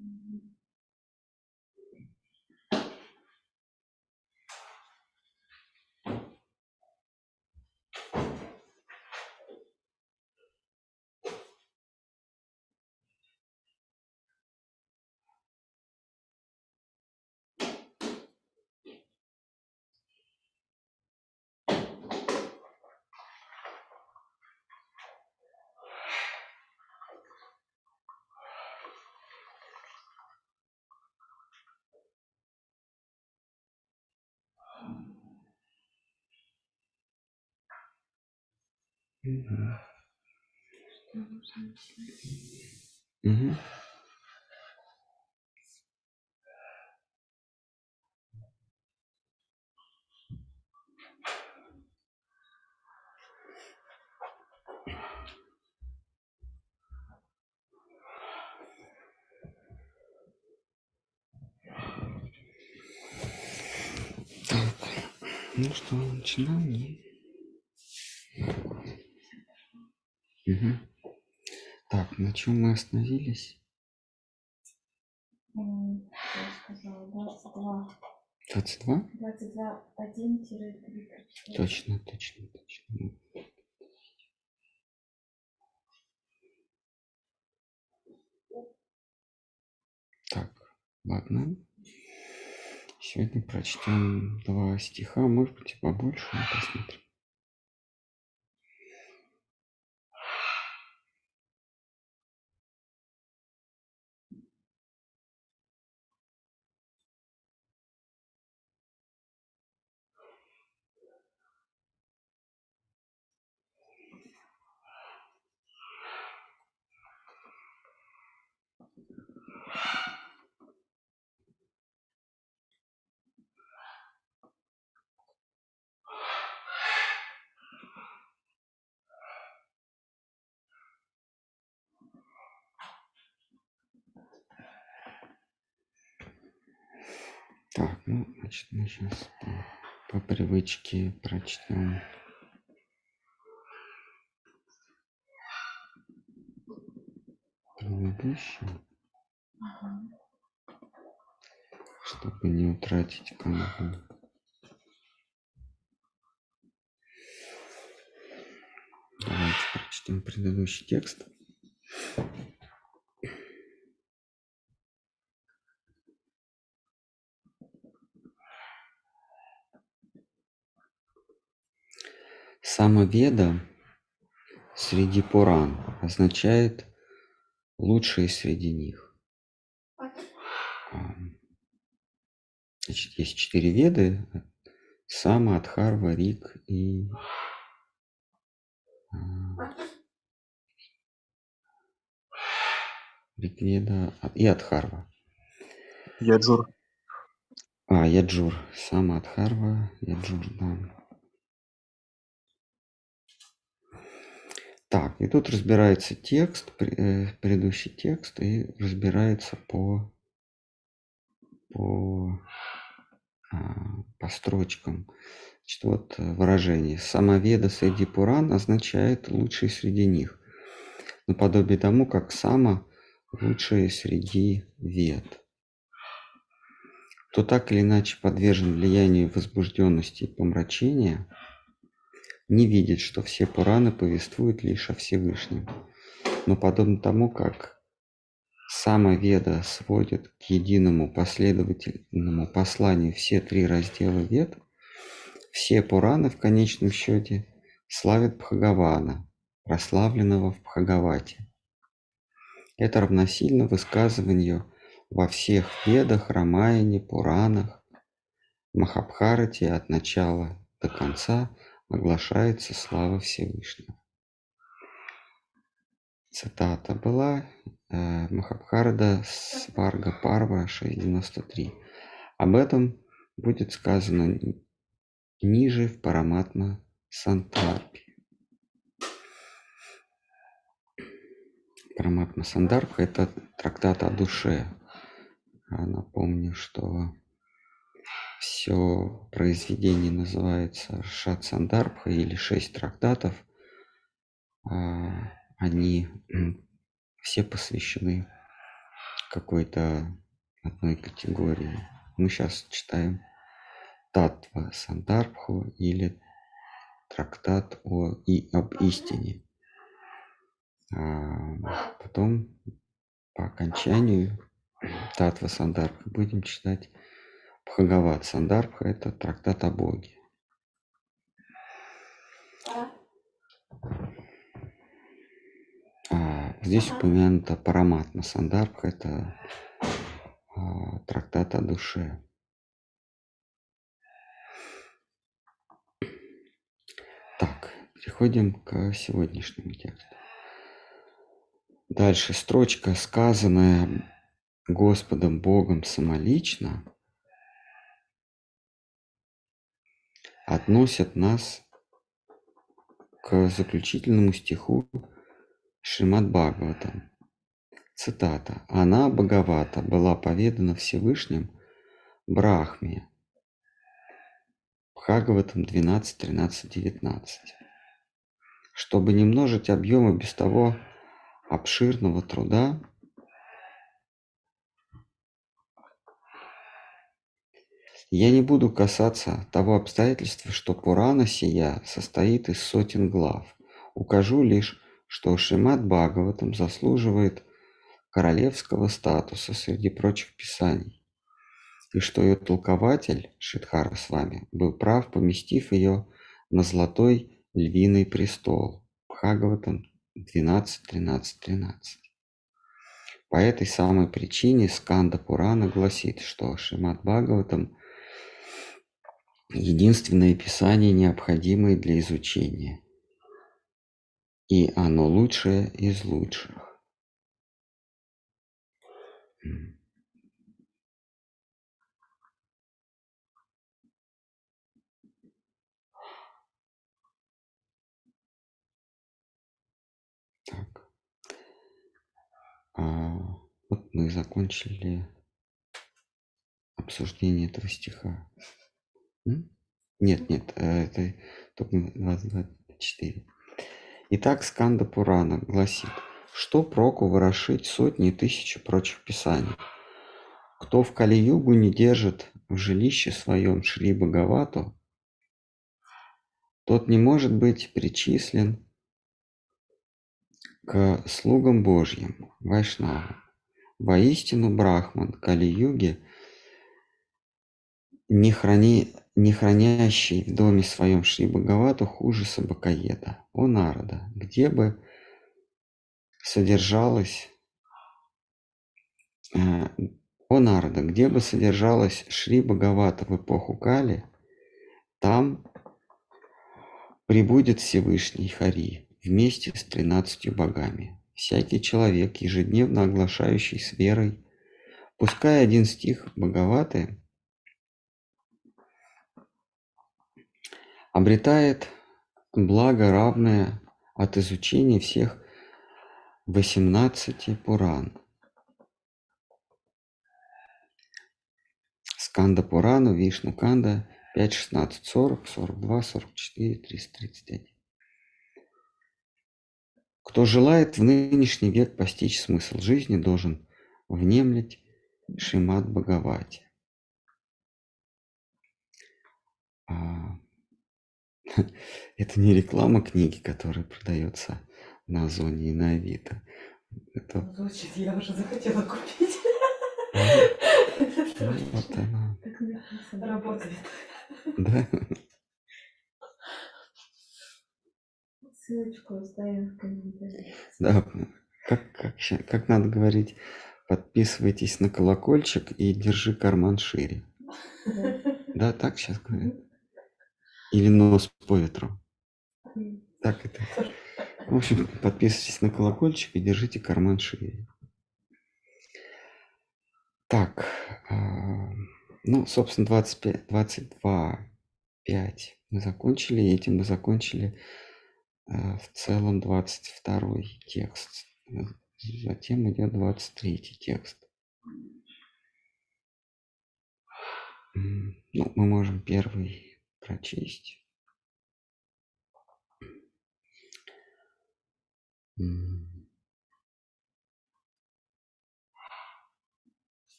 Mm-hmm. Мгм. Так, ну что, начинаем? Мгм. Так, на чем мы остановились? Я сказала 22. 22? 22, 1-3. Точно, точно, точно. Так, ладно. Сегодня прочтем два стиха, может быть, и побольше, но посмотрим. Так, ну, значит, мы сейчас по, по привычке прочтем предыдущий, Ага. чтобы не утратить канву. Давайте прочтем предыдущий текст. Самоведа среди Пуран означает лучшие среди них. Значит, есть четыре веды. Сама, Адхарва, Рик и а, Ригведа и Адхарва. Яджур. А, Яджур. Сама Адхарва, Яджур, да. Так, и тут разбирается текст, э, предыдущий текст, и разбирается по, по, а, по строчкам. Значит, вот выражение. Самоведа среди Пуран означает лучший среди них. Наподобие тому, как Сама лучшие среди вед. Кто так или иначе подвержен влиянию возбужденности и помрачения, не видит, что все Пураны повествуют лишь о Всевышнем. Но подобно тому, как Сама Веда сводит к единому последовательному посланию все три раздела Вед, все Пураны в конечном счете славят Бхагавана, прославленного в Бхагавате. Это равносильно высказыванию во всех Ведах, Рамаяне, Пуранах, Махабхарате от начала до конца оглашается слава Всевышнего. Цитата была э, Махабхарада Сварга Парва 6.93. Об этом будет сказано ни- ниже в Параматма Сантарпе. Параматма Сандарбха – это трактат о душе. А Напомню, что все произведение называется Шат Сандарбха или шесть трактатов. А, Они все посвящены какой-то одной категории. Мы сейчас читаем Татва Сандарбху или трактат о, и об истине. А потом по окончанию Татва Сандарбха будем читать Бхагават. Сандарбха – это трактат о Боге. А, здесь упомянуто Параматма Сандарбха – это а, трактат о душе. Так, переходим к сегодняшнему тексту. Дальше строчка, сказанная Господом Богом самолично, относят нас к заключительному стиху Шримад Бхагаватам. Цитата. «Она, Бхагавата, была поведана Всевышним Брахме». Бхагаватам 12, 13, 19. Чтобы не множить объемы без того обширного труда, я не буду касаться того обстоятельства, что Пурана сия состоит из сотен глав. Укажу лишь, что Шимат Бхагаватам заслуживает королевского статуса среди прочих писаний, и что ее толкователь, Шидхара с вами, был прав, поместив ее на золотой львиный престол, Бхагаватам 12, 13, 13. По этой самой причине Сканда Пурана гласит, что Шимат Бхагаватам – единственное писание, необходимое для изучения, и оно лучшее из лучших. Так. А, вот мы закончили обсуждение этого стиха. Нет, нет, э, это только 24. Итак, Сканда Пурана гласит, что проку ворошить сотни и тысячи прочих писаний. Кто в Кали-югу не держит в жилище своем Шри Бхагавату, тот не может быть причислен к слугам Божьим, Вайшнавам. Воистину Брахман Кали-юге, не, храни, не хранящий в доме своем Шри Бхагавату хуже собакоеда, о народа, где бы содержалась э, о народа, где бы содержалась Шри Бхагавата в эпоху Кали, там прибудет Всевышний Хари, вместе с тринадцатью богами. Всякий человек, ежедневно оглашающий с верой, пускай один стих Боговаты, обретает благо равное от изучения всех 18 Пуран. Сканда Пурану, Вишну Канда 5, 16, 40, 42, 44, 331. Кто желает в нынешний век постичь смысл жизни, должен внемлить Шимат Бхагавати. Это не реклама книги, которая продается на Озоне и на Авито. Это... Звучит, я уже захотела купить. Ну, вот она. Работает. Да. Ссылочку оставим в комментариях. Да, как, как, как надо говорить, подписывайтесь на колокольчик и держи карман шире. Да. Да, так сейчас говорят? Или нос по ветру? Так это. В общем, подписывайтесь на колокольчик и держите карман шире. Так, а, ну, собственно, 25, 22, 5 мы закончили, и этим мы закончили а, в целом 22 текст. Затем идет 23 текст. Ну, мы можем первый прочесть.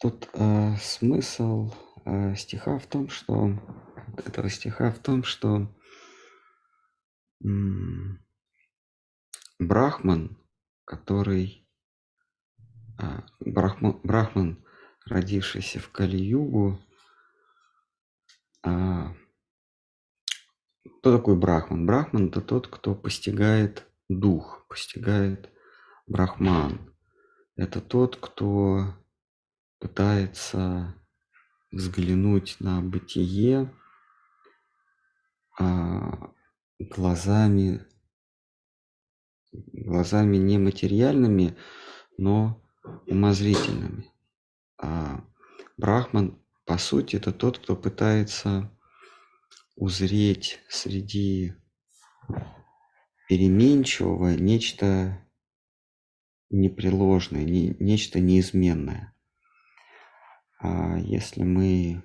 Тут э, смысл э, стиха в том, что этого стиха в том, что э, Брахман, который э, Брахман, Брахман родившийся в Кали-югу, а, кто такой Брахман? Брахман это тот, кто постигает дух, постигает Брахман. Это тот, кто пытается взглянуть на бытие а, глазами, глазами нематериальными, но умозрительными. А Брахман, по сути, это тот, кто пытается узреть среди переменчивого нечто непреложное, не, нечто неизменное. А если мы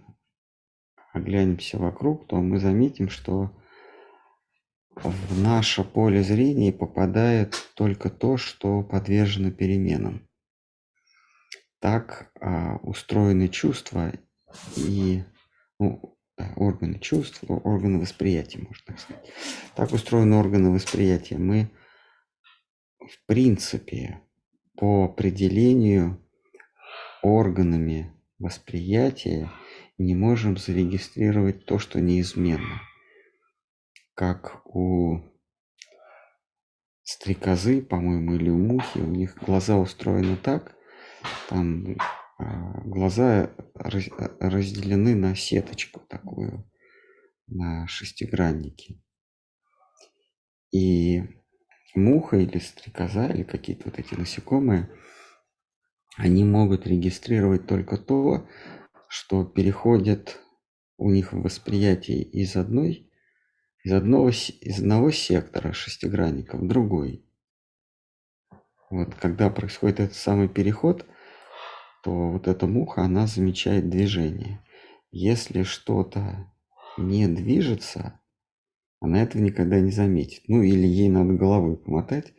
оглянемся вокруг, то мы заметим, что в наше поле зрения попадает только то, что подвержено переменам. Так а, устроены чувства и ну, органы чувств, органы восприятия, можно так сказать. Так устроены органы восприятия. Мы, в принципе, по определению органами восприятия не можем зарегистрировать то, что неизменно. Как у стрекозы, по-моему, или у мухи, у них глаза устроены так, там а, глаза разделены на сеточку такую, на шестигранники. И муха или стрекоза, или какие-то вот эти насекомые, они могут регистрировать только то, что переходит у них в восприятии из одной, из одного, из одного сектора шестигранника в другой. Вот когда происходит этот самый переход – то вот эта муха, она замечает движение. Если что-то не движется, она этого никогда не заметит. Ну или ей надо головой помотать,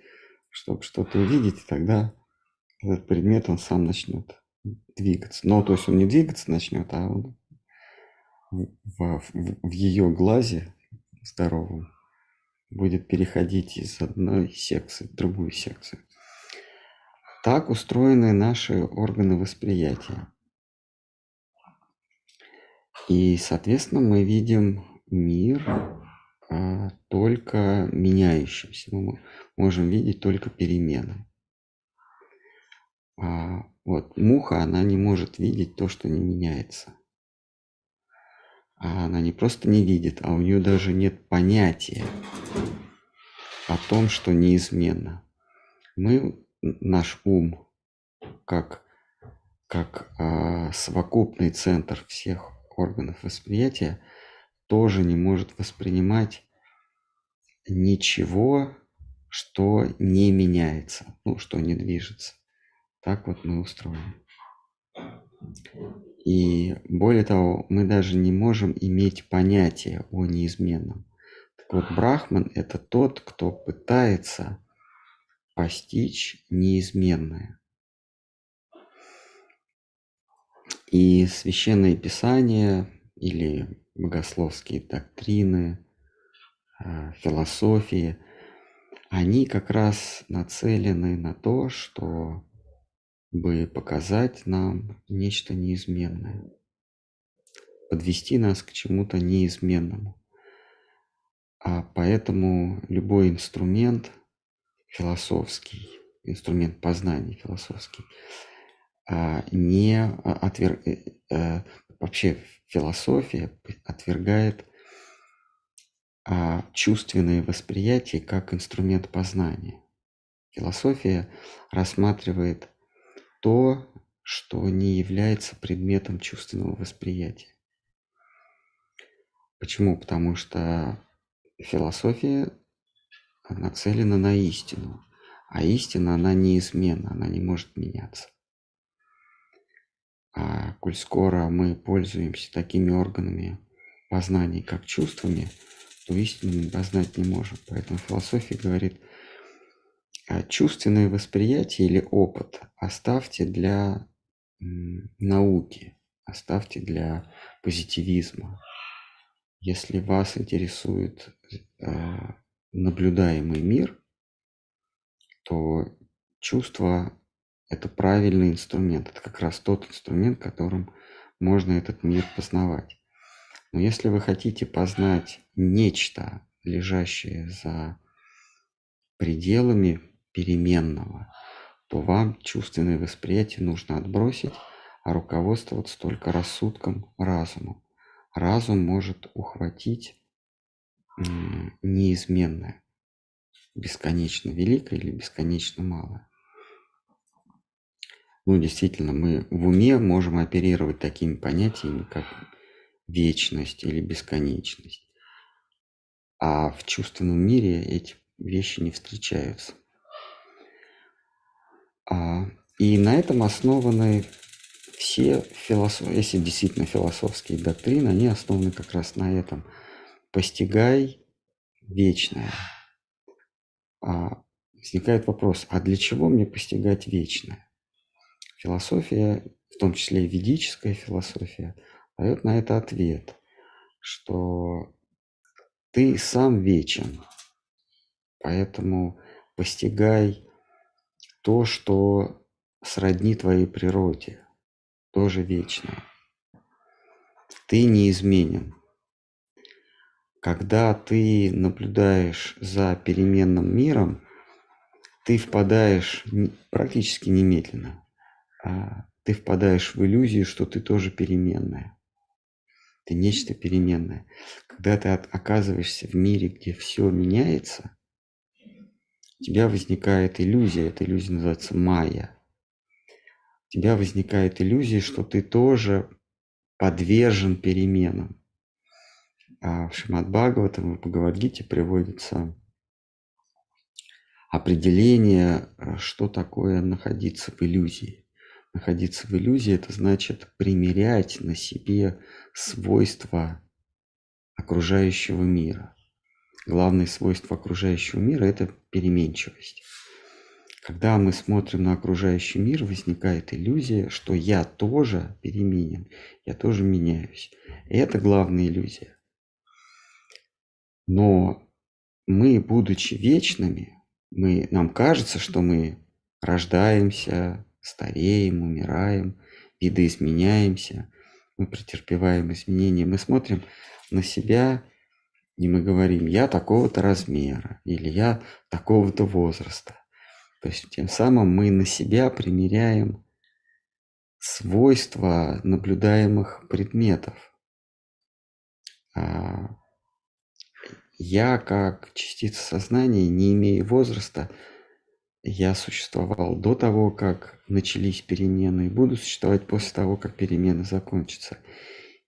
чтобы что-то увидеть, и тогда этот предмет, он сам начнет двигаться. Но то есть он не двигаться начнет, а он в, в, в ее глазе здоровом будет переходить из одной секции в другую секцию. Так устроены наши органы восприятия. И, соответственно, мы видим мир а, только меняющимся. Мы можем видеть только перемены. А, вот муха, она не может видеть то, что не меняется. А она не просто не видит, а у нее даже нет понятия о том, что неизменно. Мы наш ум как, как а, совокупный центр всех органов восприятия тоже не может воспринимать ничего, что не меняется, ну, что не движется. Так вот мы устроены. И более того, мы даже не можем иметь понятие о неизменном. Так вот, Брахман – это тот, кто пытается постичь неизменное. И священное писание или богословские доктрины, а, философии, они как раз нацелены на то, чтобы показать нам нечто неизменное, подвести нас к чему-то неизменному. А поэтому любой инструмент, философский, инструмент познания философский, а, не отверг... Э, э, вообще философия отвергает а, чувственное восприятие как инструмент познания. Философия рассматривает то, что не является предметом чувственного восприятия. Почему? Потому что философия нацелена на истину. А истина, она неизменна, она не может меняться. А коль скоро мы пользуемся такими органами познания, как чувствами, то истину мы познать не можем. Поэтому философия говорит, а чувственное восприятие или опыт оставьте для науки, оставьте для позитивизма. Если вас интересует э, наблюдаемый мир, то чувство – это правильный инструмент. Это как раз тот инструмент, которым можно этот мир познавать. Но если вы хотите познать нечто, лежащее за пределами переменного, то вам чувственное восприятие нужно отбросить, а руководствоваться только рассудком, разумом. Разум может ухватить неизменное, бесконечно великое или бесконечно малое. Ну, действительно, мы в уме можем оперировать такими понятиями, как вечность или бесконечность. А в чувственном мире эти вещи не встречаются. А, и на этом основаны все философии, если действительно философские доктрины, они основаны как раз на этом. Постигай вечное. А возникает вопрос, а для чего мне постигать вечное? Философия, в том числе и ведическая философия, дает на это ответ, что ты сам вечен, поэтому постигай то, что сродни твоей природе, тоже вечное. Ты неизменен. Когда ты наблюдаешь за переменным миром, ты впадаешь практически немедленно, а ты впадаешь в иллюзию, что ты тоже переменная. Ты нечто переменное. Когда ты оказываешься в мире, где все меняется, у тебя возникает иллюзия, эта иллюзия называется майя. У тебя возникает иллюзия, что ты тоже подвержен переменам. А в Шимат Бхагаватам в Бхагавадгите приводится определение, что такое находиться в иллюзии. Находиться в иллюзии – это значит примерять на себе свойства окружающего мира. Главное свойство окружающего мира – это переменчивость. Когда мы смотрим на окружающий мир, возникает иллюзия, что я тоже переменен, я тоже меняюсь. И это главная иллюзия. Но мы, будучи вечными, мы, нам кажется, что мы рождаемся, стареем, умираем, видоизменяемся, мы претерпеваем изменения, мы смотрим на себя, и мы говорим, я такого-то размера, или я такого-то возраста. То есть тем самым мы на себя примеряем свойства наблюдаемых предметов. А я, как частица сознания, не имея возраста, я существовал до того, как начались перемены, и буду существовать после того, как перемены закончатся.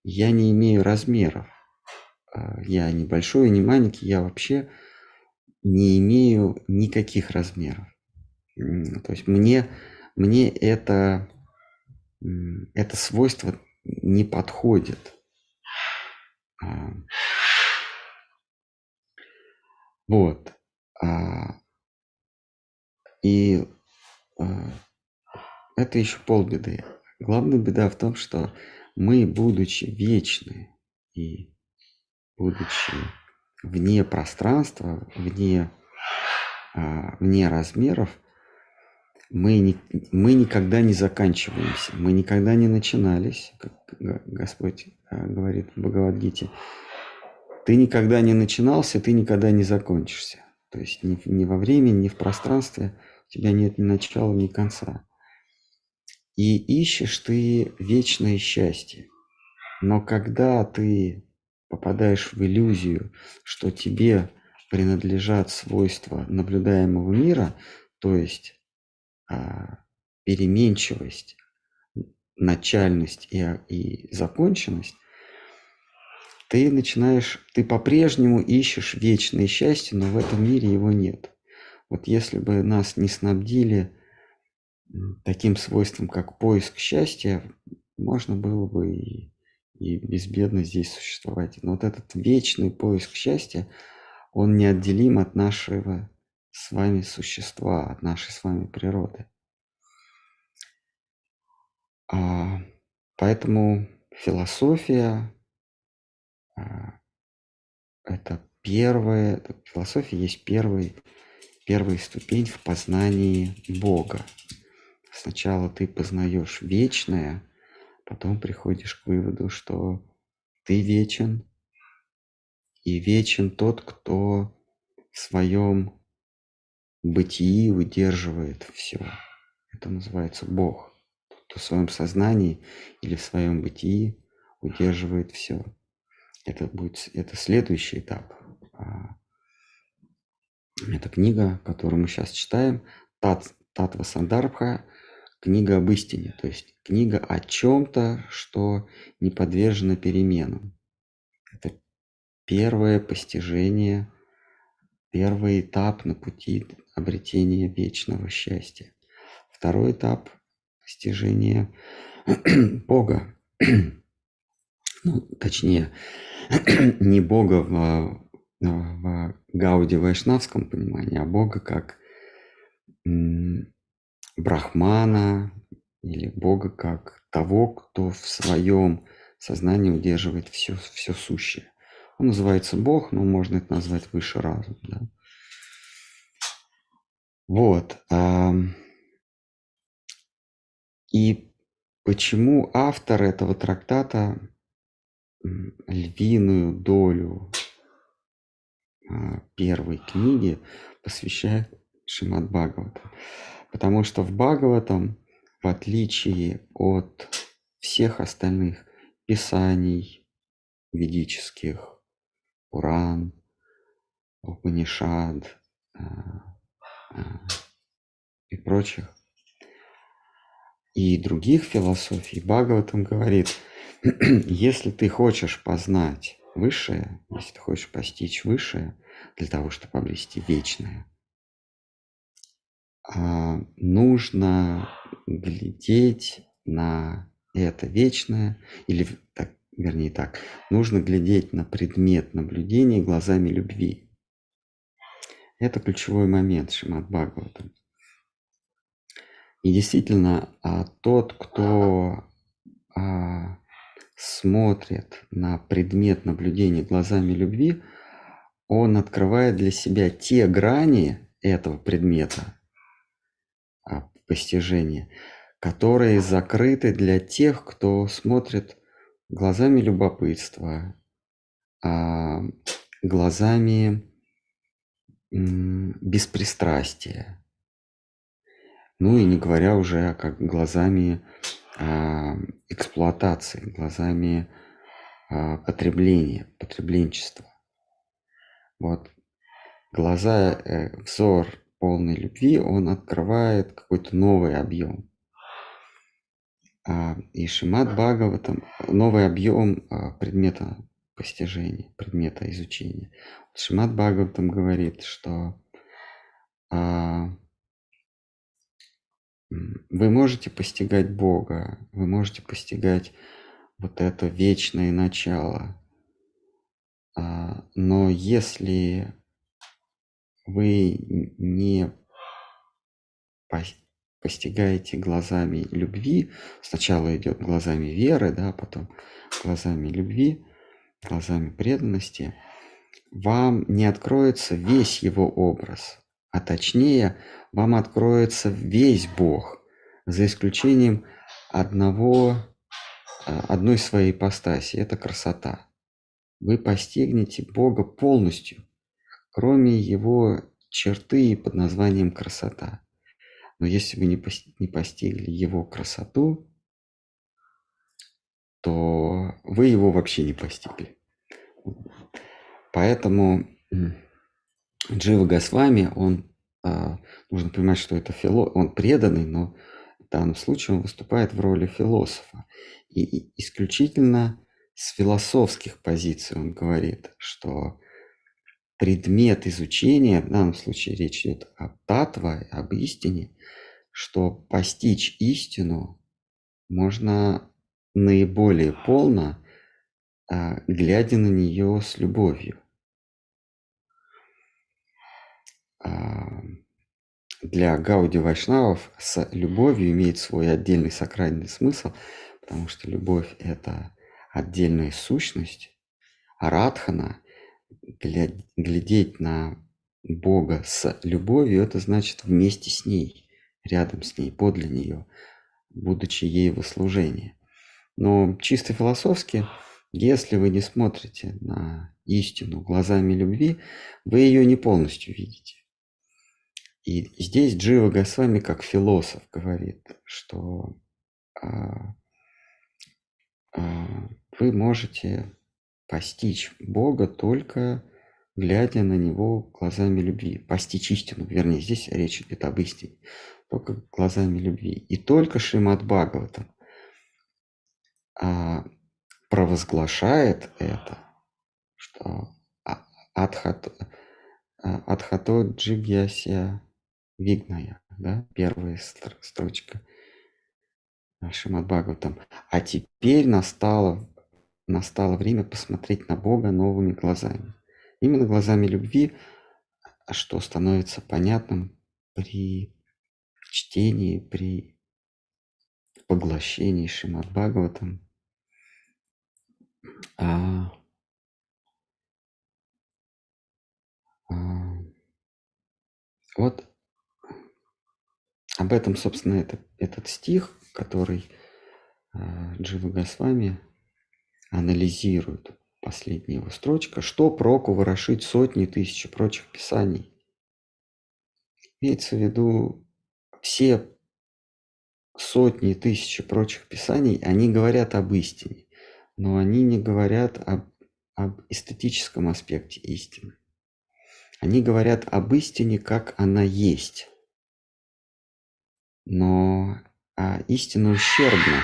Я не имею размеров. А, я не большой, не маленький, я вообще не имею никаких размеров. То есть мне, мне это, это свойство не подходит. А, вот. А, и это еще полбеды. Главная беда в том, что мы, будучи вечны и будучи вне пространства, вне, вне размеров, мы, не, мы никогда не заканчиваемся, мы никогда не начинались, как Господь а, говорит в Бхагавадгите. Ты никогда не начинался, ты никогда не закончишься. То есть ни, ни во времени, ни в пространстве у тебя нет ни начала, ни конца. И ищешь ты вечное счастье. Но когда ты попадаешь в иллюзию, что тебе принадлежат свойства наблюдаемого мира, то есть а, переменчивость, начальность и, и законченность, ты начинаешь, ты по-прежнему ищешь вечное счастье, но в этом мире его нет. Вот если бы нас не снабдили таким свойством, как поиск счастья, можно было бы и, и безбедно здесь существовать. Но вот этот вечный поиск счастья, он неотделим от нашего с вами существа, от нашей с вами природы. А, поэтому философия это первая, это- философия есть первый, первая ступень в познании Бога. Сначала ты познаешь вечное, потом приходишь к выводу, что ты вечен, и вечен тот, кто в своем бытии выдерживает все. Это называется Бог. Тот, кто в своем сознании или в своем бытии удерживает все. Это будет это следующий этап. А, Это книга, которую мы сейчас читаем, Тат, Татва Сандарбха, книга об истине, то есть книга о чем-то, что не подвержено переменам. Это первое постижение, первый этап на пути обретения вечного счастья. Второй этап постижения Бога. Ну, точнее, не Бога в, в Гауди Вайшнавском понимании, а Бога как Брахмана или Бога как того, кто в своем сознании удерживает все, все сущее. Он называется Бог, но можно это назвать выше разум. Да? Вот. И почему автор этого трактата львиную долю а, первой книги посвящает Шимат Бхагаватам? Потому что в Бхагаватам, в отличие от всех остальных писаний ведических, Пуран, Упанишад а, а, и прочих, и других философий, Бхагаватам говорит, если ты хочешь познать высшее, если ты хочешь постичь высшее для того, чтобы обрести вечное, а, нужно глядеть на это вечное, или так, вернее так, нужно глядеть на предмет наблюдения глазами любви. Это ключевой момент Шимат Бхагаватам. И действительно, а, тот, кто а, смотрит на предмет наблюдения глазами любви, он открывает для себя те грани этого предмета а, постижения, которые закрыты для тех, кто смотрит глазами любопытства, а, глазами беспристрастия. Ну и не говоря уже как глазами эксплуатации, глазами а, потребления, потребленчества. Вот глаза, э, взор полной любви, он открывает какой-то новый объем. А, и Шимат Бхагаватам новый объем а, предмета постижения, предмета изучения. Шимат Бхагаватам говорит, что а, вы можете постигать Бога, вы можете постигать вот это вечное начало. А, но если вы не пос- постигаете глазами любви, сначала идет глазами веры, да, потом глазами любви, глазами преданности, вам не откроется весь его образ, а точнее, вам откроется весь Бог, за исключением одного, а, одной своей ипостаси, это красота. Вы постигнете Бога полностью, кроме его черты под названием красота. Но если вы не, пос- не постигли его красоту, то вы его вообще не постигли. Поэтому Джива Госвами, он, а, нужно понимать, что это фило, он преданный, но в данном случае он выступает в роли философа. И, и исключительно с философских позиций он говорит, что предмет изучения, в данном случае речь идет о татва, об истине, что постичь истину можно наиболее полно, а, глядя на нее с любовью. А, для Гауди Вайшнавов с любовью имеет свой отдельный сакральный смысл, потому что любовь – это отдельная сущность, а Радхана гля- глядеть на Бога с любовью – это значит вместе с ней, рядом с ней, подле нее, будучи ей во служении. Но чисто философски, если вы не смотрите на истину глазами любви, вы ее не полностью видите. И здесь Джива Госвами как философ говорит, что а, а, вы можете постичь Бога только глядя на Него глазами любви. Постичь истину, вернее, здесь речь идет об истине, только глазами любви. И только Шримад Бхагаватам а, провозглашает это, что а- а, Адхато Джигьясия Вигная, да, первая стр- строчка Шримад Бхагаватам. А теперь настало, настало время посмотреть на Бога новыми глазами. Именно глазами любви, что становится понятным при чтении, при поглощении Шримад Бхагаватам. А, а, вот об этом, собственно, это, этот стих, который а, Джива Госвами анализирует, последняя его строчка, что проку ворошить сотни тысяч прочих писаний. Имеется в виду все сотни тысяч прочих писаний, они говорят об истине, но они не говорят об, об эстетическом аспекте истины. Они говорят об истине, как она есть. Но а истина ущербна.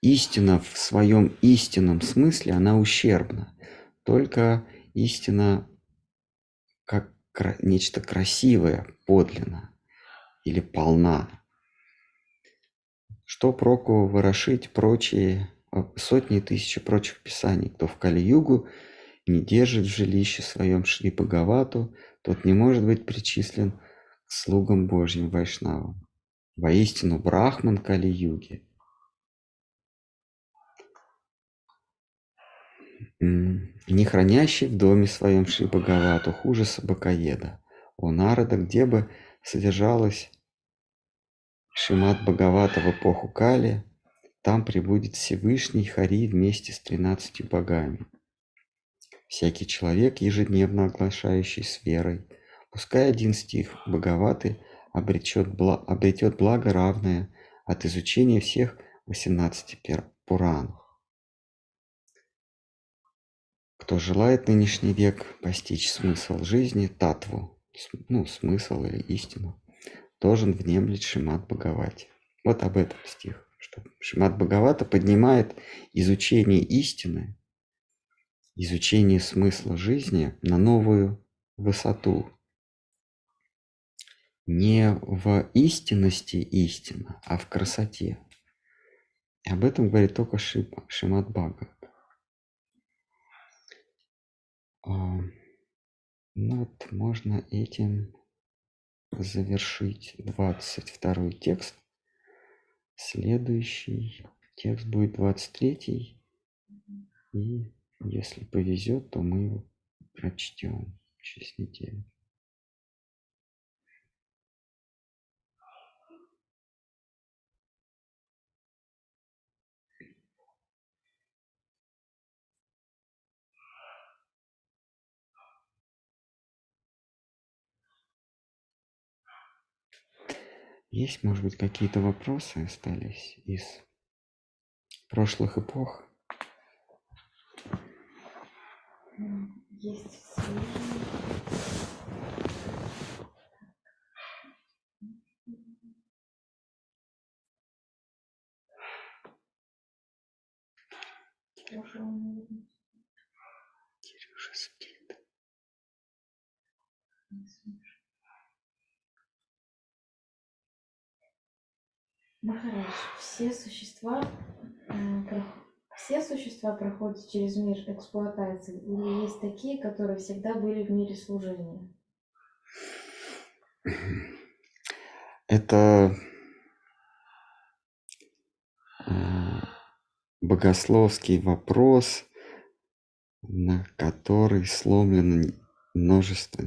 Истина в своем истинном смысле, она ущербна. Только истина как нечто красивое, подлинно или полна. Что проку ворошить прочие э, сотни тысяч прочих писаний, кто в Кали-югу не держит в жилище своем Шри Бхагавату, тот не может быть причислен слугам Божьим Вайшнавам. Воистину, Брахман Кали-юги. Не хранящий в доме своем Шри Бхагавату хуже собакоеда. О Нарада, где бы содержалась Шимат Бхагавата в эпоху Кали, там прибудет Всевышний Хари вместе с тринадцатью богами. Всякий человек, ежедневно оглашающий с верой, пускай один стих Бхагаваты обречет, бла- обретет благо равное от изучения всех 18 пер- Пуран. Кто желает нынешний век постичь смысл жизни, татву, ну, смысл или истину, должен внемлить Шимат Бхагавати. Вот об этом стих, что Шимат Бхагавата поднимает изучение истины, изучение смысла жизни на новую высоту. Не в истинности истина, а в красоте. И об этом говорит только Шима, Шимат Бхагават. А, Ну вот можно этим завершить 22 текст. Следующий текст будет 23. И если повезет, то мы его прочтем через неделю. Есть, может быть, какие-то вопросы остались из прошлых эпох? Есть он, наверное, Махарадж, все существа, э, все существа проходят через мир эксплуатации или есть такие, которые всегда были в мире служения? это а, богословский вопрос, на который сломлено множество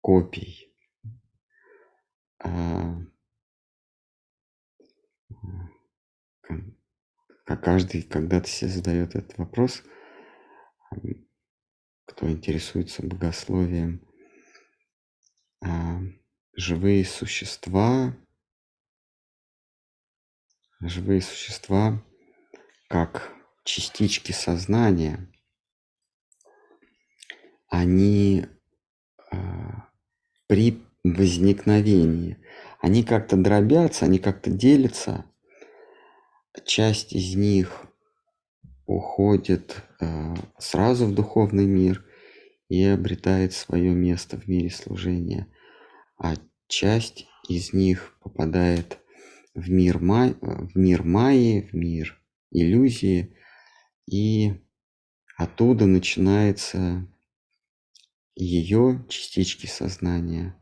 копий. Каждый когда-то себе задает этот вопрос, кто интересуется богословием, а, живые существа, живые существа как частички сознания, они а, при возникновении, они как-то дробятся, они как-то делятся, часть из них уходит э, сразу в духовный мир и обретает свое место в мире служения, а часть из них попадает в мир, май, в мир майи, в мир иллюзии, и оттуда начинается ее частички сознания,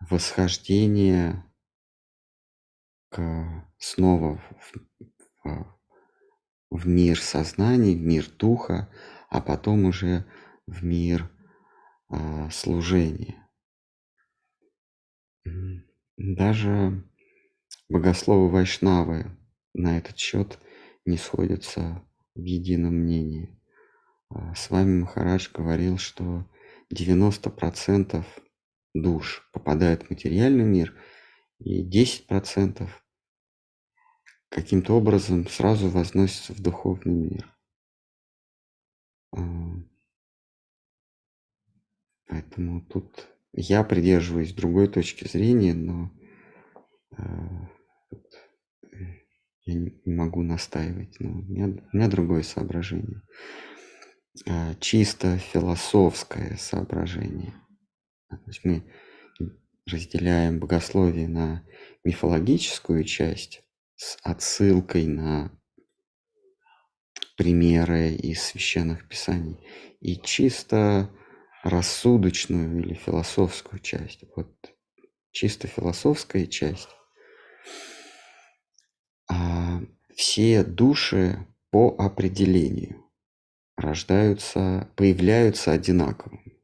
восхождение к, снова в, в, в мир сознания, в мир духа, а потом уже в мир а, служения. Даже богословы Вайшнавы на этот счет не сходятся в едином мнении. А, с вами Махарадж говорил, что 90% душ попадает в материальный мир, и 10% каким-то образом сразу возносится в духовный мир. А, поэтому тут я придерживаюсь другой точки зрения, но а, я не могу настаивать. Но у, меня, у меня другое соображение. А, чисто философское соображение. То есть мы разделяем богословие на мифологическую часть с отсылкой на примеры из священных писаний и чисто рассудочную или философскую часть. Вот чисто философская часть. А все души по определению рождаются, появляются одинаковыми.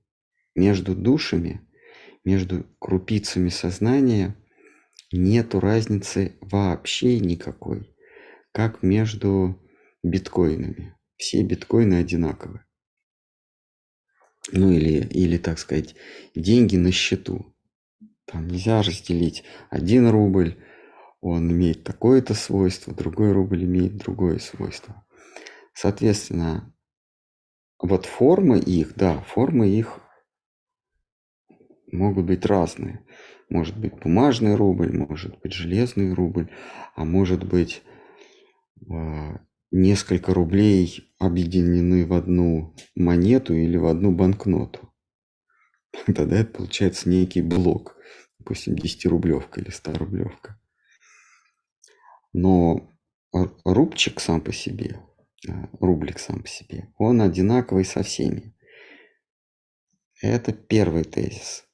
Между душами, между крупицами сознания – нету разницы вообще никакой, как между биткоинами. Все биткоины одинаковы. Ну или, или, так сказать, деньги на счету. Там нельзя разделить один рубль, он имеет такое-то свойство, другой рубль имеет другое свойство. Соответственно, вот формы их, да, формы их могут быть разные. Может быть бумажный рубль, может быть железный рубль, а может быть а, несколько рублей объединены в одну монету или в одну банкноту. Тогда это получается некий блок, допустим, 10-рублевка или 100-рублевка. Но рубчик сам по себе, а, рублик сам по себе, он одинаковый со всеми. Это первый тезис.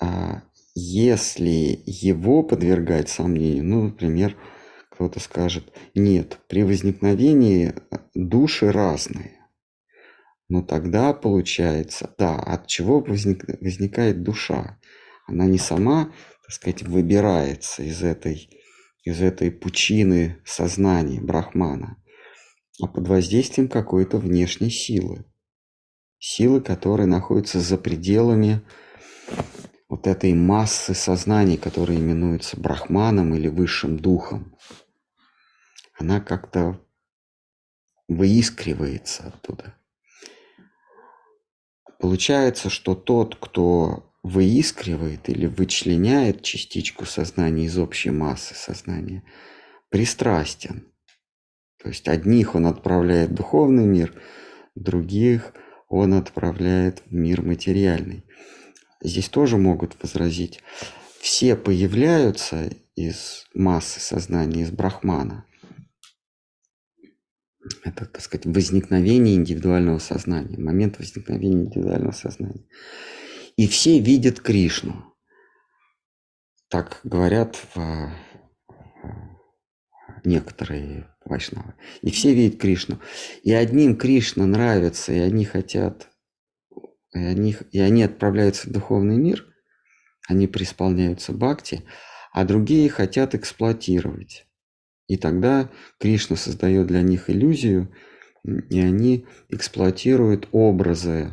А если его подвергать сомнению, ну, например, кто-то скажет, нет, при возникновении э, души разные. Но тогда получается, да, от чего возник, возникает душа? Она не сама, так сказать, выбирается из этой, из этой пучины сознания брахмана, а под воздействием какой-то внешней силы. Силы, которая находится за пределами вот этой массы сознаний, которая именуется брахманом или высшим духом, она как-то выискривается оттуда. Получается, что тот, кто выискривает или вычленяет частичку сознания из общей массы сознания, пристрастен. То есть одних он отправляет в духовный мир, других он отправляет в мир материальный здесь тоже могут возразить, все появляются из массы сознания, из брахмана. Это, так сказать, возникновение индивидуального сознания, момент возникновения индивидуального сознания. И все видят Кришну. Так говорят в, э, некоторые вайшнавы. И все видят Кришну. И одним Кришна нравится, и они хотят, и они, и они отправляются в духовный мир, они преисполняются бхакти, а другие хотят эксплуатировать. И тогда Кришна создает для них иллюзию, и они эксплуатируют образы,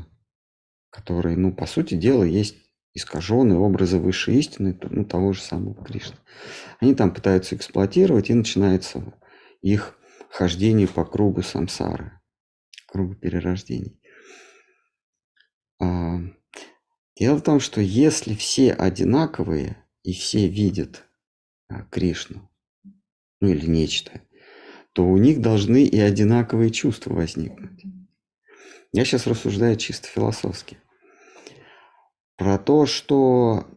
которые, ну, по сути дела, есть искаженные образы высшей истины, ну, того же самого Кришны. Они там пытаются эксплуатировать, и начинается их хождение по кругу самсары, кругу перерождений. А, дело в том, что если все одинаковые и все видят а, Кришну, ну или нечто, то у них должны и одинаковые чувства возникнуть. Я сейчас рассуждаю чисто философски. Про то, что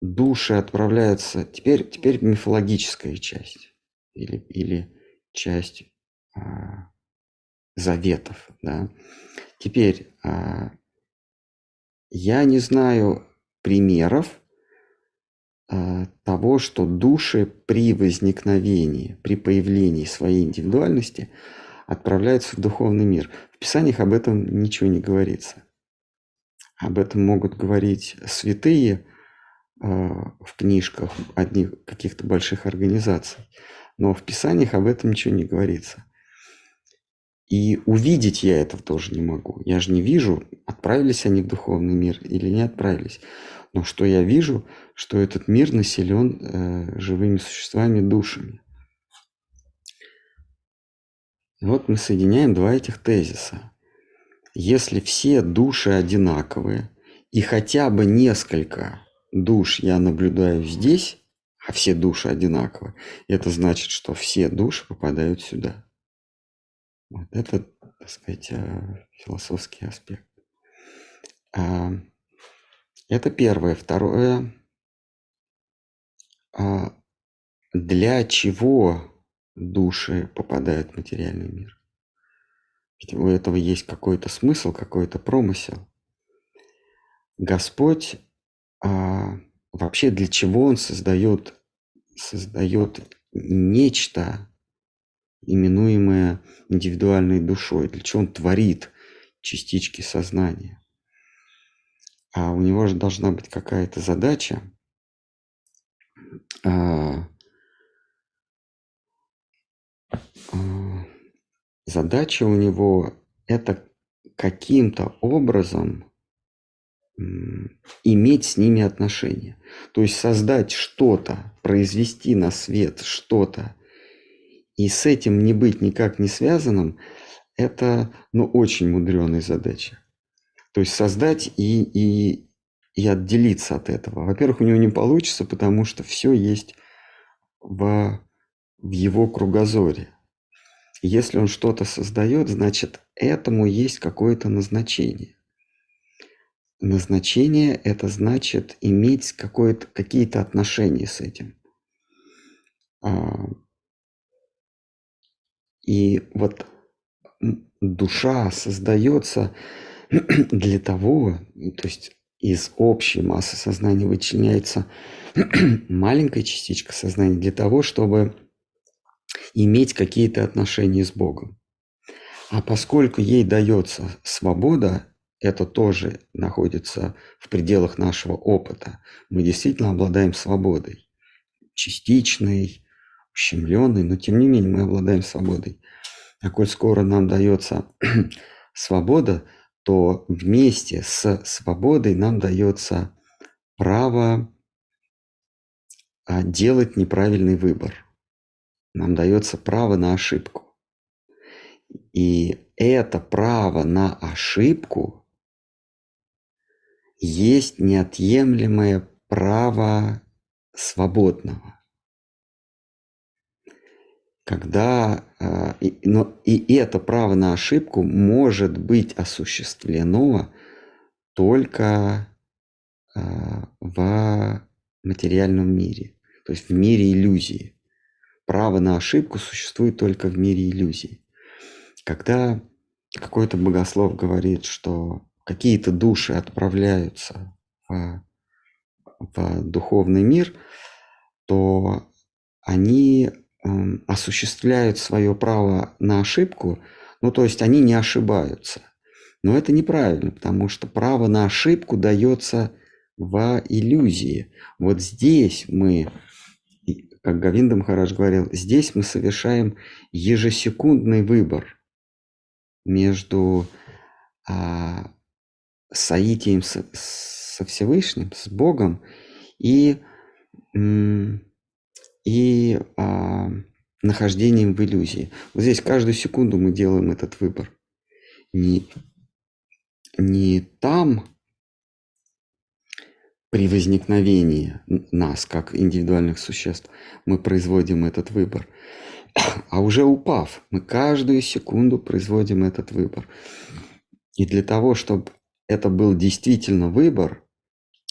души отправляются... Теперь, теперь мифологическая часть. Или, или часть а, заветов. Да? Теперь а, я не знаю примеров а, того, что души при возникновении, при появлении своей индивидуальности отправляются в духовный мир. В Писаниях об этом ничего не говорится. Об этом могут говорить святые э, в книжках одних каких-то больших организаций, но в Писаниях об этом ничего не говорится. И увидеть я этого тоже не могу. Я же не вижу, отправились они в духовный мир или не отправились. Но что я вижу, что этот мир населен э, живыми существами, душами. вот мы соединяем два этих тезиса. Если все души одинаковые, и хотя бы несколько душ я наблюдаю здесь, а все души одинаковые, это значит, что все души попадают сюда. Вот это, так сказать, э, философский аспект. А, это первое. Второе. А, для чего души попадают в материальный мир? Ведь у этого есть какой-то смысл, какой-то промысел. Господь а, вообще для чего Он создает, создает нечто, именуемое индивидуальной душой, для чего Он творит частички сознания. А у него же должна быть какая-то задача, а, а, задача у него это каким-то образом иметь с ними отношения. То есть создать что-то, произвести на свет что-то, и с этим не быть никак не связанным, это ну, очень мудреная задача. То есть создать и, и, и отделиться от этого. Во-первых, у него не получится, потому что все есть в, в его кругозоре. Если он что-то создает, значит, этому есть какое-то назначение. Назначение – это значит иметь какие-то отношения с этим. И вот душа создается для того, то есть из общей массы сознания вычленяется маленькая частичка сознания для того, чтобы иметь какие-то отношения с Богом. А поскольку ей дается свобода, это тоже находится в пределах нашего опыта. Мы действительно обладаем свободой. Частичной, ущемленной, но тем не менее мы обладаем свободой. А коль скоро нам дается свобода, то вместе с свободой нам дается право а, делать неправильный выбор. Нам дается право на ошибку. И это право на ошибку есть неотъемлемое право свободного когда а, но и это право на ошибку может быть осуществлено только а, в материальном мире, то есть в мире иллюзии. Право на ошибку существует только в мире иллюзий. Когда какой-то богослов говорит, что какие-то души отправляются в, в духовный мир, то они осуществляют свое право на ошибку, ну то есть они не ошибаются. Но это неправильно, потому что право на ошибку дается в иллюзии. Вот здесь мы, как Гавинда Махарадж говорил, здесь мы совершаем ежесекундный выбор между а, соитием со, со Всевышним, с Богом и, и а, нахождением в иллюзии. Вот здесь каждую секунду мы делаем этот выбор. Не, не там, при возникновении нас, как индивидуальных существ, мы производим этот выбор. А уже упав, мы каждую секунду производим этот выбор. И для того, чтобы это был действительно выбор,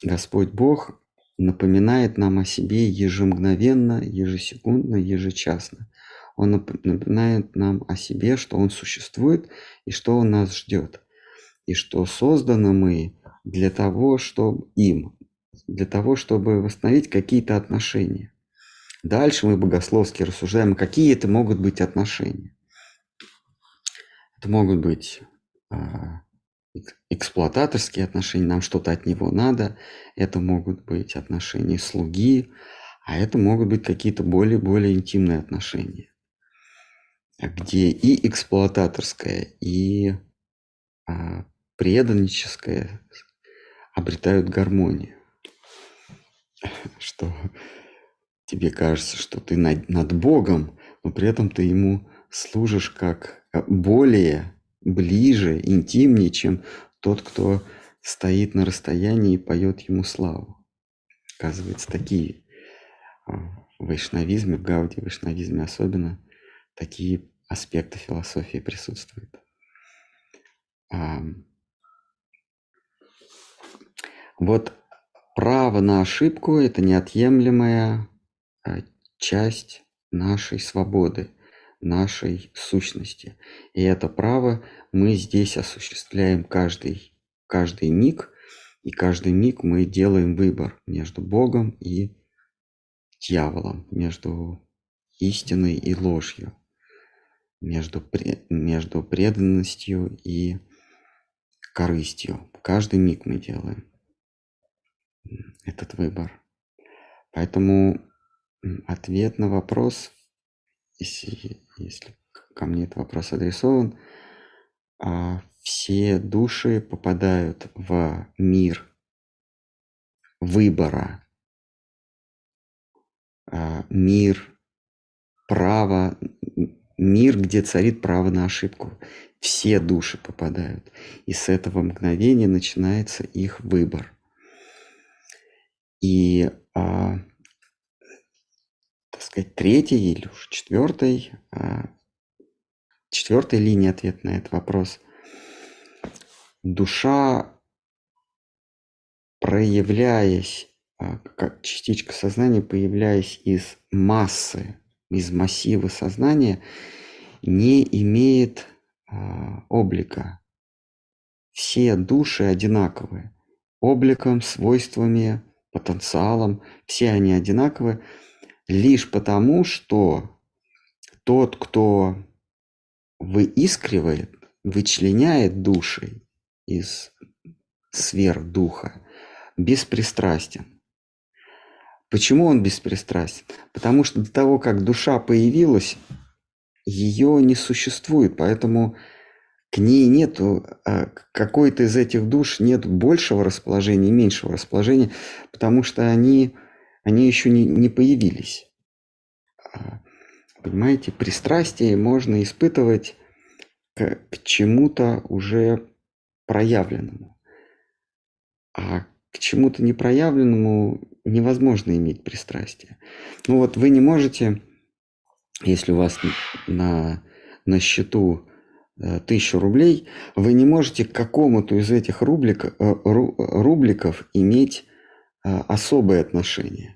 Господь Бог напоминает нам о себе ежемгновенно, ежесекундно, ежечасно. Он напоминает нам о себе, что Он существует и что Он нас ждет. И что созданы мы для того, чтобы им, для того, чтобы восстановить какие-то отношения. Дальше мы богословски рассуждаем, какие это могут быть отношения. Это могут быть а, эксплуататорские отношения, нам что-то от него надо. Это могут быть отношения слуги, а это могут быть какие-то более-более интимные отношения, где и эксплуататорское, и а, преданническое обретают гармонию. Что тебе кажется, что ты над, над Богом, но при этом ты ему служишь как э, более, ближе, интимнее, чем тот, кто стоит на расстоянии и поет ему славу. Оказывается, такие а, в вайшнавизме, в гауди вайшнавизме особенно, такие аспекты философии присутствуют. Вот право на ошибку – это неотъемлемая а, часть нашей свободы, нашей сущности. И это право мы здесь осуществляем каждый, каждый миг, и каждый миг мы делаем выбор между Богом и дьяволом, между истиной и ложью, между, между преданностью и корыстью. Каждый миг мы делаем этот выбор. Поэтому ответ на вопрос, если, если ко мне этот вопрос адресован, а, все души попадают в мир выбора, а, мир права, мир, где царит право на ошибку. Все души попадают. И с этого мгновения начинается их выбор. И а, так сказать, третьей или уж четвертой, а, четвертой линии ответа на этот вопрос. Душа, проявляясь, а, как частичка сознания, появляясь из массы, из массива сознания, не имеет а, облика. Все души одинаковые. Обликом, свойствами, потенциалом, все они одинаковые лишь потому, что тот, кто выискривает, вычленяет души из сфер духа, беспристрастен. Почему он беспристрастен? Потому что до того, как душа появилась, ее не существует, поэтому к ней нету, а, какой-то из этих душ нет большего расположения, меньшего расположения, потому что они они еще не, не появились. А, понимаете, пристрастие можно испытывать к, к чему-то уже проявленному. А к чему-то непроявленному невозможно иметь пристрастие. Ну вот вы не можете, если у вас на, на счету э, тысячу рублей, вы не можете к какому-то из этих рублик, э, рубликов иметь э, особое отношение.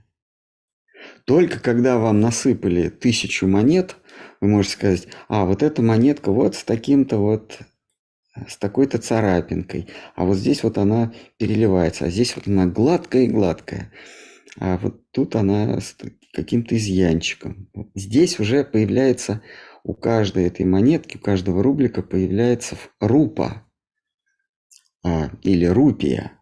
Только когда вам насыпали тысячу монет, вы можете сказать, а вот эта монетка вот с таким-то вот с такой-то царапинкой, а вот здесь вот она переливается, а здесь вот она гладкая и гладкая, а вот тут она с каким-то изъянчиком. Здесь уже появляется у каждой этой монетки, у каждого рублика появляется рупа а, или рупия.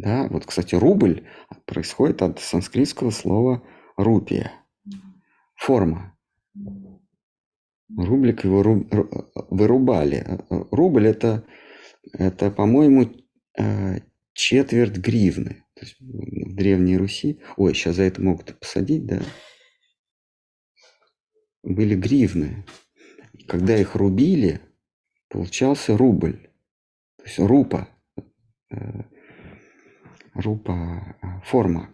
Да, вот, кстати, рубль происходит от санскритского слова рупия. Форма. Рублик его ру, вырубали. Рубль это, это по-моему, э, четверть гривны. То есть в Древней Руси. Ой, сейчас за это могут посадить, да? Были гривны. Когда их рубили, получался рубль. То есть рупа. Э, рупа э, форма.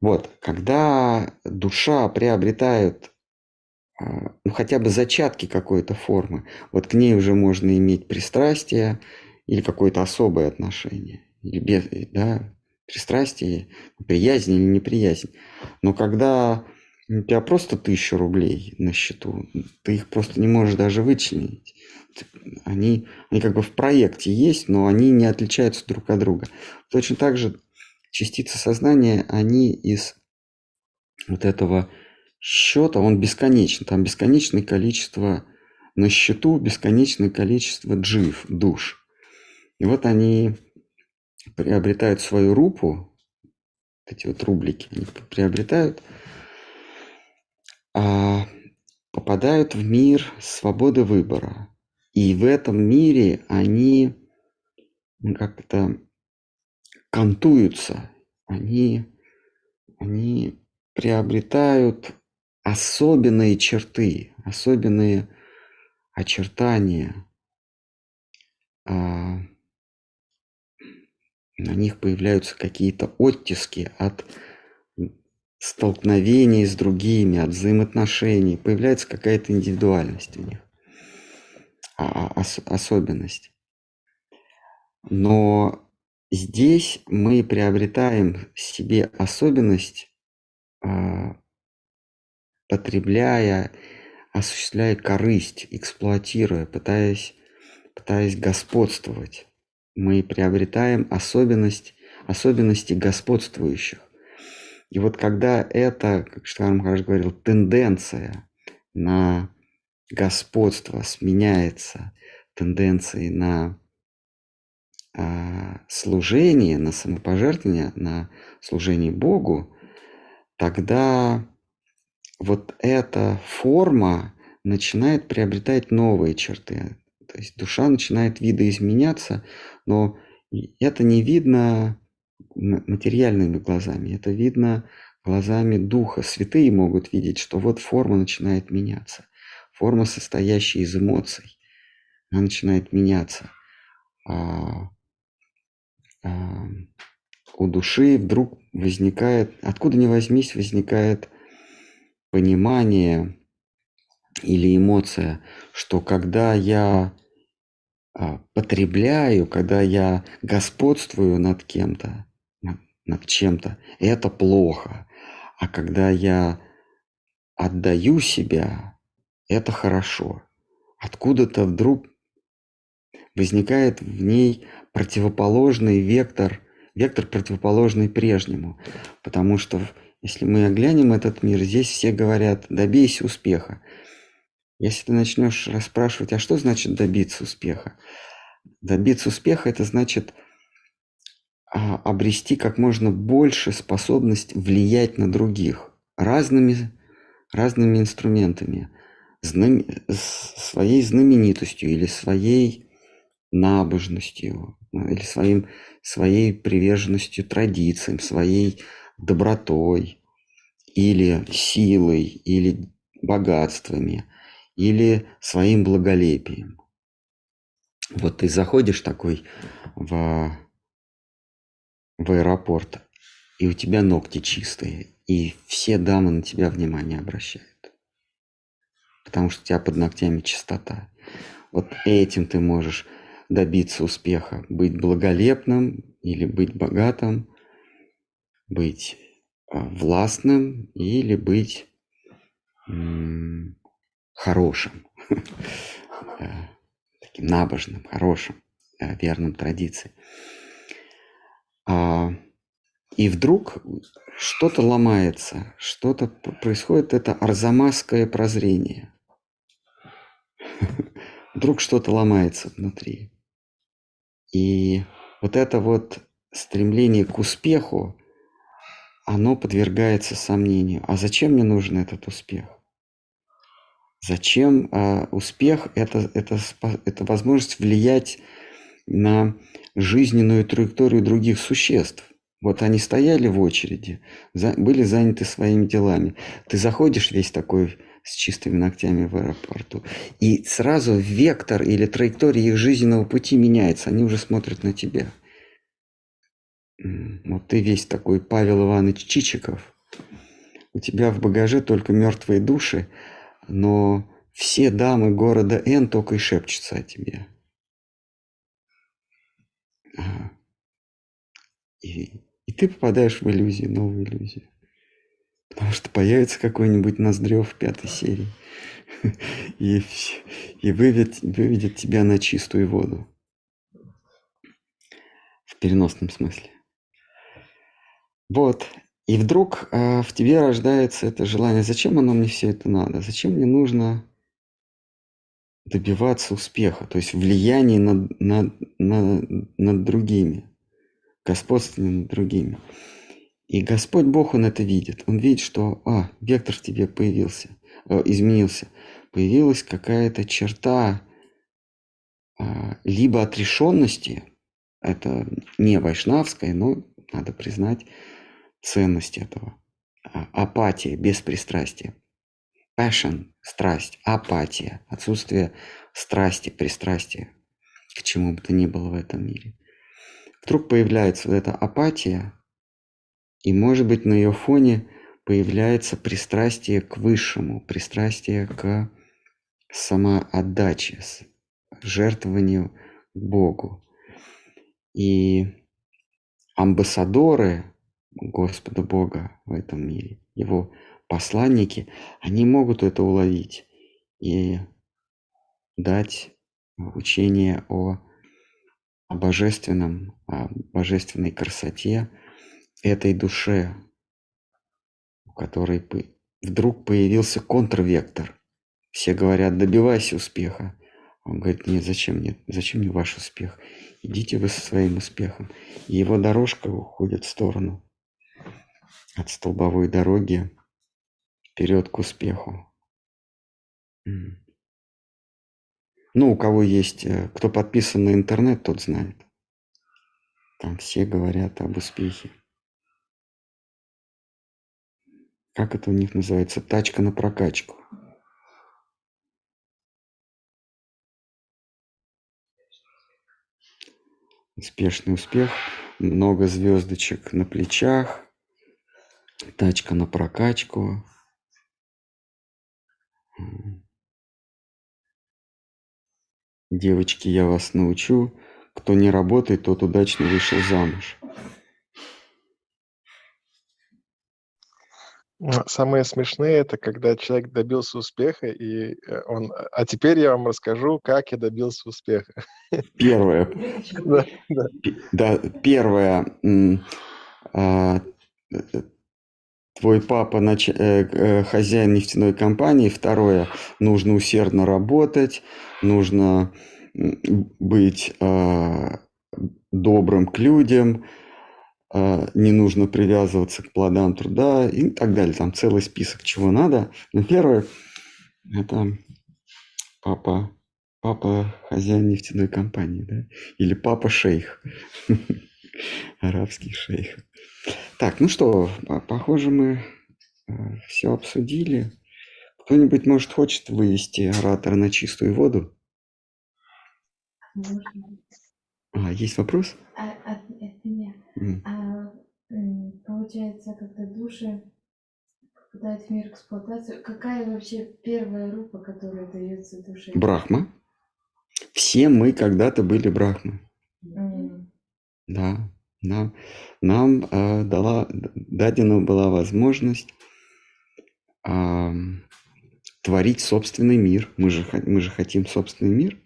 Вот, когда душа приобретает а, ну, хотя бы зачатки какой-то формы, вот к ней уже можно иметь пристрастие или какое-то особое отношение, или без, да, пристрастие, приязнь или неприязнь. Но когда у тебя просто тысяча рублей на счету, ты их просто не можешь даже вычленить. Они, они как бы в проекте есть, но они не отличаются друг от друга. Точно так же частицы сознания, они из вот этого счета, он бесконечен. Там бесконечное количество на счету, бесконечное количество джив, душ. И вот они приобретают свою рупу, эти вот рублики, они приобретают, а попадают в мир свободы выбора. И в этом мире они как-то кантуются, они, они приобретают особенные черты, особенные очертания. А, на них появляются какие-то оттиски от столкновений с другими, от взаимоотношений. Появляется какая-то индивидуальность у них, ос- особенность. Но здесь мы приобретаем себе особенность а, потребляя, осуществляя корысть, эксплуатируя, пытаясь, пытаясь господствовать. Мы приобретаем особенность, особенности господствующих. И вот когда это, как Штарм Махарадж говорил, тенденция на господство сменяется тенденцией на а, служение, на самопожертвование, на служение Богу, тогда вот эта форма начинает приобретать новые черты. То есть душа начинает видоизменяться, но это не видно материальными глазами, это видно глазами духа. Святые могут видеть, что вот форма начинает меняться. Форма, состоящая из эмоций, она начинает меняться. А, а, у души вдруг возникает, откуда ни возьмись, возникает понимание или эмоция, что когда я а, потребляю, когда я господствую над кем-то, над чем-то, это плохо. А когда я отдаю себя, это хорошо. Откуда-то вдруг возникает в ней противоположный вектор, вектор противоположный прежнему. Потому что если мы оглянем этот мир, здесь все говорят «добейся успеха». Если ты начнешь расспрашивать, а что значит добиться успеха? Добиться успеха – это значит а, обрести как можно больше способность влиять на других разными, разными инструментами, знам, своей знаменитостью или своей набожностью, или своим, своей приверженностью традициям, своей добротой, или силой, или богатствами, или своим благолепием. Вот ты заходишь такой в, в аэропорт, и у тебя ногти чистые, и все дамы на тебя внимание обращают. Потому что у тебя под ногтями чистота. Вот этим ты можешь добиться успеха. Быть благолепным или быть богатым, быть а, властным или быть хорошим. таким набожным, хорошим, верным традициям. И вдруг что-то ломается, что-то происходит, это арзамасское прозрение. Вдруг что-то ломается внутри. И вот это вот стремление к успеху, оно подвергается сомнению. А зачем мне нужен этот успех? Зачем э, успех это, это, это возможность влиять на жизненную траекторию других существ. Вот они стояли в очереди, за, были заняты своими делами. Ты заходишь весь такой с чистыми ногтями в аэропорту, и сразу вектор или траектория их жизненного пути меняется. Они уже смотрят на тебя. Вот ты весь такой Павел Иванович Чичиков. У тебя в багаже только мертвые души, но все дамы города Н только и шепчутся о тебе. И, и ты попадаешь в иллюзию, новую иллюзию. Потому что появится какой-нибудь Ноздрев в пятой серии и, и выведет, выведет тебя на чистую воду. В переносном смысле. Вот. И вдруг э, в тебе рождается это желание. Зачем оно мне все это надо? Зачем мне нужно добиваться успеха? То есть влияние над, над, над, над другими. Господствование над другими. И Господь Бог, Он это видит. Он видит, что, а, вектор в тебе появился, э, изменился. Появилась какая-то черта э, либо отрешенности, это не вайшнавская, но надо признать, ценность этого. А, апатия, беспристрастие. Passion, страсть, апатия, отсутствие страсти, пристрастия к чему бы то ни было в этом мире. Вдруг появляется вот эта апатия, и, может быть, на ее фоне появляется пристрастие к высшему, пристрастие к самоотдаче, жертвованию Богу. И амбассадоры Господа Бога в этом мире, его посланники, они могут это уловить и дать учение о, о божественном, о божественной красоте этой душе, у которой вдруг появился контрвектор. Все говорят, добивайся успеха. Он говорит, нет, зачем мне, зачем мне ваш успех? Идите вы со своим успехом. И его дорожка уходит в сторону от столбовой дороги вперед к успеху. Ну, у кого есть, э, кто подписан на интернет, тот знает. Там все говорят об успехе. Как это у них называется? Тачка на прокачку. Успешный успех, много звездочек на плечах, Тачка на прокачку. Девочки, я вас научу. Кто не работает, тот удачно вышел замуж. Самое смешное это когда человек добился успеха, и э, он, а теперь я вам расскажу, как я добился успеха. Первое. Да, да. да первое. А, твой папа нач... э, э, хозяин нефтяной компании. Второе, нужно усердно работать, нужно быть э, добрым к людям, э, не нужно привязываться к плодам труда и так далее. Там целый список чего надо. Но первое, это папа, папа хозяин нефтяной компании, да? Или папа шейх, арабский шейх. Так, ну что, похоже, мы э, все обсудили. Кто-нибудь, может, хочет вывести оратора на чистую воду? Можно. А, есть вопрос? А, от, от меня. Mm. А, получается, когда души попадают в мир эксплуатации, какая вообще первая рупа, которая дается душе? Брахма. Все мы когда-то были брахмы. Mm. Да. Нам, нам э, дала, дадена была возможность э, творить собственный мир. Мы же, мы же хотим собственный мир.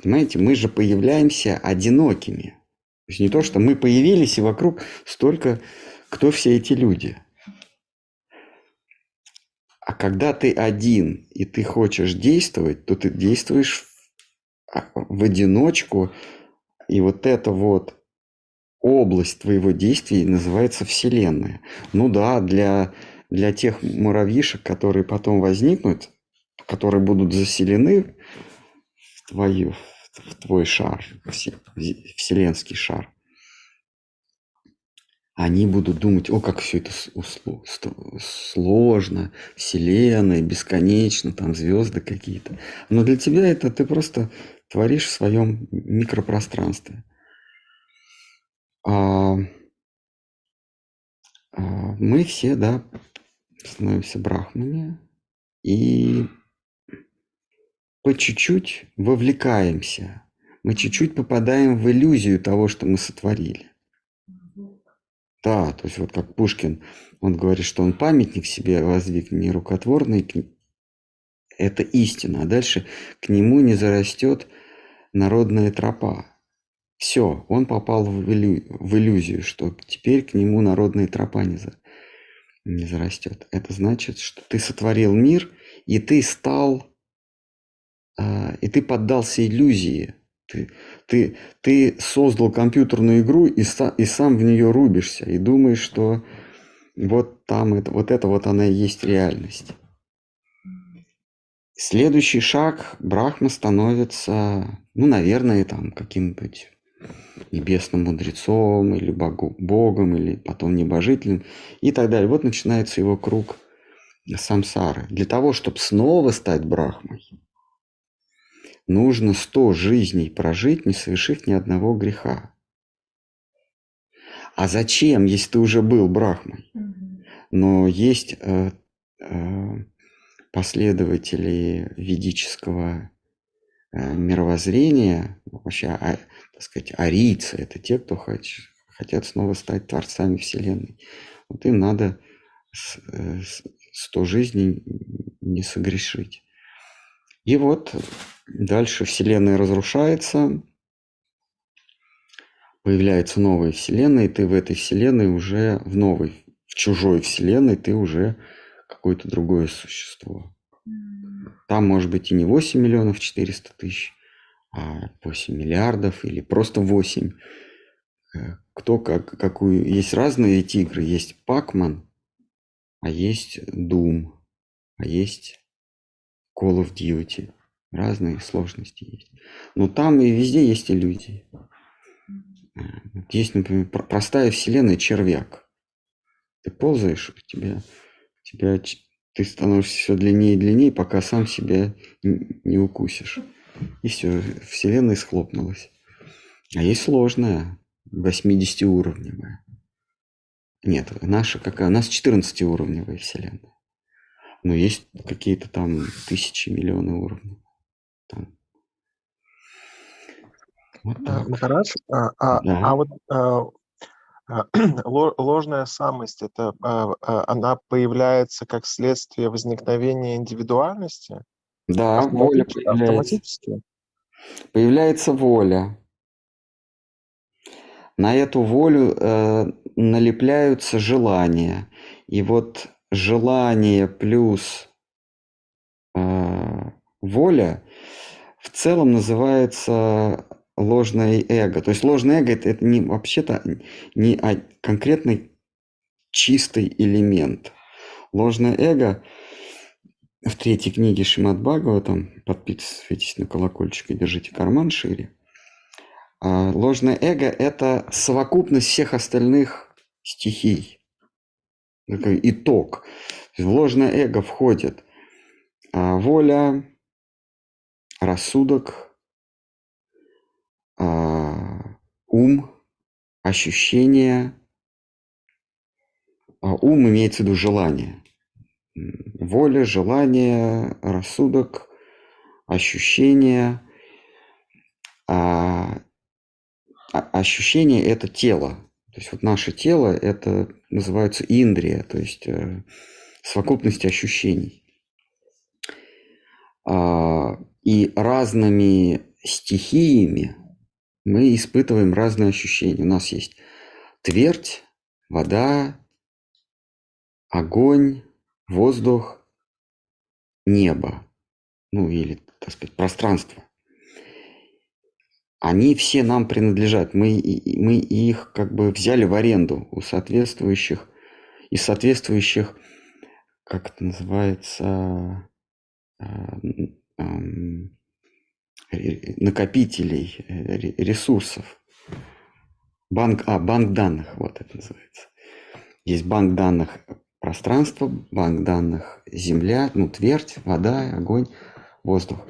Понимаете, мы же появляемся одинокими. То есть не то, что мы появились, и вокруг столько, кто все эти люди. А когда ты один, и ты хочешь действовать, то ты действуешь в, а, одиночку, и вот эта вот область твоего действия называется Вселенная. Ну да, для, для тех муравьишек, которые потом возникнут, которые будут заселены в твою, в твой шар, вселенский шар, они будут думать, о, как все это сложно, вселенная, бесконечно, там звезды какие-то. Но для тебя это ты просто творишь в своем микропространстве. А, а мы все, да, становимся брахмами и по чуть-чуть вовлекаемся. Мы чуть-чуть попадаем в иллюзию того, что мы сотворили. Да, то есть вот как Пушкин, он говорит, что он памятник себе воздвиг не рукотворный, это истина, а дальше к нему не зарастет народная тропа. Все, он попал в, иллю... в иллюзию, что теперь к нему народная тропа не, за... не зарастет. Это значит, что ты сотворил мир, и ты стал а, и ты поддался иллюзии. Ты, ты, ты создал компьютерную игру и, са, и сам в нее рубишься, и думаешь, что вот там это, вот это вот она и есть реальность. Следующий шаг Брахма становится, ну, наверное, там каким-нибудь небесным мудрецом или богу, богом, или потом небожителем и так далее. Вот начинается его круг самсары. Для того, чтобы снова стать Брахмой, нужно сто жизней прожить, не совершив ни одного греха. А зачем, если ты уже был брахмой? Но есть э, э, последователи ведического э, мировоззрения, вообще, а, так сказать, арийцы, это те, кто хоч, хотят снова стать творцами Вселенной. Вот им надо э, сто жизней не согрешить. И вот дальше Вселенная разрушается, появляется новая Вселенная, и ты в этой Вселенной уже в новой, в чужой Вселенной ты уже какое-то другое существо. Там может быть и не 8 миллионов 400 тысяч, а 8 миллиардов или просто 8. Э, кто как, какую... Есть разные эти игры. Есть Пакман, а есть Doom, а есть Call of Duty. Разные сложности есть. Но там и везде есть иллюзии. Есть, например, простая вселенная червяк. Ты ползаешь, у тебя, тебя ты становишься все длиннее и длиннее, пока сам себя не укусишь. И все, вселенная схлопнулась. А есть сложная, 80-уровневая. Нет, наша какая? У нас 14-уровневая вселенная. Но есть какие-то там тысячи, миллионы уровней. Там. Вот так. Махарадж, а, а, да. а вот а, ложная самость, это а, а, она появляется как следствие возникновения индивидуальности? Да, воля появляется. Автоматически? Появляется воля. На эту волю э, налепляются желания. И вот желание плюс э, воля в целом называется ложное эго. То есть ложное эго это, это не вообще-то не а конкретный чистый элемент. Ложное эго в третьей книге Шимат Бхагаватам, подписывайтесь на колокольчик и держите карман шире, а ложное эго – это совокупность всех остальных стихий такой итог. В ложное эго входит а, воля, рассудок, ум, ощущения. А, ум имеется в виду желание. Воля, желание, рассудок, ощущения. А, а ощущение – это тело. То есть вот наше тело – это называется индрия, то есть э, совокупность ощущений. А, и разными стихиями мы испытываем разные ощущения. У нас есть твердь, вода, огонь, воздух, небо, ну или, так сказать, пространство. Они все нам принадлежат. Мы, мы их как бы взяли в аренду у соответствующих, и соответствующих, как это называется, а, накопителей ресурсов. Банк, а, банк данных, вот это называется. Есть банк данных пространства, банк данных земля, ну, твердь, вода, огонь, воздух.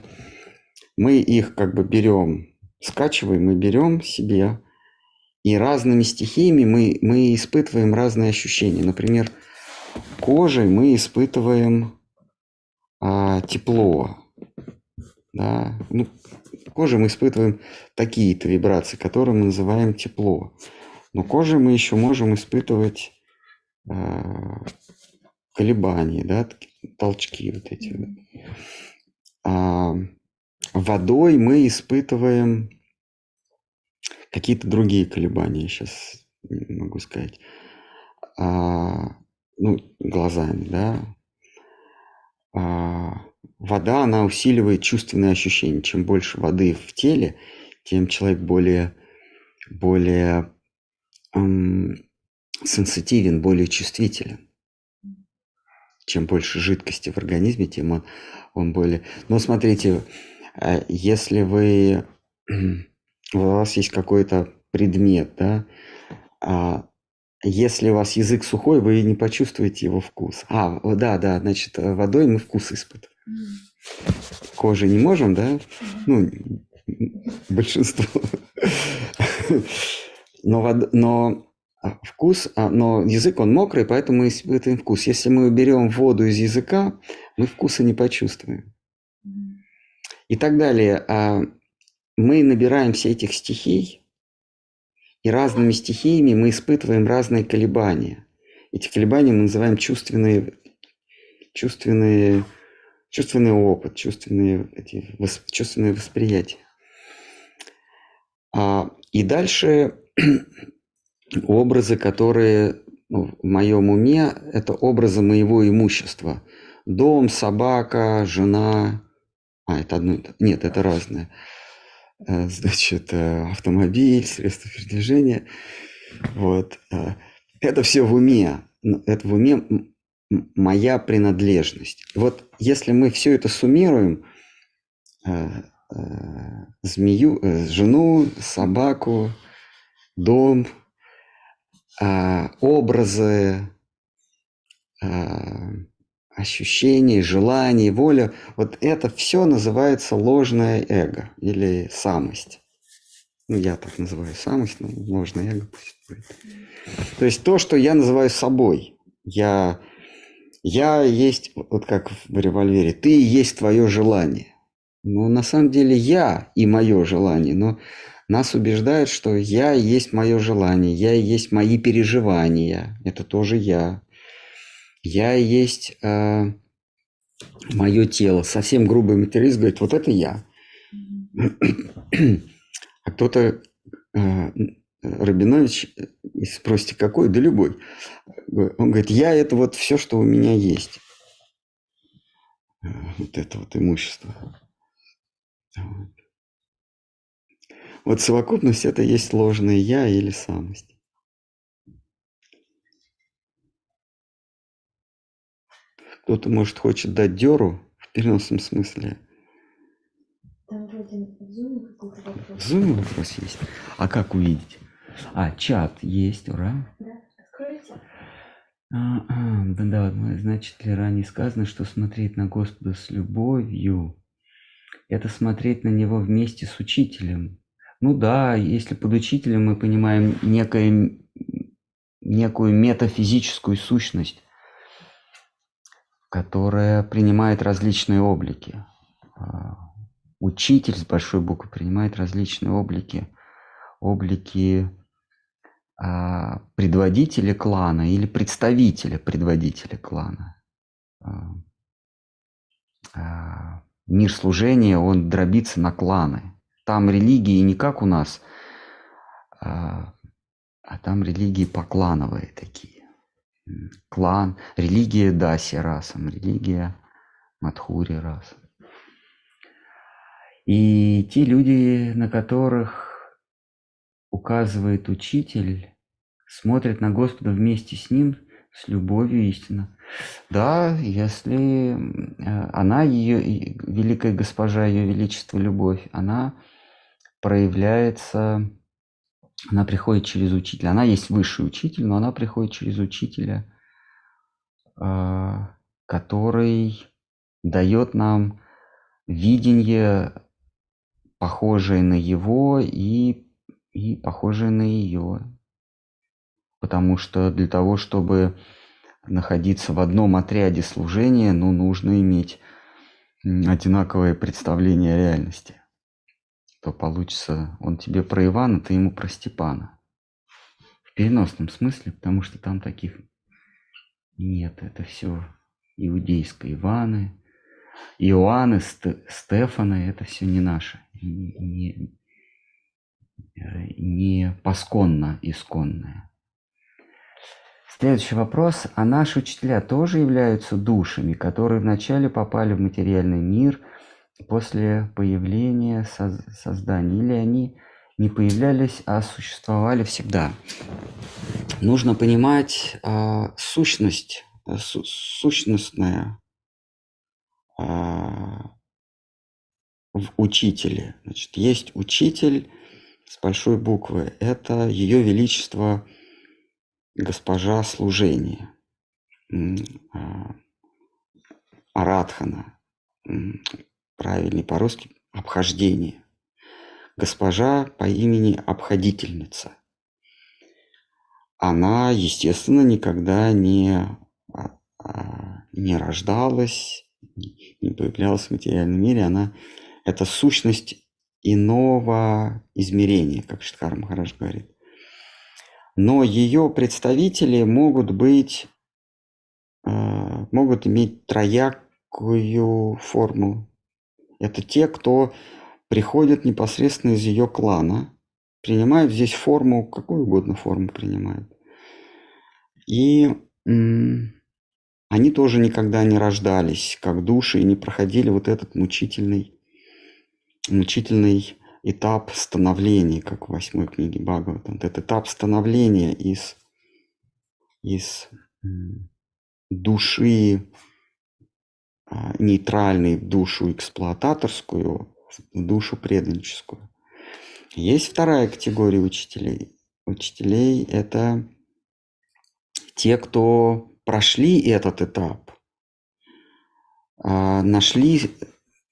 Мы их как бы берем, скачиваем, мы берем себе, и разными стихиями мы, мы испытываем разные ощущения. Например, кожей мы испытываем а, тепло. Да? Ну, кожей мы испытываем такие-то вибрации, которые мы называем тепло. Но кожей мы еще можем испытывать а, колебания, да, толчки вот эти. А, водой мы испытываем какие-то другие колебания, сейчас могу сказать. А, ну, глазами, да. А, вода, она усиливает чувственные ощущения. Чем больше воды в теле, тем человек более, более эм, сенситивен, более чувствителен. Чем больше жидкости в организме, тем он, он более... Но смотрите, э, если вы... У вас есть какой-то предмет, да, а если у вас язык сухой, вы не почувствуете его вкус. А, да, да, значит, водой мы вкус испытываем. Кожей не можем, да? Ну, большинство. Но, вод... но а, вкус, а, но язык, он мокрый, поэтому мы испытываем вкус. Если мы уберем воду из языка, мы вкуса не почувствуем. И так далее. А, мы набираемся этих стихий, и разными стихиями мы испытываем разные колебания. Эти колебания мы называем чувственные, чувственные, чувственный опыт, чувственные, эти, чувственные восприятия. И дальше образы, которые ну, в моем уме, это образы моего имущества. Дом, собака, жена. А, это одно. Нет, это разное. Э, значит, э, автомобиль, средства передвижения. Вот. Э, это все в уме. Это в уме моя принадлежность. Вот если мы все это суммируем, змею, жену, собаку, дом, образы, ощущений, желаний, воля, вот это все называется ложное эго или самость. Ну, я так называю самость, но ложное эго пусть будет. То есть то, что я называю собой. Я, я есть, вот как в револьвере, ты и есть твое желание. Ну, на самом деле я и мое желание, но нас убеждают, что я и есть мое желание, я и есть мои переживания, это тоже я. Я и есть э, мое тело. Совсем грубый материалист говорит, вот это я. А кто-то, э, Рабинович, спросите, какой? Да любой. Он говорит, я это вот все, что у меня есть. Вот это вот имущество. Вот. вот совокупность это есть ложное я или самость. Кто-то, может, хочет дать дёру в переносном смысле. Там вроде в зуме какой-то вопрос. В зуме вопрос есть. А как увидеть? А, чат есть, ура. Да, откройте. А, а, да, да, значит ли ранее сказано, что смотреть на Господа с любовью – это смотреть на Него вместе с учителем. Ну да, если под учителем мы понимаем некое, некую метафизическую сущность, которая принимает различные облики. А, учитель с большой буквы принимает различные облики. Облики а, предводителя клана или представителя предводителя клана. мир служения, он дробится на кланы. Там религии не как у нас, а, а там религии поклановые такие. Клан, религия Даси расом, религия Мадхури расом. И те люди, на которых указывает учитель, смотрят на Господа вместе с ним с любовью истинно. Да, если э, она, ее, великая госпожа, ее величество, любовь, она проявляется, она приходит через учителя. Она есть высший учитель, но она приходит через учителя, э, который дает нам видение, похожее на его и, и похожее на ее. Потому что для того, чтобы находиться в одном отряде служения, ну, нужно иметь одинаковое представление о реальности. То получится, он тебе про Ивана, ты ему про Степана. В переносном смысле, потому что там таких нет. Это все иудейское. Иваны, Иоанны, Стефаны, это все не наше. Не, не посконно исконное. Следующий вопрос. А наши учителя тоже являются душами, которые вначале попали в материальный мир после появления создания? Или они не появлялись, а существовали всегда? Нужно понимать а, сущность, су, сущностная а, в учителе. Значит, есть учитель с большой буквы. Это Ее Величество – госпожа служения, а, Аратхана, правильнее по-русски, обхождение. Госпожа по имени Обходительница. Она, естественно, никогда не, а, а, не рождалась, не появлялась в материальном мире. Она – это сущность иного измерения, как Штхар Махарадж говорит но ее представители могут быть, э, могут иметь троякую форму. Это те, кто приходит непосредственно из ее клана, принимают здесь форму, какую угодно форму принимают. И они тоже никогда не рождались как души и не проходили вот этот мучительный, мучительный этап становления, как в восьмой книге Бхагавата. Этот этап становления из, из души а, нейтральной в душу эксплуататорскую, в душу преданническую. Есть вторая категория учителей. Учителей – это те, кто прошли этот этап, а, нашли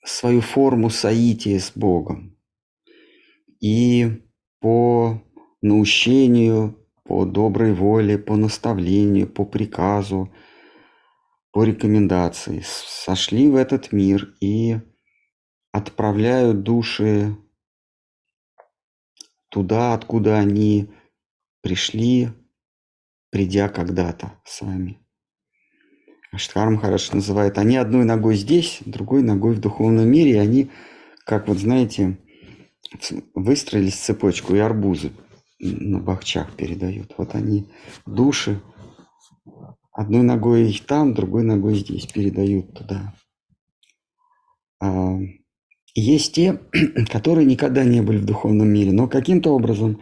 свою форму соития с Богом и по наущению, по доброй воле, по наставлению, по приказу, по рекомендации сошли в этот мир и отправляют души туда, откуда они пришли, придя когда-то сами. Аштхар хорошо называет, они одной ногой здесь, другой ногой в духовном мире, и они, как вот знаете, выстроились цепочку, и арбузы на бахчах передают. Вот они души одной ногой их там, другой ногой здесь передают туда. А, есть те, которые никогда не были в духовном мире, но каким-то образом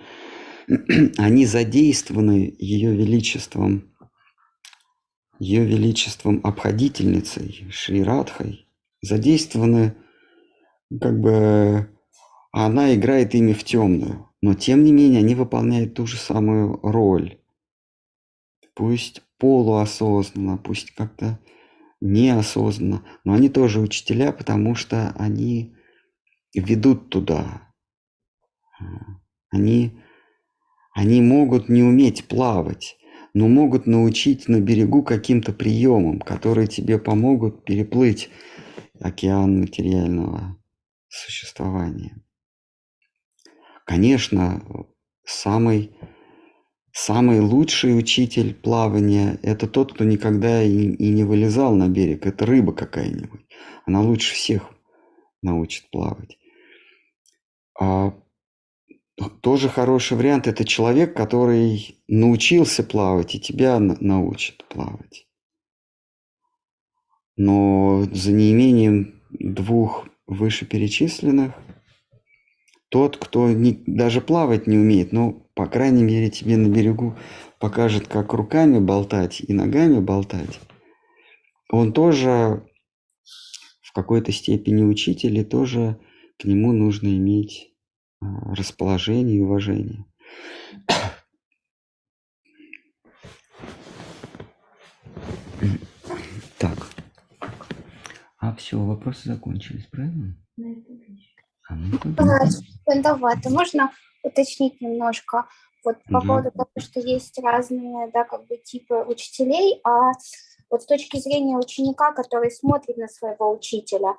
они задействованы ее величеством, ее величеством обходительницей, Шри Радхой, задействованы как бы она играет ими в темную. Но тем не менее они выполняют ту же самую роль. Пусть полуосознанно, пусть как-то неосознанно, но они тоже учителя, потому что они ведут туда. Они, они могут не уметь плавать, но могут научить на берегу каким-то приемам, которые тебе помогут переплыть океан материального существования. Конечно, самый самый лучший учитель плавания – это тот, кто никогда и, и не вылезал на берег. Это рыба какая-нибудь. Она лучше всех научит плавать. А тоже хороший вариант – это человек, который научился плавать и тебя научит плавать. Но за неимением двух вышеперечисленных, тот, кто не, даже плавать не умеет, но, по крайней мере, тебе на берегу покажет, как руками болтать и ногами болтать, он тоже в какой-то степени учитель, и тоже к нему нужно иметь расположение и уважение. Так. А все, вопросы закончились, правильно? А, ну, можно уточнить немножко? Вот по угу. поводу того, что есть разные, да, как бы типы учителей, а вот с точки зрения ученика, который смотрит на своего учителя,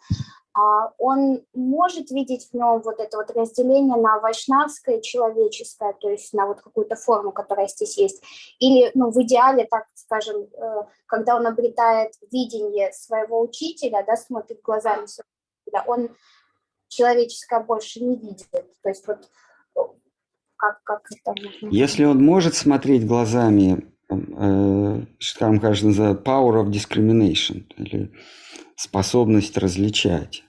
а он может видеть в нем вот это вот разделение на вайшнавское человеческое, то есть на вот какую-то форму, которая здесь есть. Или, ну, в идеале, так скажем, э, когда он обретает видение своего учителя, да, смотрит глазами своего учителя, он человеческое больше не видит. То есть вот э, как, как это. Если он может смотреть глазами, э, скажем, кажется, называют power of discrimination, или способность различать,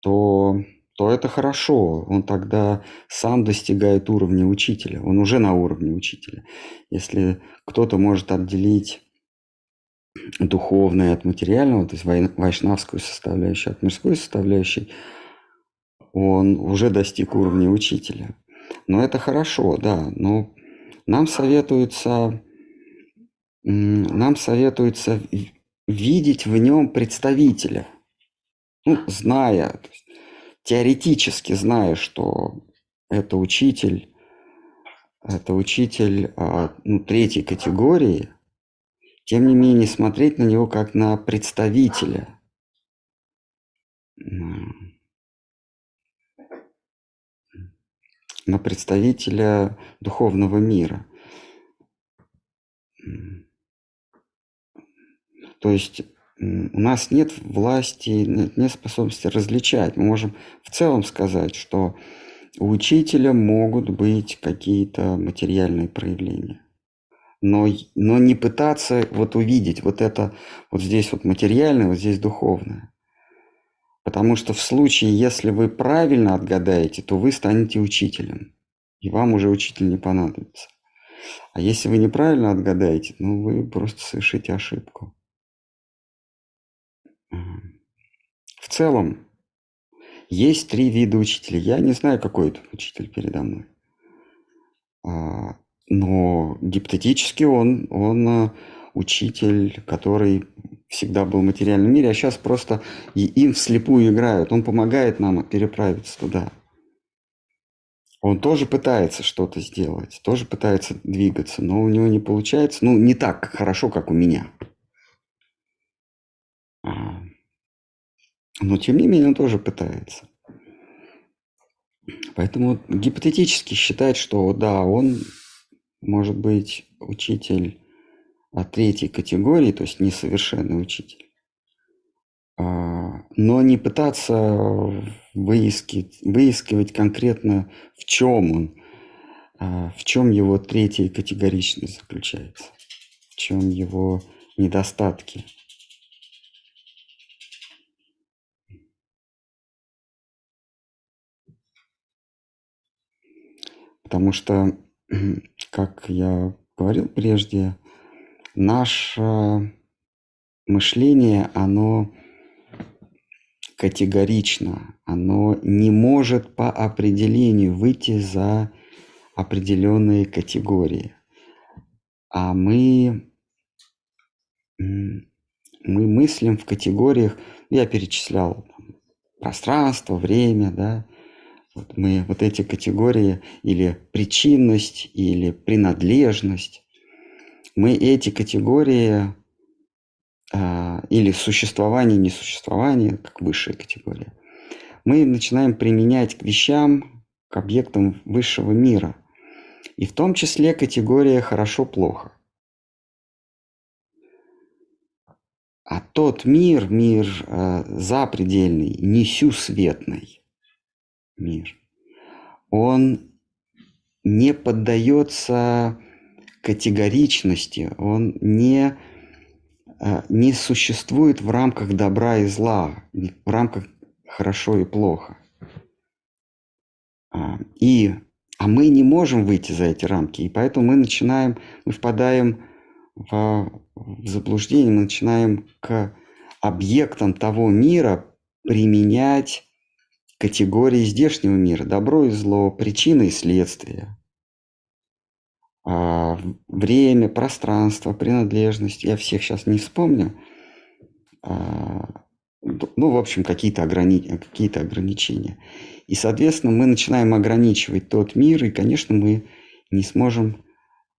то, то это хорошо. Он тогда сам достигает уровня учителя. Он уже на уровне учителя. Если кто-то может отделить духовное от материального, то есть вайшнавскую составляющую от мирской составляющей, он уже достиг уровня учителя. Но это хорошо, да. Но нам советуется, нам советуется видеть в нем представителя, ну, зная, теоретически зная, что это учитель, это учитель а, ну, третьей категории, тем не менее смотреть на него как на представителя. на представителя духовного мира. То есть у нас нет власти, нет, нет способности различать. Мы можем в целом сказать, что у учителя могут быть какие-то материальные проявления. Но, но не пытаться вот увидеть вот это, вот здесь вот материальное, вот здесь духовное. Потому что в случае, если вы правильно отгадаете, то вы станете учителем. И вам уже учитель не понадобится. А если вы неправильно отгадаете, ну вы просто совершите ошибку. В целом, есть три вида учителей. Я не знаю, какой это учитель передо мной. А, но гипотетически он, он э, учитель, который всегда был в материальном мире, а сейчас просто и им вслепую играют. Он помогает нам переправиться туда. Он тоже пытается что-то сделать, тоже пытается двигаться, но у него не получается, ну, не так хорошо, как у меня. Но тем не менее он тоже пытается. Поэтому гипотетически считать, что да, он может быть учитель от третьей категории, то есть несовершенный учитель. А, но не пытаться выискивать, выискивать конкретно, в чем он, а, в чем его третья категоричность заключается, в чем его недостатки. Потому что, как я говорил прежде, наше мышление, оно категорично, оно не может по определению выйти за определенные категории. А мы, мы мыслим в категориях, я перечислял пространство, время, да, вот мы вот эти категории или причинность, или принадлежность, мы эти категории а, или существование, несуществование, как высшая категория, мы начинаем применять к вещам, к объектам высшего мира. И в том числе категория «хорошо-плохо». А тот мир, мир э, запредельный, несюсветный мир, он не поддается категоричности, он не, э, не существует в рамках добра и зла, в рамках хорошо и плохо. А, и, а мы не можем выйти за эти рамки, и поэтому мы начинаем, мы впадаем в, в заблуждение, мы начинаем к объектам того мира применять категории здешнего мира, добро и зло, причины и следствия, а, время, пространство, принадлежность. Я всех сейчас не вспомню. А, ну, в общем, какие-то ограни... какие ограничения. И, соответственно, мы начинаем ограничивать тот мир, и, конечно, мы не сможем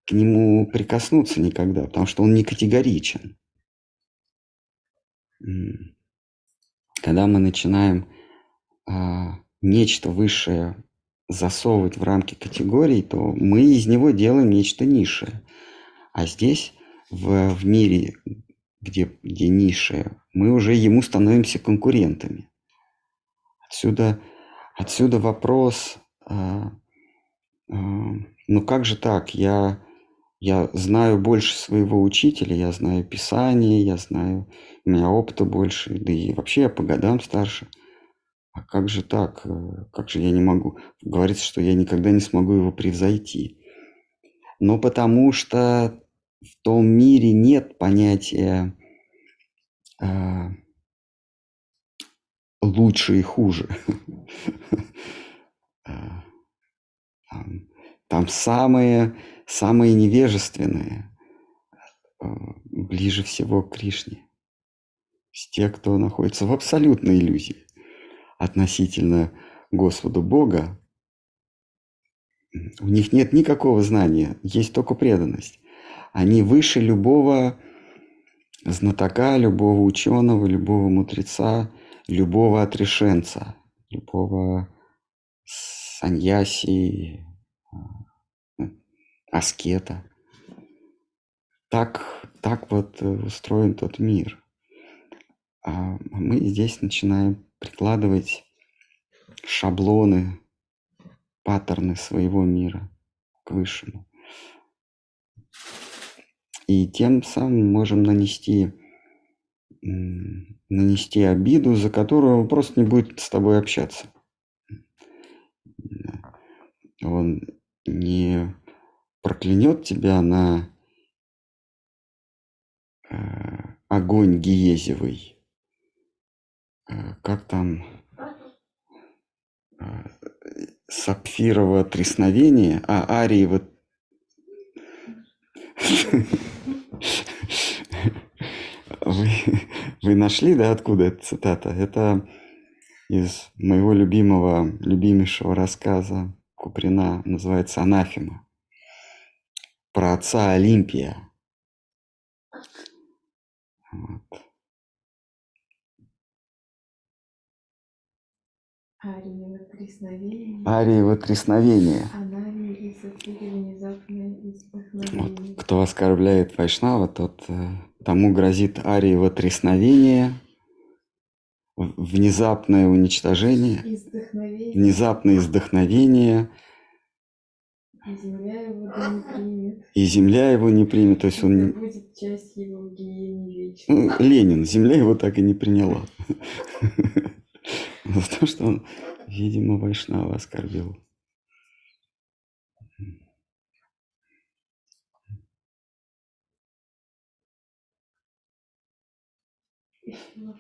к нему прикоснуться никогда, потому что он не категоричен. Когда мы начинаем нечто высшее засовывать в рамки категорий, то мы из него делаем нечто низшее. А здесь, в, в мире, где, где низшее, мы уже ему становимся конкурентами. Отсюда, отсюда вопрос, а, а, ну как же так, я я знаю больше своего учителя, я знаю Писание, я знаю, у меня опыта больше, да и вообще я по годам старше. А как же так? Э, как же я не могу? Говорится, что я никогда не смогу его превзойти. Но потому что в том мире нет понятия э, лучше и хуже. Э, там самые самые невежественные э, ближе всего к Кришне. Те, кто находится в абсолютной иллюзии относительно Господу Бога, у них нет никакого знания, есть только преданность. Они выше любого знатока, любого ученого, любого мудреца, любого отрешенца, любого саньяси, аскета. Так, так вот э, устроен тот мир. А мы здесь начинаем прикладывать шаблоны, паттерны своего мира к высшему. И тем самым можем нанести, нанести обиду, за которую он просто не будет с тобой общаться. Он не проклянет тебя на э, огонь гиезевый. Э, как там? Э, сапфировое тресновение, а ариево... Вы, вы нашли, да, откуда эта цитата? Это из моего любимого, любимейшего рассказа Куприна, называется «Анафема» про отца Олимпия. Вот. Ариево тресновение. Ариево тресновение. Анарии и внезапное Вот, кто оскорбляет Вайшнава, тот э, тому грозит ариево тресновение, внезапное уничтожение, внезапное издохновение – и земля его да не примет. И земля его не примет. То есть он... Это будет часть его вечной. Ну, Ленин, земля его так и не приняла. За то, что он, видимо, Вайшнава оскорбил.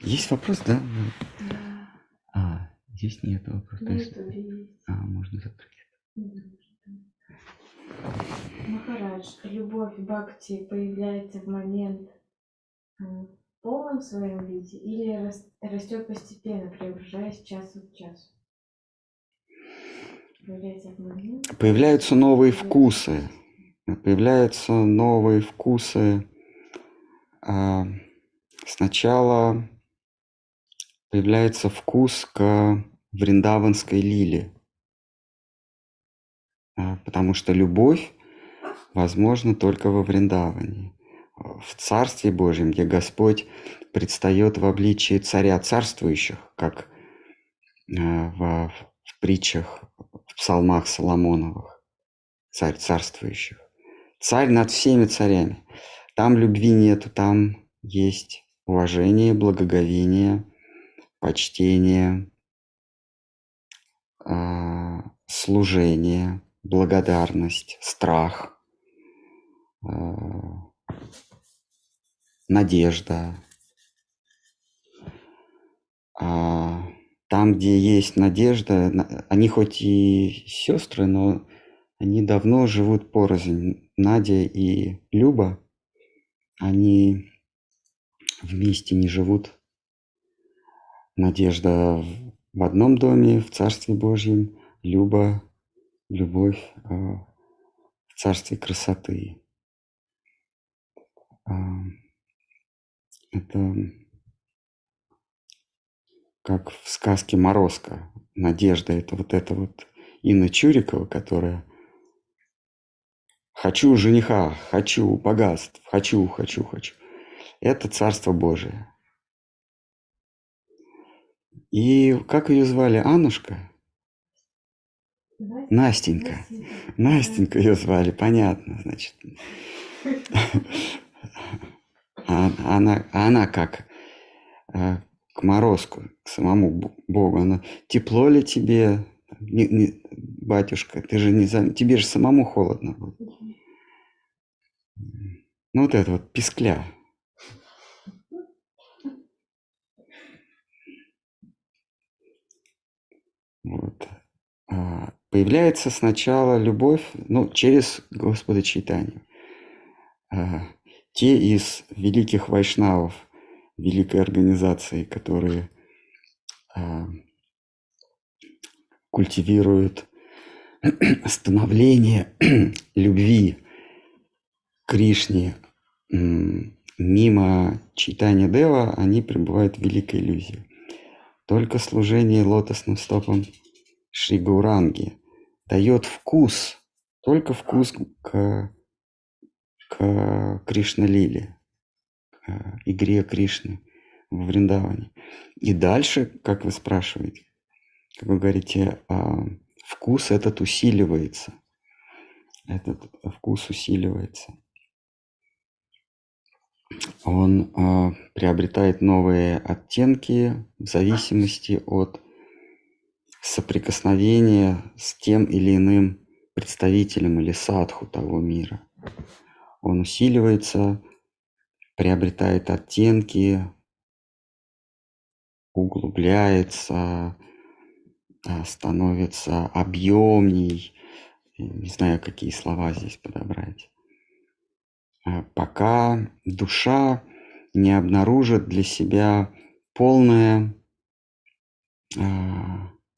Есть вопрос, да? Да. А, здесь нет вопроса. Ну, есть... А, можно закрыть. Махарадж, любовь бхакти появляется в момент э, полном своем виде или растет постепенно, преображаясь час от часу? Появляются новые вкусы. Появляются новые вкусы. А, сначала появляется вкус к вриндаванской лиле. а, потому что любовь возможна только во Вриндаване. В Царстве Божьем, где Господь предстает в обличии царя царствующих, как а, в, в притчах, в псалмах Соломоновых, царь царствующих. Царь над всеми царями. Там любви нету, там есть уважение, благоговение, почтение, а, служение, благодарность, страх, а, надежда. А там, где есть надежда, они хоть и сестры, но они давно живут порознь. Надя и Люба, они вместе не живут. Надежда в одном доме, в Царстве Божьем, Люба, любовь а, в Царстве красоты. Это как в сказке «Морозко». Надежда – это вот это вот Инна Чурикова, которая «хочу жениха, хочу богатств, хочу, хочу, хочу». Это Царство Божие. И как ее звали? Аннушка? Настенька. Настенька ее звали, понятно, значит. А она, а она как? А, к морозку, к самому Богу. Она, тепло ли тебе, не, не, батюшка, ты же не за... тебе же самому холодно будет. Ну вот это вот пискля. Вот. А, появляется сначала любовь, ну, через Господа читания. Те из великих вайшнавов, великой организации, которые а, культивируют становление любви Кришне мимо читания Дева, они пребывают в великой иллюзии. Только служение лотосным стопам Шри Гауранги дает вкус, только вкус к, к Кришна Лиле, к игре Кришны в Вриндаване. И дальше, как вы спрашиваете, как вы говорите, а, вкус этот усиливается. Этот вкус усиливается он э, приобретает новые оттенки в зависимости от соприкосновения с тем или иным представителем или садху того мира. Он усиливается, приобретает оттенки, углубляется, становится объемней. Не знаю, какие слова здесь подобрать. Э, пока душа не обнаружит для себя полное, э,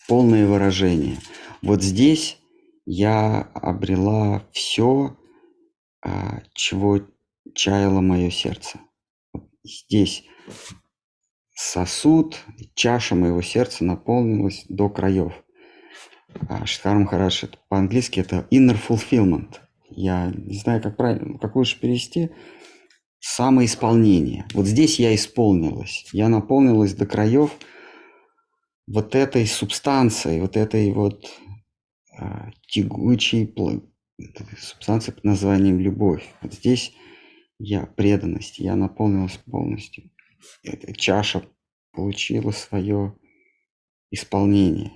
полное выражение. Вот здесь я обрела все, э, чего чаяло мое сердце. Здесь сосуд, чаша моего сердца наполнилась до краев. Шхар Махарадж, по-английски это inner fulfillment – я не знаю, как правильно, как лучше перевести, самоисполнение. Вот здесь я исполнилась, я наполнилась до краев вот этой субстанцией, вот этой вот а, тягучей субстанцией под названием любовь. Вот здесь я преданность, я наполнилась полностью. Эта чаша получила свое исполнение.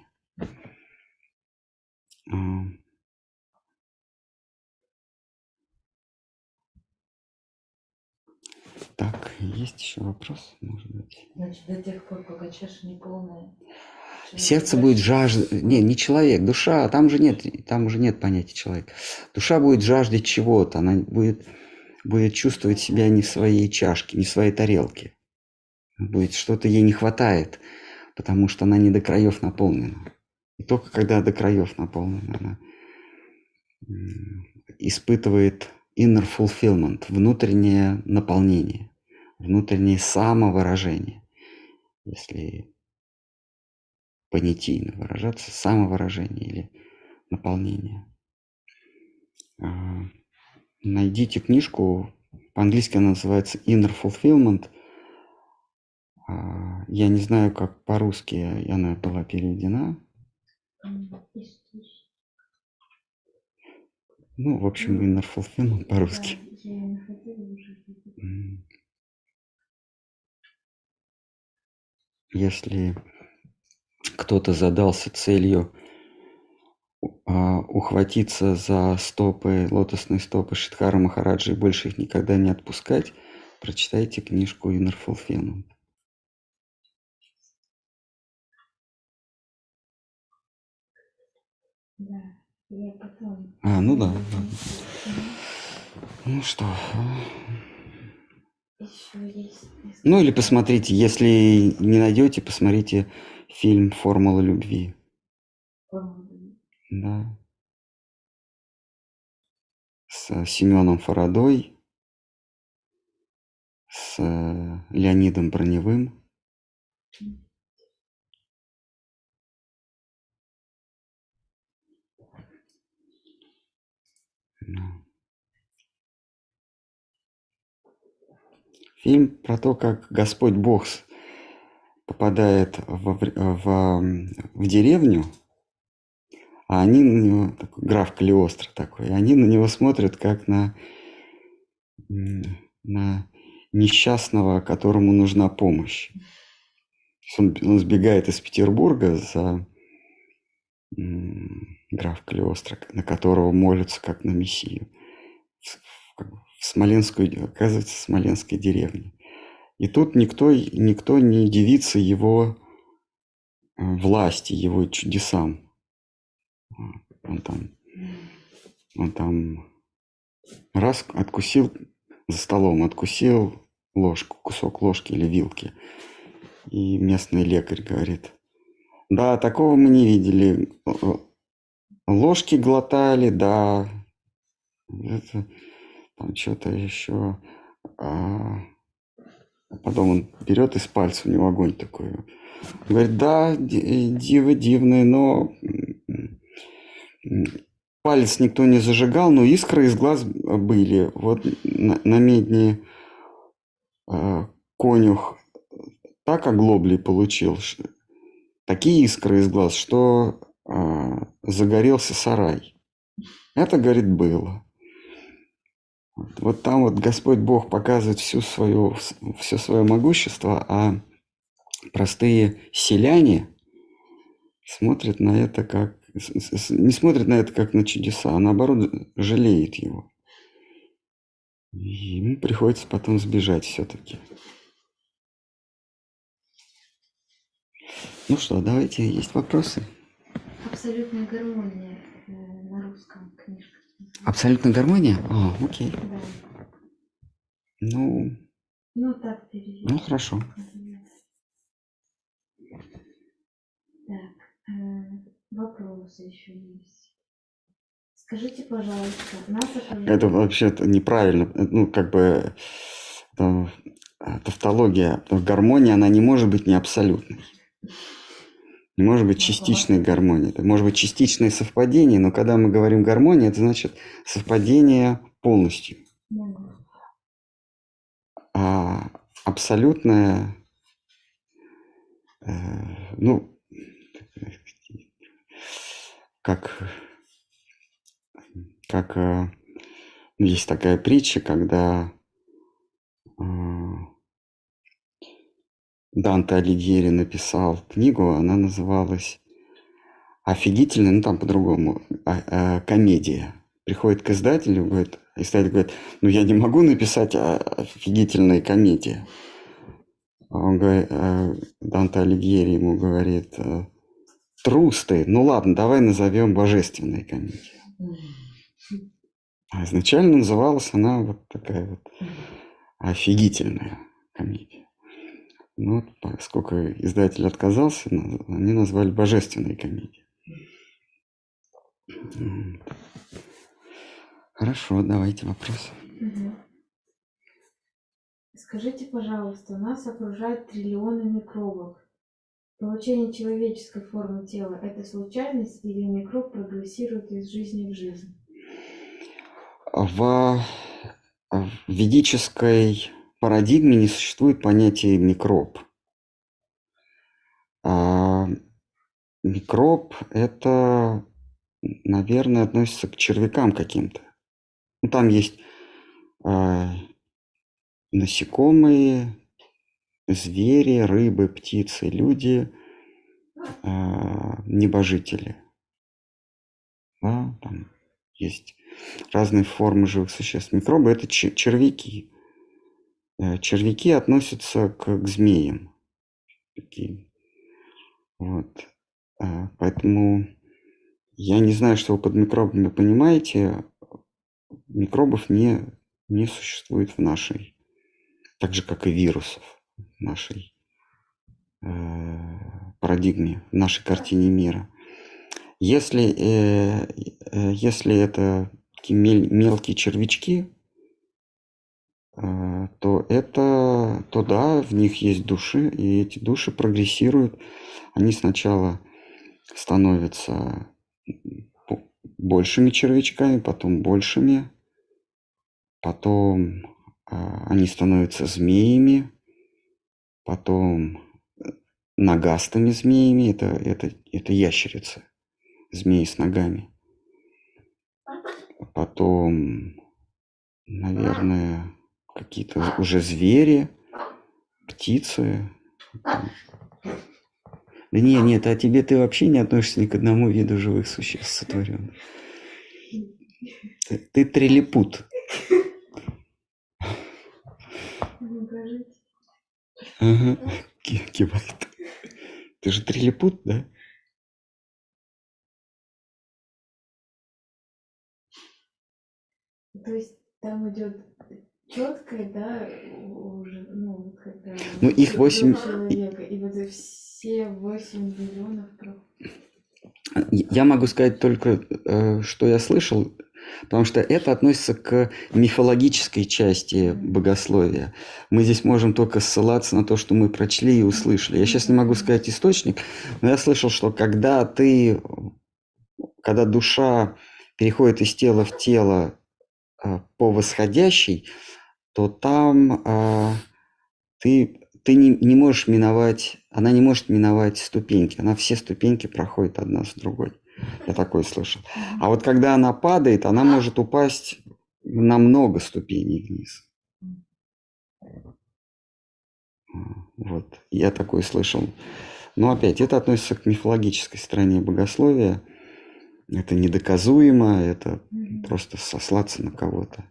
Так, есть еще вопрос, может быть? Значит, до тех пор, пока чаша не полная. Сердце будет жаждать, не, не человек, душа, там же нет, там уже нет понятия человек. Душа будет жаждать чего-то, она будет, будет чувствовать себя не в своей чашке, не в своей тарелке. Будет что-то ей не хватает, потому что она не до краев наполнена. И только когда до краев наполнена, она испытывает inner fulfillment, внутреннее наполнение, внутреннее самовыражение. Если понятийно выражаться, самовыражение или наполнение. А, найдите книжку, по-английски она называется Inner Fulfillment. А, я не знаю, как по-русски она была переведена. Ну, в общем, Inner Fulfillment по-русски. Если кто-то задался целью а, ухватиться за стопы, лотосные стопы Шидхара Махараджи и больше их никогда не отпускать, прочитайте книжку Inner Fulfillment. Да, я потом. А, ну да. да. Ну что? Ну или посмотрите, если не найдете, посмотрите фильм «Формула любви». Да. С Семеном Фарадой, с Леонидом Броневым. Фильм про то, как Господь Бог попадает в, в, в деревню, а они на него, такой, граф Калиостро такой, они на него смотрят как на, на несчастного, которому нужна помощь. Он, он сбегает из Петербурга за граф Калиостро, на которого молятся как на Мессию. В Смоленскую, оказывается, Смоленской деревне. И тут никто, никто не удивится его э, власти, его чудесам. Он там, он там раз откусил за столом, откусил ложку, кусок ложки или вилки. И местный лекарь говорит, да, такого мы не видели. Ложки глотали, да. Это, там что-то еще. А потом он берет из пальца, у него огонь такой. Говорит, да, дивы дивные, но палец никто не зажигал, но искры из глаз были. Вот на, на медне э, конюх так оглоблей получил, такие искры из глаз, что э, загорелся сарай. Это, говорит, было. Вот там вот Господь Бог показывает всю свою, все свое могущество, а простые селяне смотрят на это как не смотрит на это как на чудеса, а наоборот жалеет его. И ему приходится потом сбежать все-таки. Ну что, давайте, есть вопросы? Абсолютная гармония э, на русском книжка. Абсолютная гармония? А, окей. Да. Ну, ну так перевести. Ну, хорошо. Так. Э, Вопросы еще есть. Скажите, пожалуйста, нас Это вообще-то неправильно. Ну, как бы это, тавтология, гармония, она не может быть не абсолютной. Может быть частичной гармонии. Это может быть частичное совпадение, но когда мы говорим гармония, это значит совпадение полностью. А абсолютное, э, ну, как, как э, есть такая притча, когда э, Данте Алигьери написал книгу, она называлась офигительная, ну там по-другому, а, а, комедия. Приходит к издателю, говорит, издатель говорит, ну я не могу написать офигительные комедии. А он говорит, э, Данте Алигьери ему говорит, Трус ты. Ну ладно, давай назовем божественной комедией. А изначально называлась она вот такая вот офигительная комедия. Ну, вот, поскольку издатель отказался, они назвали божественной комедией. Хорошо, давайте вопрос. Скажите, пожалуйста, нас окружают триллионы микробов. Получение человеческой формы тела – это случайность или микроб прогрессирует из жизни в жизнь? в ведической парадигме не существует понятия микроб. А микроб – это, наверное, относится к червякам каким-то. Ну, там есть э, насекомые, звери, рыбы, птицы, люди, э, небожители. Да, там есть разные формы живых существ. Микробы – это червяки. Э, червяки относятся к, к змеям. Вот. А, поэтому я не знаю, что вы под микробами понимаете. Микробов не, не существует в нашей, так же, как и вирусов в нашей э, парадигме, в нашей картине мира. Если, э, э, если это такие мель, мелкие червячки, то это, то да, в них есть души, и эти души прогрессируют. Они сначала становятся большими червячками, потом большими, потом а, они становятся змеями, потом ногастыми змеями, это, это, это ящерицы, змеи с ногами. Потом, наверное, какие-то уже звери, птицы. Да нет, нет, а тебе ты вообще не относишься ни к одному виду живых существ сотворенных. Ты, ты трилипут. Ага, кивает. Ты же трилипут, да? То есть там идет четкое, да, уже, ну, когда... Ну, их восемь... Человека, и вот все восемь миллионов... Я могу сказать только, э, что я слышал, потому что это относится к мифологической части богословия. Мы здесь можем только ссылаться на то, что мы прочли и услышали. Я сейчас не могу сказать источник, но я слышал, что когда ты, когда душа переходит из тела в тело э, по восходящей, то там э, ты ты не, не можешь миновать, она не может миновать ступеньки, она все ступеньки проходит одна с другой. Я такое слышал. А вот когда она падает, она может упасть на много ступеней вниз. Вот, я такое слышал. Но опять, это относится к мифологической стороне богословия. Это недоказуемо, это просто сослаться на кого-то.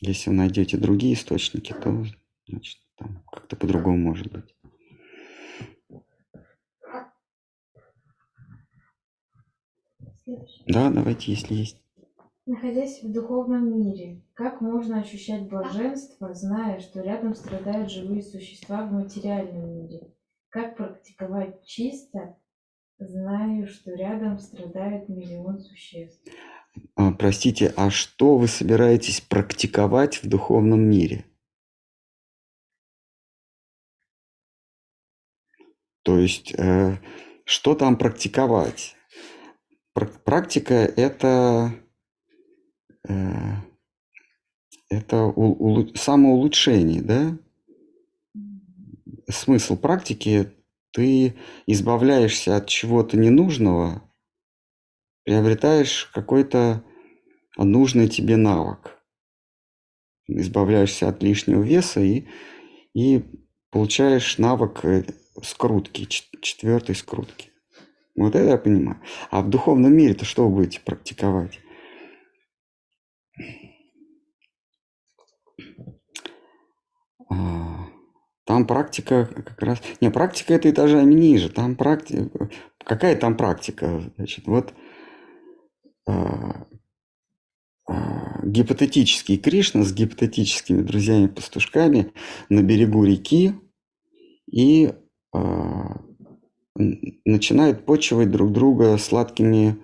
Если вы найдете другие источники, то значит, там как-то по-другому может быть. Следующий. Да, давайте, если есть. Находясь в духовном мире, как можно ощущать блаженство, зная, что рядом страдают живые существа в материальном мире? Как практиковать чисто, зная, что рядом страдает миллион существ? А, простите, а что вы собираетесь практиковать в духовном мире? То есть, э, что там практиковать? Практика это, э, это у, у, самоулучшение, да? Смысл практики – ты избавляешься от чего-то ненужного, приобретаешь какой-то нужный тебе навык. Избавляешься от лишнего веса и, и получаешь навык э, скрутки, четвертой скрутки. Вот это я понимаю. А в духовном мире-то что вы будете практиковать? А, там практика как раз... Не, практика это этажами ниже. Там практика... Какая там практика? Значит, вот гипотетический Кришна с гипотетическими друзьями-пастушками на берегу реки и а, начинают почивать друг друга сладкими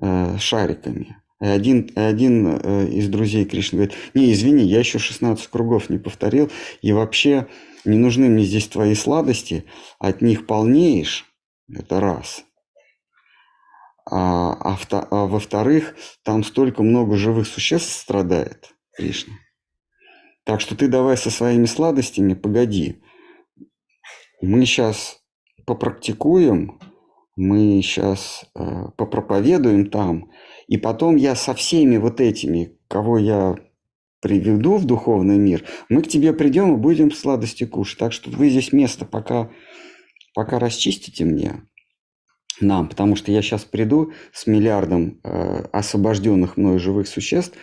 э, шариками. И один, один э, из друзей Кришны говорит, не, извини, я еще 16 кругов не повторил, и вообще не нужны мне здесь твои сладости, от них полнеешь, это раз. А, а, а во-вторых, там столько много живых существ страдает, Кришна. Так что ты давай со своими сладостями погоди. Мы сейчас попрактикуем, мы сейчас э, попроповедуем там, и потом я со всеми вот этими, кого я приведу в духовный мир, мы к тебе придем и будем сладости кушать. Так что вы здесь место пока, пока расчистите мне, нам, потому что я сейчас приду с миллиардом э, освобожденных мною живых существ,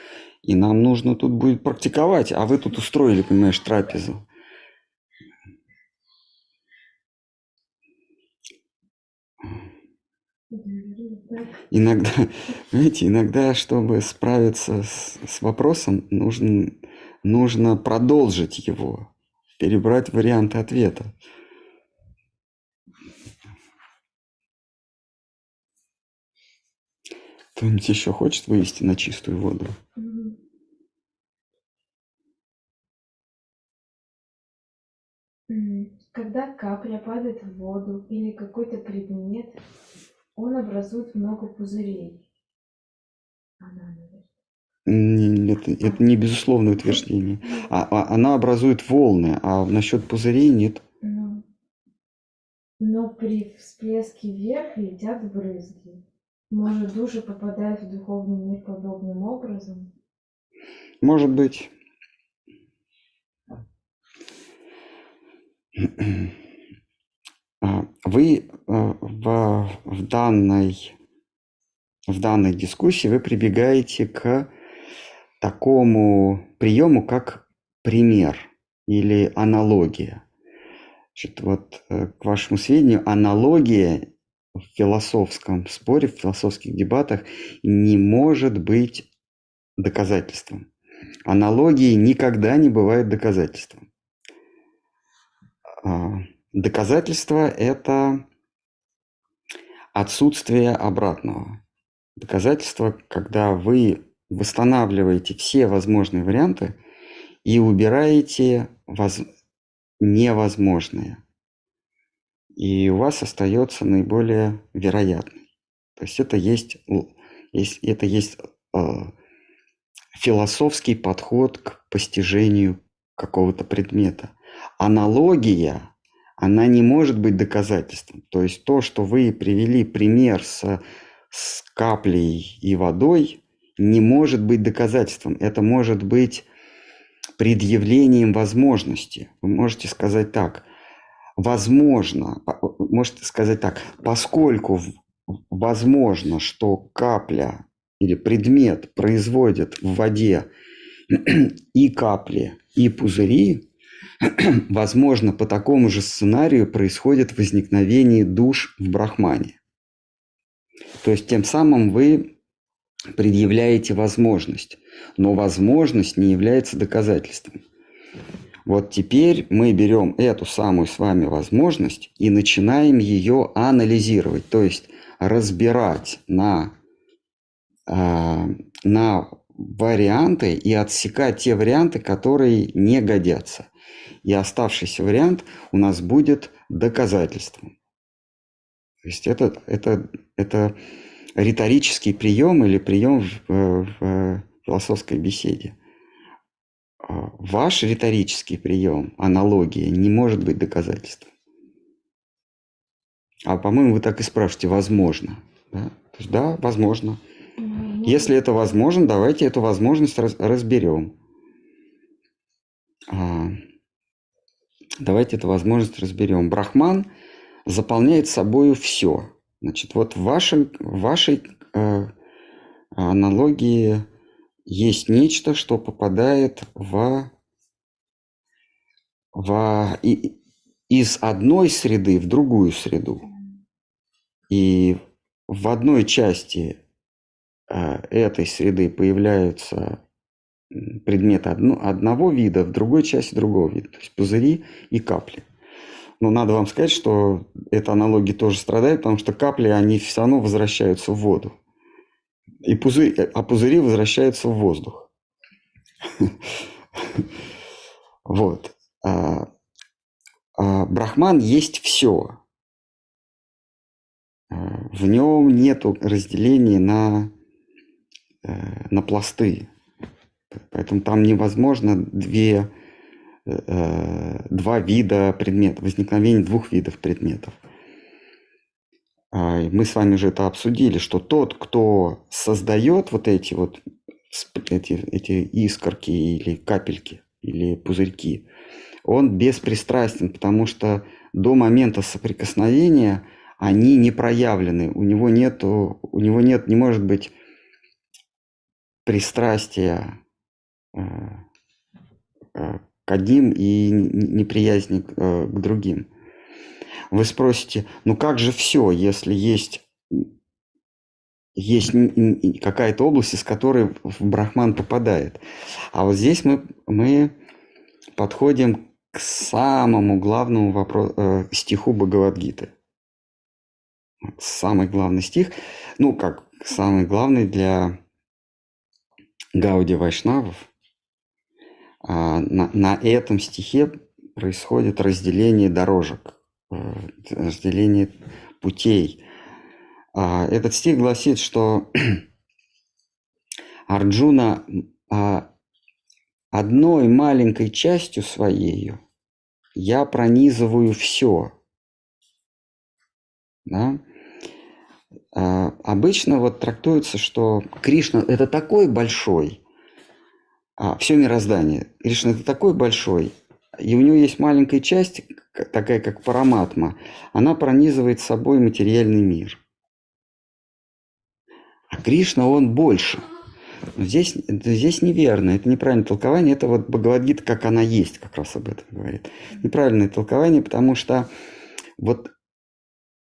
и нам нужно тут будет практиковать, а вы тут устроили, понимаешь, трапезу. Иногда, знаете, иногда, чтобы справиться с, с вопросом, нужно, нужно продолжить его, перебрать варианты ответа. Кто-нибудь еще хочет вывести на чистую воду? Когда капля падает в воду или какой-то предмет, он образует много пузырей. Она, это, это не безусловное утверждение. А, а, она образует волны, а насчет пузырей нет. Но, но при всплеске вверх летят брызги. Может, души попадают в духовный мир подобным образом? Может быть. А, вы э, в, в, данной, в данной дискуссии вы прибегаете к такому приему, как пример или аналогия. Значит, вот э, к вашему сведению, аналогия в философском споре, в философских дебатах не может быть доказательством. Аналогии никогда не бывает доказательством. А, доказательство – это отсутствие обратного. Доказательство, когда вы восстанавливаете все возможные варианты и убираете воз... невозможные. И у вас остается наиболее вероятный. То есть это есть, это есть э, философский подход к постижению какого-то предмета. Аналогия, она не может быть доказательством. То есть то, что вы привели пример с, с каплей и водой, не может быть доказательством. Это может быть предъявлением возможности. Вы можете сказать так. Возможно, можете сказать так, поскольку возможно, что капля или предмет производит в воде и капли, и пузыри, возможно, по такому же сценарию происходит возникновение душ в брахмане. То есть тем самым вы предъявляете возможность, но возможность не является доказательством. Вот теперь мы берем эту самую с вами возможность и начинаем ее анализировать, то есть разбирать на, э, на варианты и отсекать те варианты, которые не годятся. И оставшийся вариант у нас будет доказательством. То есть это, это, это риторический прием или прием в, в философской беседе. А ваш риторический прием, аналогия, не может быть доказательством. А по-моему, вы так и спрашиваете, возможно. Да? То есть, да, возможно. Если это возможно, давайте эту возможность раз, разберем. А, давайте эту возможность разберем. Брахман заполняет собой все. Значит, вот в, вашем, в вашей э, аналогии есть нечто, что попадает в, в, и, из одной среды в другую среду. И в одной части э, этой среды появляются предметы одно, одного вида, в другой части другого вида, то есть пузыри и капли. Но надо вам сказать, что эта аналогия тоже страдает, потому что капли, они все равно возвращаются в воду. И пузырь, а пузыри возвращаются в воздух. Вот. А, а, Брахман есть все. А, в нем нет разделения на, на пласты. Поэтому там невозможно две, два вида предметов, возникновение двух видов предметов. А, мы с вами уже это обсудили, что тот, кто создает вот эти вот эти, эти искорки или капельки или пузырьки, он беспристрастен, потому что до момента соприкосновения они не проявлены, у него нету, у него нет, не может быть пристрастия э, э, к одним и неприязни э, к другим. Вы спросите, ну как же все, если есть, есть какая-то область, из которой в Брахман попадает. А вот здесь мы, мы подходим к самому главному вопросу, э, стиху Бхагавадгиты. Самый главный стих, ну как самый главный для Гауди Вайшнавов. А на, на этом стихе происходит разделение дорожек. Э, разделение путей. А, этот стих гласит, что Арджуна а, одной маленькой частью своей я пронизываю все. Да? А, обычно вот трактуется, что Кришна это такой большой, все мироздание. Кришна это такой большой, и у него есть маленькая часть, такая как параматма, она пронизывает собой материальный мир. А Кришна, он больше. Здесь, здесь неверно, это неправильное толкование, это вот Бхагавадгита, как она есть, как раз об этом говорит. Неправильное толкование, потому что вот,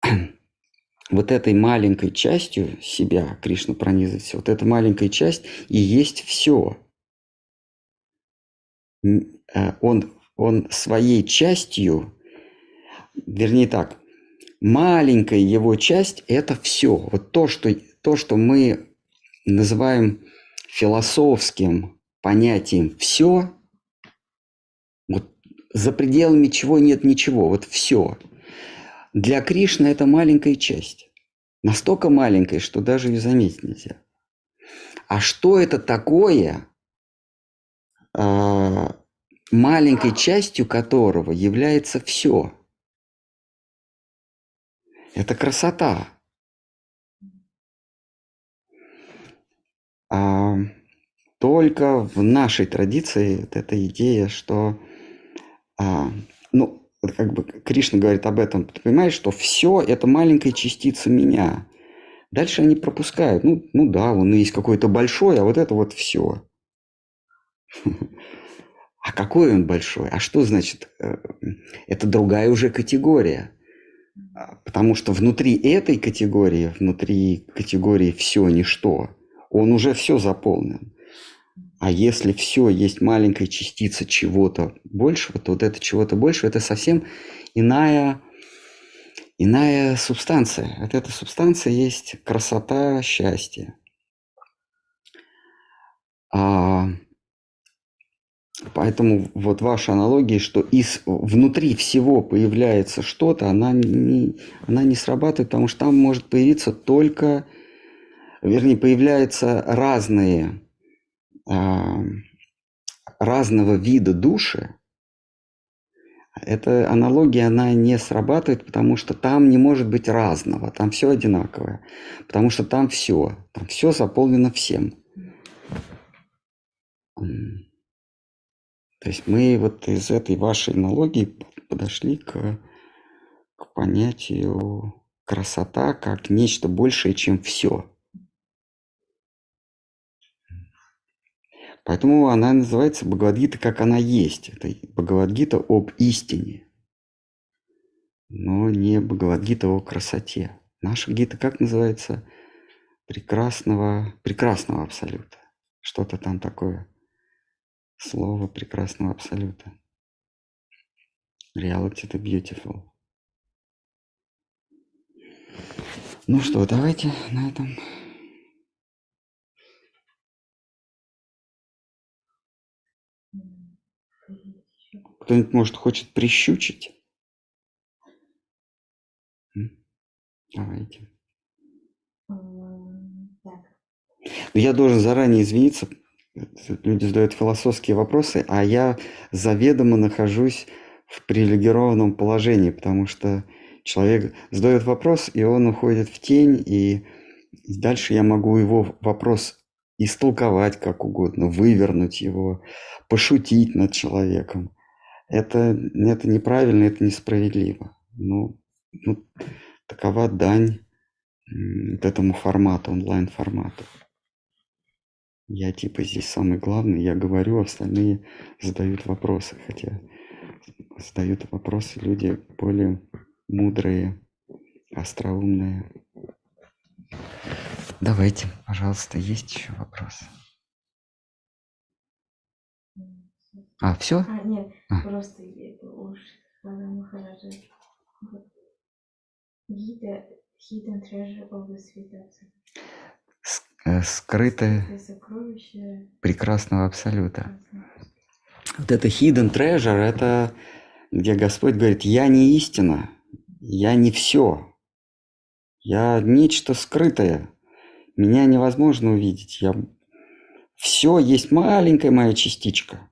вот этой маленькой частью себя Кришна пронизывает все, вот эта маленькая часть и есть все. Э, он он своей частью, вернее так, маленькая его часть – это все. Вот то, что, то, что мы называем философским понятием «все», вот за пределами чего нет ничего, вот все. Для Кришны это маленькая часть. Настолько маленькая, что даже ее заметить нельзя. А что это такое, а, маленькой частью которого является все. Это красота. А только в нашей традиции вот эта идея, что, а, ну, как бы Кришна говорит об этом, ты понимаешь, что все это маленькая частица меня. Дальше они пропускают. Ну, ну да, он есть какой-то большой, а вот это вот все. А какой он большой? А что значит? Э, это другая уже категория. А, потому что внутри этой категории, внутри категории все ничто, он уже все заполнен. А если все есть маленькая частица чего-то большего, то вот это чего-то большего, это совсем иная, иная субстанция. Вот эта субстанция есть красота, счастье. А Поэтому вот ваша аналогия, что из, внутри всего появляется что-то, она не, она не срабатывает, потому что там может появиться только, вернее, появляются разные, а, разного вида души. Эта аналогия, она не срабатывает, потому что там не может быть разного, там все одинаковое, потому что там все, там все заполнено всем. То есть мы вот из этой вашей аналогии подошли к, к понятию красота как нечто большее, чем все. Поэтому она называется Бхагавадгита, как она есть. Это Бхагавадгита об истине, но не Бхагавадгита о красоте. Наша гита как называется? Прекрасного, прекрасного абсолюта. Что-то там такое слово прекрасного абсолюта. Reality to beautiful. Ну что, давайте на этом. Кто-нибудь, может, хочет прищучить? Давайте. Так. Ну, я должен заранее извиниться люди задают философские вопросы, а я заведомо нахожусь в привилегированном положении, потому что человек задает вопрос, и он уходит в тень, и дальше я могу его вопрос истолковать как угодно, вывернуть его, пошутить над человеком. Это, это неправильно, это несправедливо. Ну, ну, такова дань вот этому формату, онлайн-формату. Я типа здесь самый главный, я говорю, остальные задают вопросы, хотя задают вопросы люди более мудрые, остроумные. Давайте, пожалуйста, есть еще вопросы? А, все? А, нет, а. просто уж Махараджа. Гида Hidden treasure of the Э, скрытое прекрасного абсолюта. Вот это hidden treasure, это где Господь говорит, я не истина, я не все, я нечто скрытое, меня невозможно увидеть, я все есть маленькая моя частичка.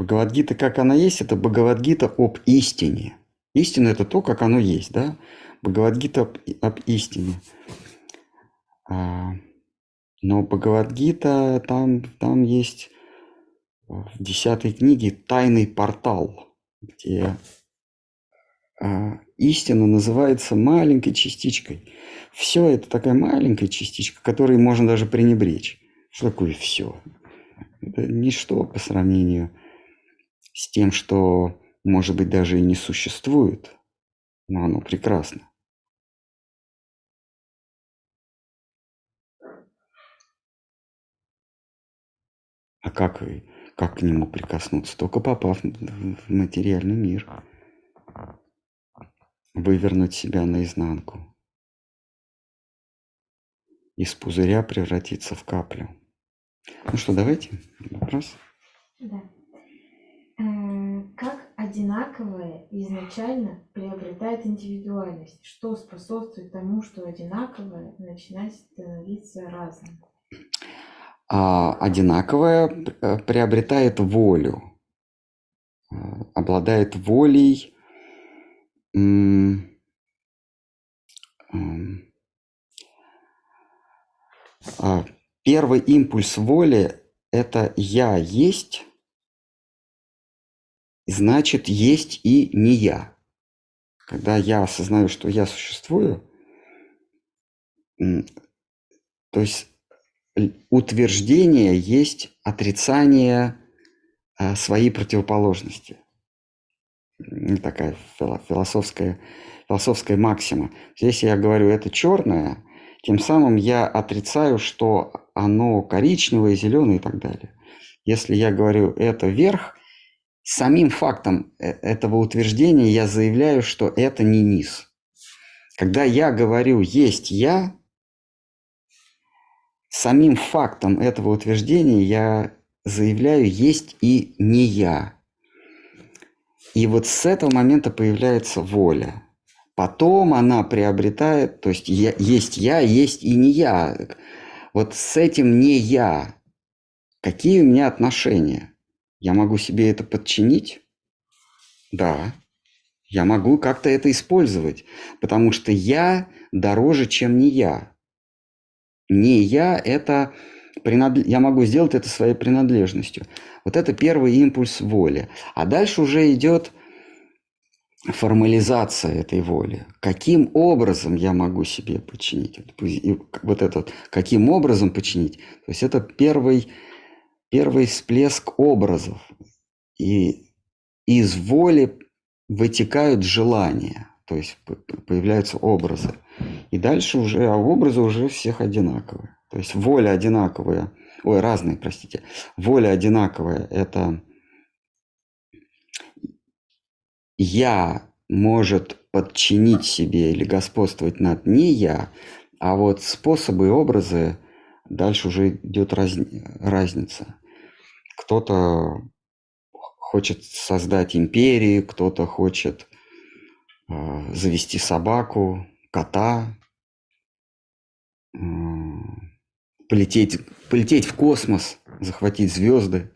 Бхагавадгита, как она есть, это Бхагавадгита об истине. Истина – это то, как оно есть, да? Бхагавадгита об, об истине. А, но Бхагавадгита, там, там есть в десятой книге тайный портал, где а, истина называется маленькой частичкой. Все это такая маленькая частичка, которой можно даже пренебречь. Что такое все? Это ничто по сравнению с тем, что, может быть, даже и не существует, но оно прекрасно. А как, как к нему прикоснуться? Только попав в материальный мир. Вывернуть себя наизнанку. Из пузыря превратиться в каплю. Ну что, давайте. Вопрос? Да. Как одинаковое изначально приобретает индивидуальность? Что способствует тому, что одинаковое начинает становиться разным? А одинаковое э, приобретает волю, э, обладает волей, а Первый импульс воли – это «я есть», значит, есть и не я. Когда я осознаю, что я существую, то есть утверждение есть отрицание а, своей противоположности. Такая философская, философская максима. Если я говорю это черное, тем самым я отрицаю, что оно коричневое, зеленое и так далее. Если я говорю это вверх, самим фактом э, этого утверждения я заявляю, что это не низ. Когда я говорю «есть я», самим фактом этого утверждения я заявляю «есть и не я». И вот с этого момента появляется воля. Потом она приобретает, то есть я, есть я, есть и не я. Вот с этим не я. Какие у меня отношения? Я могу себе это подчинить? Да. Я могу как-то это использовать, потому что я дороже, чем не я. Не я – это принад... я могу сделать это своей принадлежностью. Вот это первый импульс воли. А дальше уже идет формализация этой воли. Каким образом я могу себе подчинить? Вот этот, каким образом подчинить? То есть это первый первый всплеск образов. И из воли вытекают желания, то есть появляются образы. И дальше уже, а образы уже всех одинаковые. То есть воля одинаковая, ой, разные, простите. Воля одинаковая – это я может подчинить себе или господствовать над не я, а вот способы и образы дальше уже идет раз, разница. Кто-то хочет создать империи, кто-то хочет а, завести собаку, кота, полететь, полететь в космос, захватить звезды,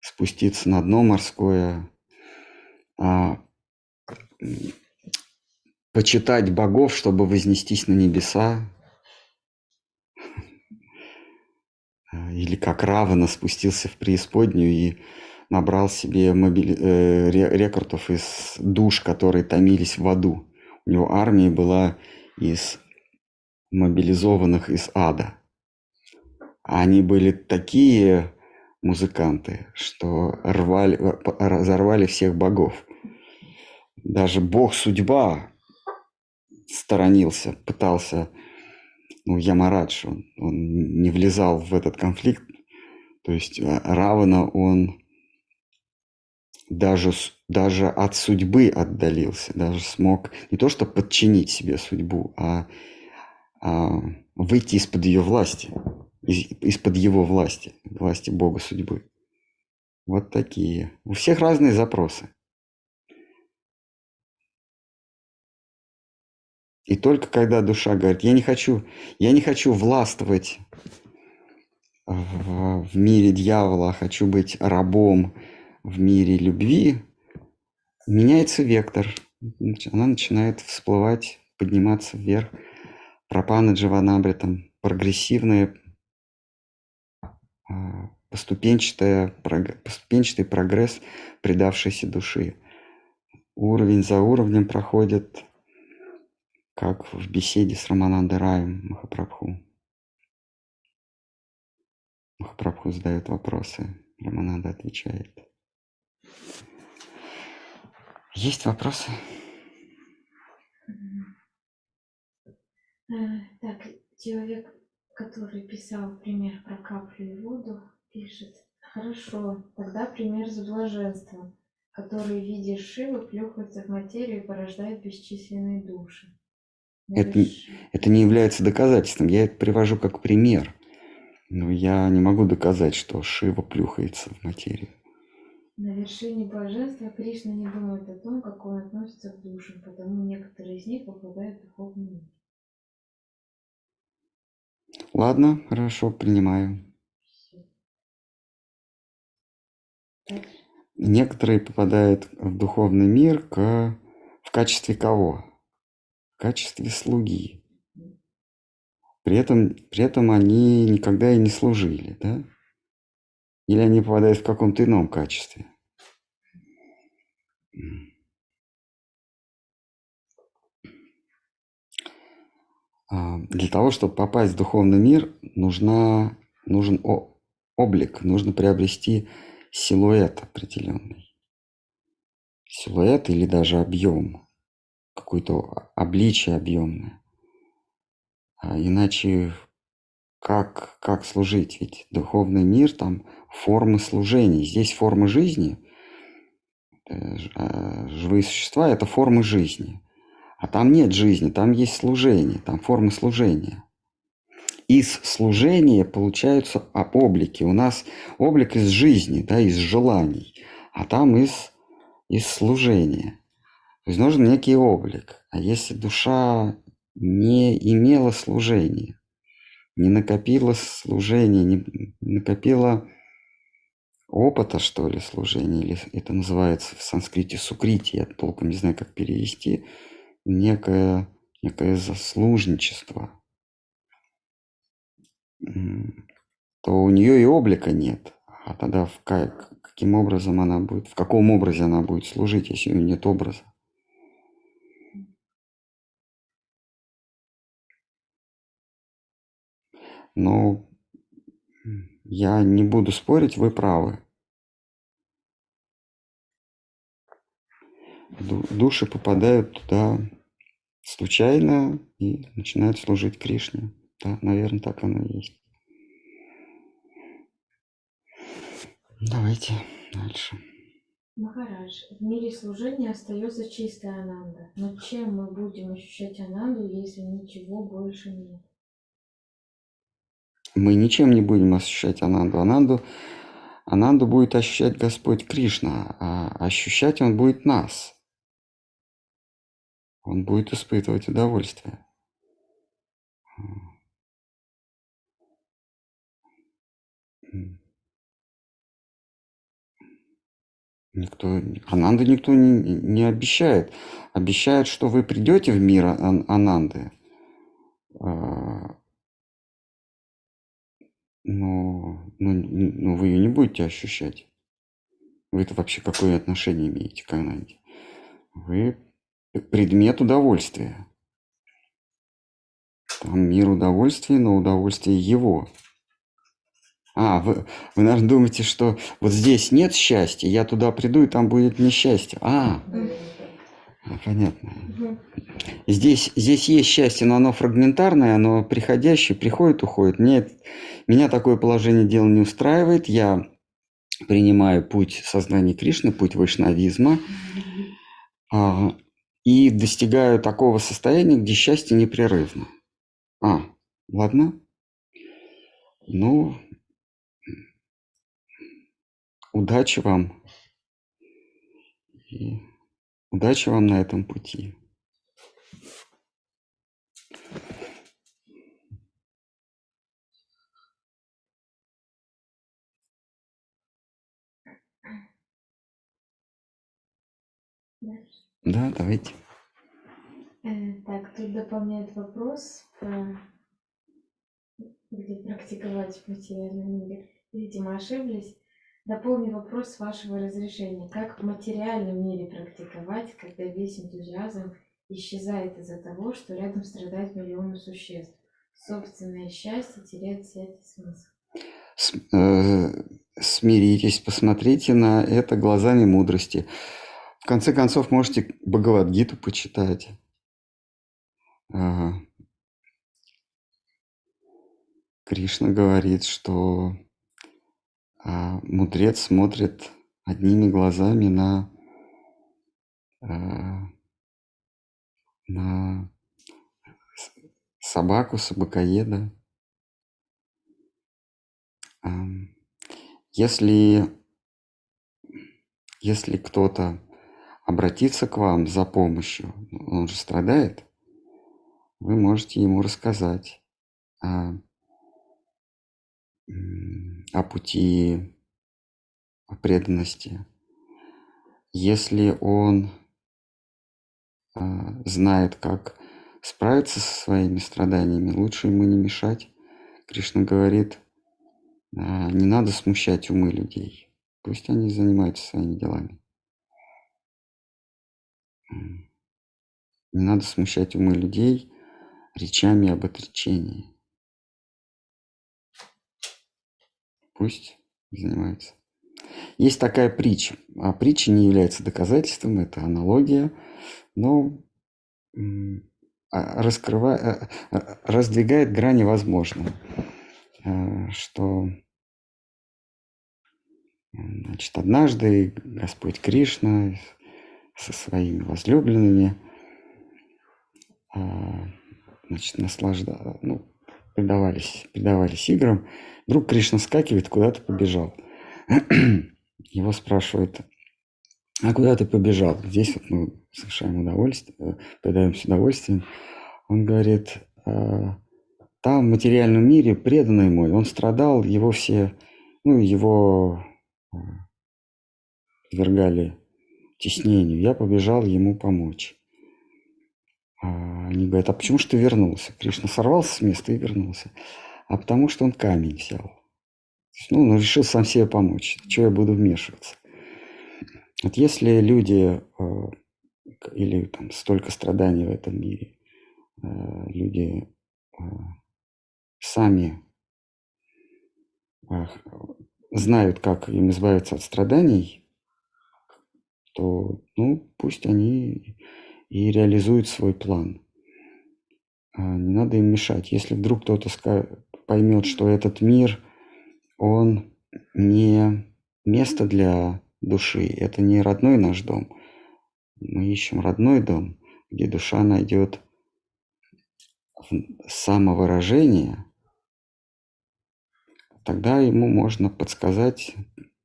спуститься на дно морское, а, почитать богов, чтобы вознестись на небеса, или как Равана спустился в преисподнюю и набрал себе мобили... э, рекордов из душ, которые томились в аду. У него армия была из мобилизованных из ада. Они были такие музыканты, что рвали, разорвали всех богов. Даже бог судьба сторонился, пытался, ну, Ямарадж, он, он не влезал в этот конфликт. То есть э, Равана, он даже, даже от судьбы отдалился, даже смог не то что подчинить себе судьбу, а, а выйти из-под ее власти, из, из-под его власти, власти Бога судьбы. Вот такие. У всех разные запросы. И только когда душа говорит, я не хочу, я не хочу властвовать в, мире дьявола, а хочу быть рабом в мире любви, меняется вектор. Она начинает всплывать, подниматься вверх. Пропаны Джаванабритом. Прогрессивная, а, поступенчатая, поступенчатый прогресс предавшейся души. Уровень за уровнем проходит как в беседе с Раманандой Раем Махапрабху. Махапрабху задает вопросы, Рамананда отвечает. Есть вопросы? Э, так, человек, который писал пример про каплю и воду, пишет, хорошо, тогда пример с блаженством, который в виде Шивы плюхается в материю и порождает бесчисленные души. Это, это не является доказательством. Я это привожу как пример. Но я не могу доказать, что Шива плюхается в материю. На вершине блаженства Кришна не думает о том, как он относится к душам, потому некоторые из них попадают в духовный мир. Ладно, хорошо, принимаю. Некоторые попадают в духовный мир к... в качестве кого? В качестве слуги. При этом, при этом они никогда и не служили, да? Или они попадают в каком-то ином качестве. А, для того, чтобы попасть в духовный мир, нужна, нужен облик, нужно приобрести силуэт определенный. Силуэт или даже объем какое-то обличие объемное. А иначе как, как служить? Ведь духовный мир, там формы служения. Здесь формы жизни, э, а живые существа – это формы жизни. А там нет жизни, там есть служение, там формы служения. Из служения получаются облики. У нас облик из жизни, да, из желаний, а там из, из служения. То есть нужен некий облик. А если душа не имела служения, не накопила служения, не накопила опыта, что ли, служения, или это называется в санскрите сукрити, я толком не знаю, как перевести, некое, некое заслужничество, то у нее и облика нет. А тогда в как, каким образом она будет, в каком образе она будет служить, если у нее нет образа? Но я не буду спорить, вы правы. Души попадают туда случайно и начинают служить Кришне. Да, наверное, так оно и есть. Давайте дальше. Махарадж, в мире служения остается чистая ананда. Но чем мы будем ощущать ананду, если ничего больше нет? Мы ничем не будем ощущать Ананду. Ананду, Ананду будет ощущать Господь Кришна, а ощущать Он будет нас. он будет испытывать удовольствие. Никто, Ананда никто не, не обещает. Обещает, что вы придете в мир Ананды. А, но, но, но вы ее не будете ощущать. Вы-то вообще какое отношение имеете к Ананде? Вы предмет удовольствия. Там мир удовольствия, но удовольствие его. А, вы, вы, наверное, думаете, что вот здесь нет счастья, я туда приду, и там будет несчастье. А, а понятно. Здесь, здесь есть счастье, но оно фрагментарное, оно приходящее, приходит, уходит. Мне, меня такое положение дела не устраивает. Я принимаю путь сознания Кришны, путь вайшнавизма, а, и достигаю такого состояния, где счастье непрерывно. А, ладно. Ну, удачи вам. И удачи вам на этом пути. Да, давайте. Э, так, тут дополняет вопрос про где практиковать в материальном мире. Видимо, ошиблись. Дополни вопрос с вашего разрешения. Как в материальном мире практиковать, когда весь энтузиазм исчезает из-за того, что рядом страдают миллионы существ? Собственное счастье теряет всякий смысл. С, э, смиритесь, посмотрите на это глазами мудрости. В конце концов, можете Бхагавадгиту почитать. Кришна говорит, что а, мудрец смотрит одними глазами на, а, на собаку, собакоеда. А, если, если кто-то обратится к вам за помощью, он же страдает, вы можете ему рассказать о о пути преданности. Если он а, знает, как справиться со своими страданиями, лучше ему не мешать. Кришна говорит, а, не надо смущать умы людей. Пусть они занимаются своими делами. Не надо смущать умы людей речами об отречении. Пусть занимается. Есть такая притча. А притча не является доказательством, это аналогия, но а, раскрывает, а, а, раздвигает грани возможного. Что значит, однажды Господь Кришна со своими возлюбленными значит, наслажда... ну, предавались, предавались играм, вдруг Кришна скакивает, куда-то побежал. Его спрашивают, а куда ты побежал? Здесь вот мы совершаем удовольствие, э, предаемся удовольствием. Он говорит, «А, там в материальном мире преданный мой, он страдал, его все, ну, его э, подвергали теснению. Я побежал ему помочь. А, они говорят, а почему же ты вернулся? Кришна сорвался с места и вернулся. А потому что он камень взял. Ну, он решил сам себе помочь. Чего я буду вмешиваться? Вот если люди э, или там столько страданий в этом мире, э, люди э, сами знают, как им избавиться от страданий, то, ну, пусть они и реализуют свой план. А, не надо им мешать. Если вдруг кто-то поймет, что этот мир, он не место для души, это не родной наш дом. Мы ищем родной дом, где душа найдет самовыражение, тогда ему можно подсказать,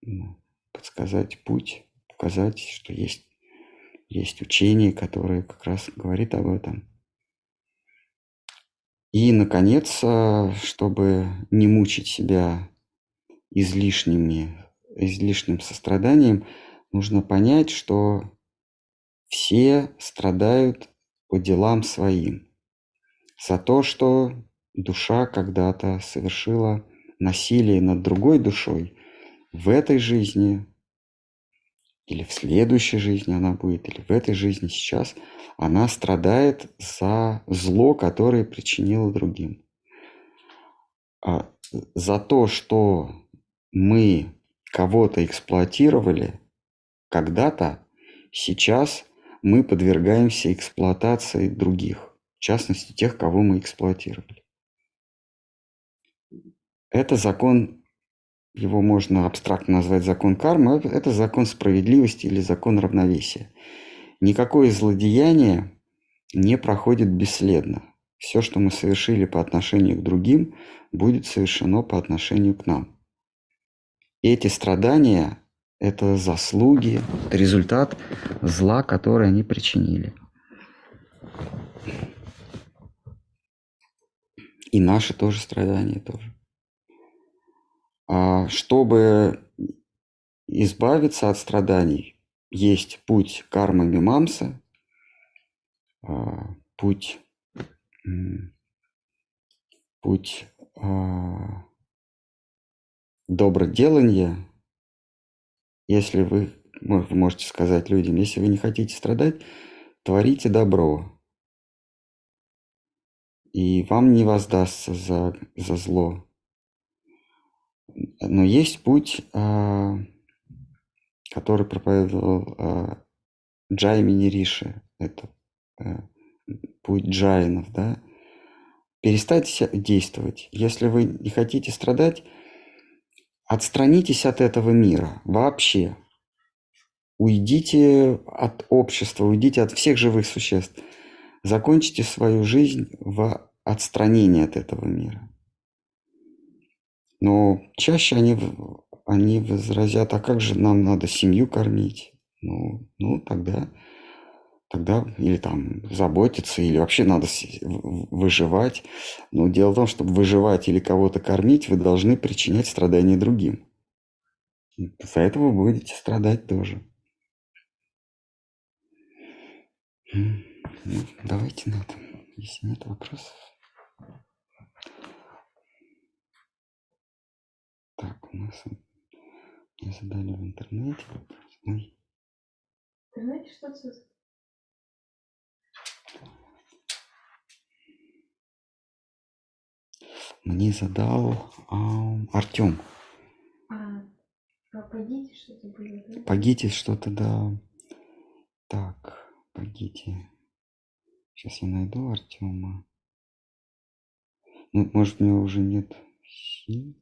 ну, подсказать путь, показать, что есть есть учение, которое как раз говорит об этом. И, наконец, чтобы не мучить себя излишними, излишним состраданием, нужно понять, что все страдают по делам своим. За то, что душа когда-то совершила насилие над другой душой, в этой жизни или в следующей жизни она будет, или в этой жизни сейчас, она страдает за зло, которое причинила другим. А за то, что мы кого-то эксплуатировали когда-то, сейчас мы подвергаемся эксплуатации других, в частности тех, кого мы эксплуатировали. Это закон его можно абстрактно назвать закон кармы, это закон справедливости или закон равновесия. Никакое злодеяние не проходит бесследно. Все, что мы совершили по отношению к другим, будет совершено по отношению к нам. эти страдания – это заслуги, результат зла, которое они причинили. И наши тоже страдания тоже. А, чтобы избавиться от страданий, есть путь кармы мимамса, а, путь, путь а, доброделания. Если вы, вы можете сказать людям, если вы не хотите страдать, творите добро. И вам не воздастся за, за зло. Но есть путь, а, который проповедовал а, Джаймини Риши. Это э, путь джайнов, да. Перестаньте действовать. Если вы не хотите страдать, отстранитесь от этого мира вообще. Уйдите от общества, уйдите от всех живых существ. Закончите свою жизнь в отстранении от этого мира. Но чаще они, они возразят, а как же нам надо семью кормить? Ну, ну тогда, тогда или там заботиться, или вообще надо выживать. Но дело в том, чтобы выживать или кого-то кормить, вы должны причинять страдания другим. За этого будете страдать тоже. Ну, давайте на этом, если нет вопросов. Так, у нас мне задали в интернете вопрос. Ой. В интернете что-то Мне задал а, Артем. А, погодите, что-то было, да? Погите что-то, да. Так, погите. Сейчас я найду Артема. Ну, может, у него уже нет сил.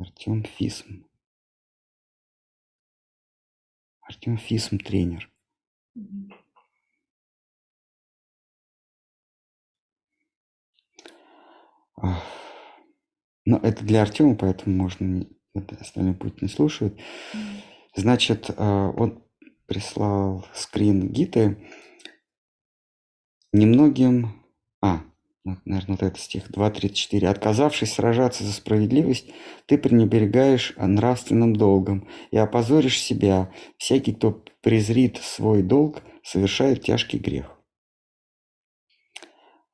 Артем Фисм. Артем Фисм тренер. Но это для Артема, поэтому можно это остальной путь не слушают. Значит, а, он прислал скрин Гиты. Немногим... А, наверное, вот этот стих 2.34. «Отказавшись сражаться за справедливость, ты пренебрегаешь нравственным долгом и опозоришь себя. Всякий, кто презрит свой долг, совершает тяжкий грех».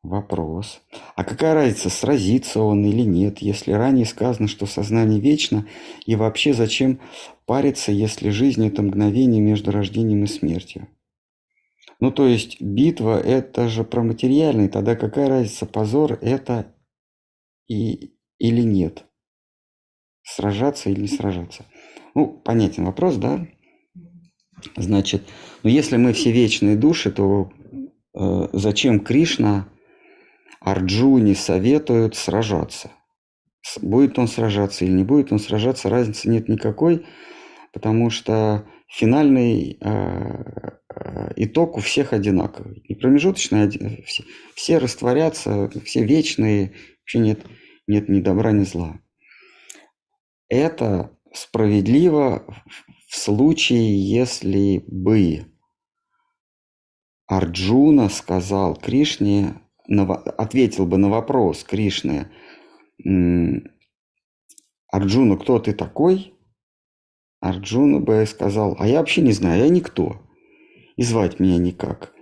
Вопрос. А какая разница, сразится он или нет, если ранее сказано, что сознание вечно, и вообще зачем париться, если жизнь – это мгновение между рождением и смертью? Ну, то есть битва – это же про материальный, тогда какая разница, позор это и, или нет? Сражаться или не сражаться? Ну, понятен вопрос, да? Значит, ну если мы все вечные души, то э, зачем Кришна Арджуне советует сражаться? Будет он сражаться или не будет он сражаться, разницы нет никакой, потому что финальный э, итог у всех одинаковый. И промежуточные все, все растворятся, все вечные, вообще нет, нет ни добра, ни зла. Это справедливо в случае, если бы Арджуна сказал Кришне, ответил бы на вопрос Кришны, Арджуна, кто ты такой? Арджуна бы сказал, а я вообще не знаю, я никто. И звать меня никак.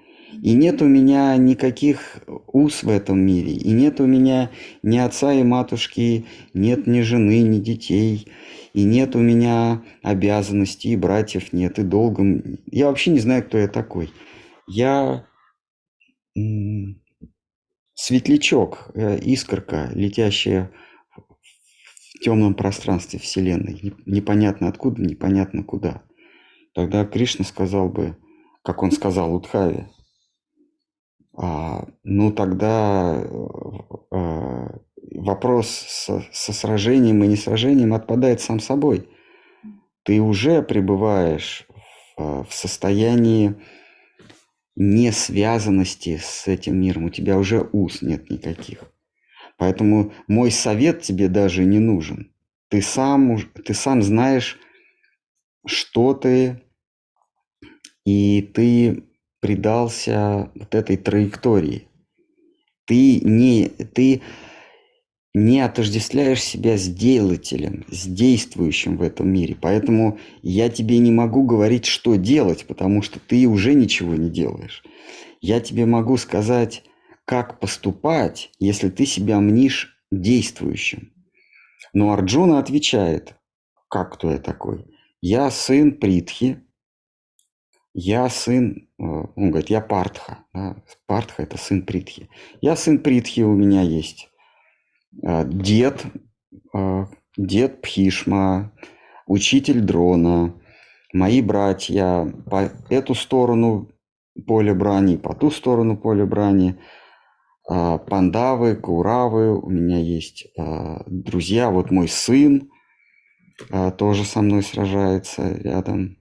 И нет у меня никаких уз в этом мире. И нет у меня ни отца и матушки, нет ни жены, ни детей. И нет у меня обязанностей, и братьев нет, и долгом. Я вообще не знаю, кто я такой. Я светлячок, э, искорка, летящая в темном пространстве Вселенной. Непонятно откуда, непонятно куда. Тогда Кришна сказал бы, как он сказал Удхаве, а, ну тогда а, вопрос со, со сражением и не сражением отпадает сам собой. Ты уже пребываешь в, в состоянии несвязанности с этим миром. У тебя уже уз нет никаких. Поэтому мой совет тебе даже не нужен. Ты сам, ты сам знаешь, что ты, и ты предался вот этой траектории. Ты не, ты не отождествляешь себя с делателем, с действующим в этом мире. Поэтому я тебе не могу говорить, что делать, потому что ты уже ничего не делаешь. Я тебе могу сказать, как поступать, если ты себя мнишь действующим. Но Арджуна отвечает, как кто я такой? Я сын Притхи, я сын, э, он говорит, я Партха. Да? Партха – это сын Притхи. Я сын Притхи, у меня есть э, дед, э, дед Пхишма, учитель Дрона, мои братья по эту сторону поля брани, по ту сторону поля брани, пандавы, куравы, у меня есть друзья, вот мой сын тоже со мной сражается рядом,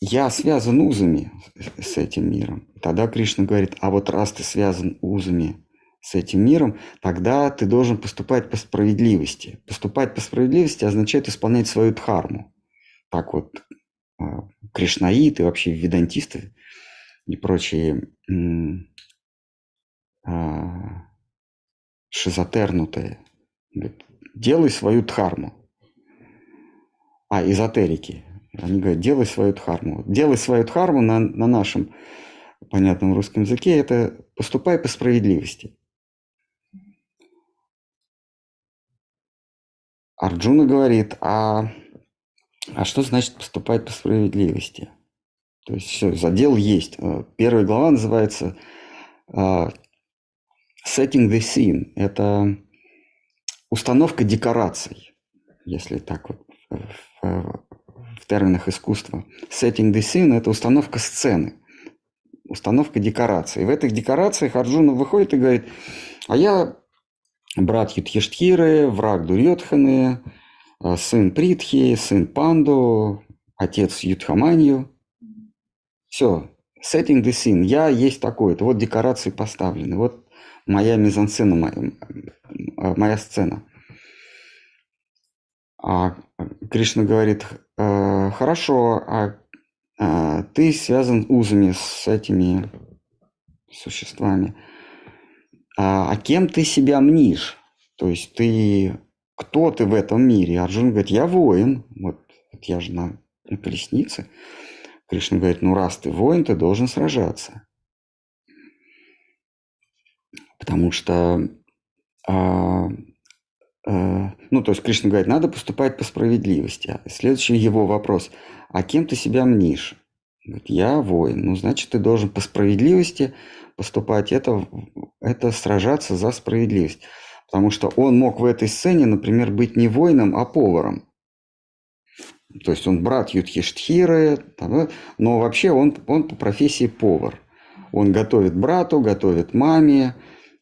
я связан узами с этим миром. Тогда Кришна говорит, а вот раз ты связан узами с этим миром, тогда ты должен поступать по справедливости. Поступать по справедливости означает исполнять свою дхарму. Так вот, а, кришнаиты, вообще ведантисты и прочие а, шизотернутые, делай свою дхарму. А, эзотерики. Они говорят, делай свою дхарму. Делай свою дхарму на, на нашем понятном русском языке – это поступай по справедливости. Арджуна говорит, а, а что значит поступать по справедливости? То есть все, задел есть. Э, первая глава называется uh, Setting the Scene. Это установка декораций, если так вот в терминах искусства. Setting the scene – это установка сцены, установка декораций. В этих декорациях Арджуна выходит и говорит, а я брат Юдхиштхиры, враг Дурьотханы, э, сын Притхи, сын Панду, отец Юдхаманью. Все, setting the scene. Я есть такой-то. Вот декорации поставлены. Вот моя мизансцена, моя, моя сцена. А Кришна говорит, «Э, хорошо, а, а ты связан узами с этими существами. А, а кем ты себя мнишь? То есть ты, кто ты в этом мире? Арджун говорит, я воин. Вот, вот я же на, колеснице. Кришна говорит, ну раз ты воин, ты должен сражаться. Потому что а, Э, ну, то есть Кришна говорит, надо поступать по справедливости. Следующий его вопрос, а кем ты себя мнишь? Говорит, я воин. Ну, значит, ты должен по справедливости поступать. Это, это сражаться за справедливость. Потому что он мог в этой сцене, например, быть не воином, а поваром. То есть он брат Юдхиштхиры, но вообще он, он по профессии повар. Он готовит брату, готовит маме,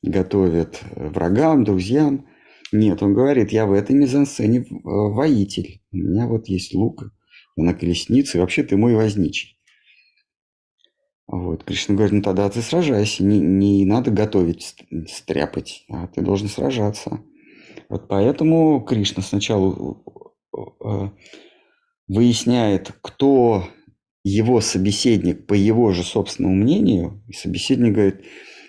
готовит врагам, друзьям. Нет, он говорит, я в этой мизансцене э, воитель. У меня вот есть лук, я на колеснице, вообще ты мой возничий. Вот. Кришна говорит, ну тогда ты сражайся, не, не надо готовить, стряпать, а ты должен сражаться. Вот поэтому Кришна сначала э, выясняет, кто его собеседник по его же собственному мнению, и собеседник говорит,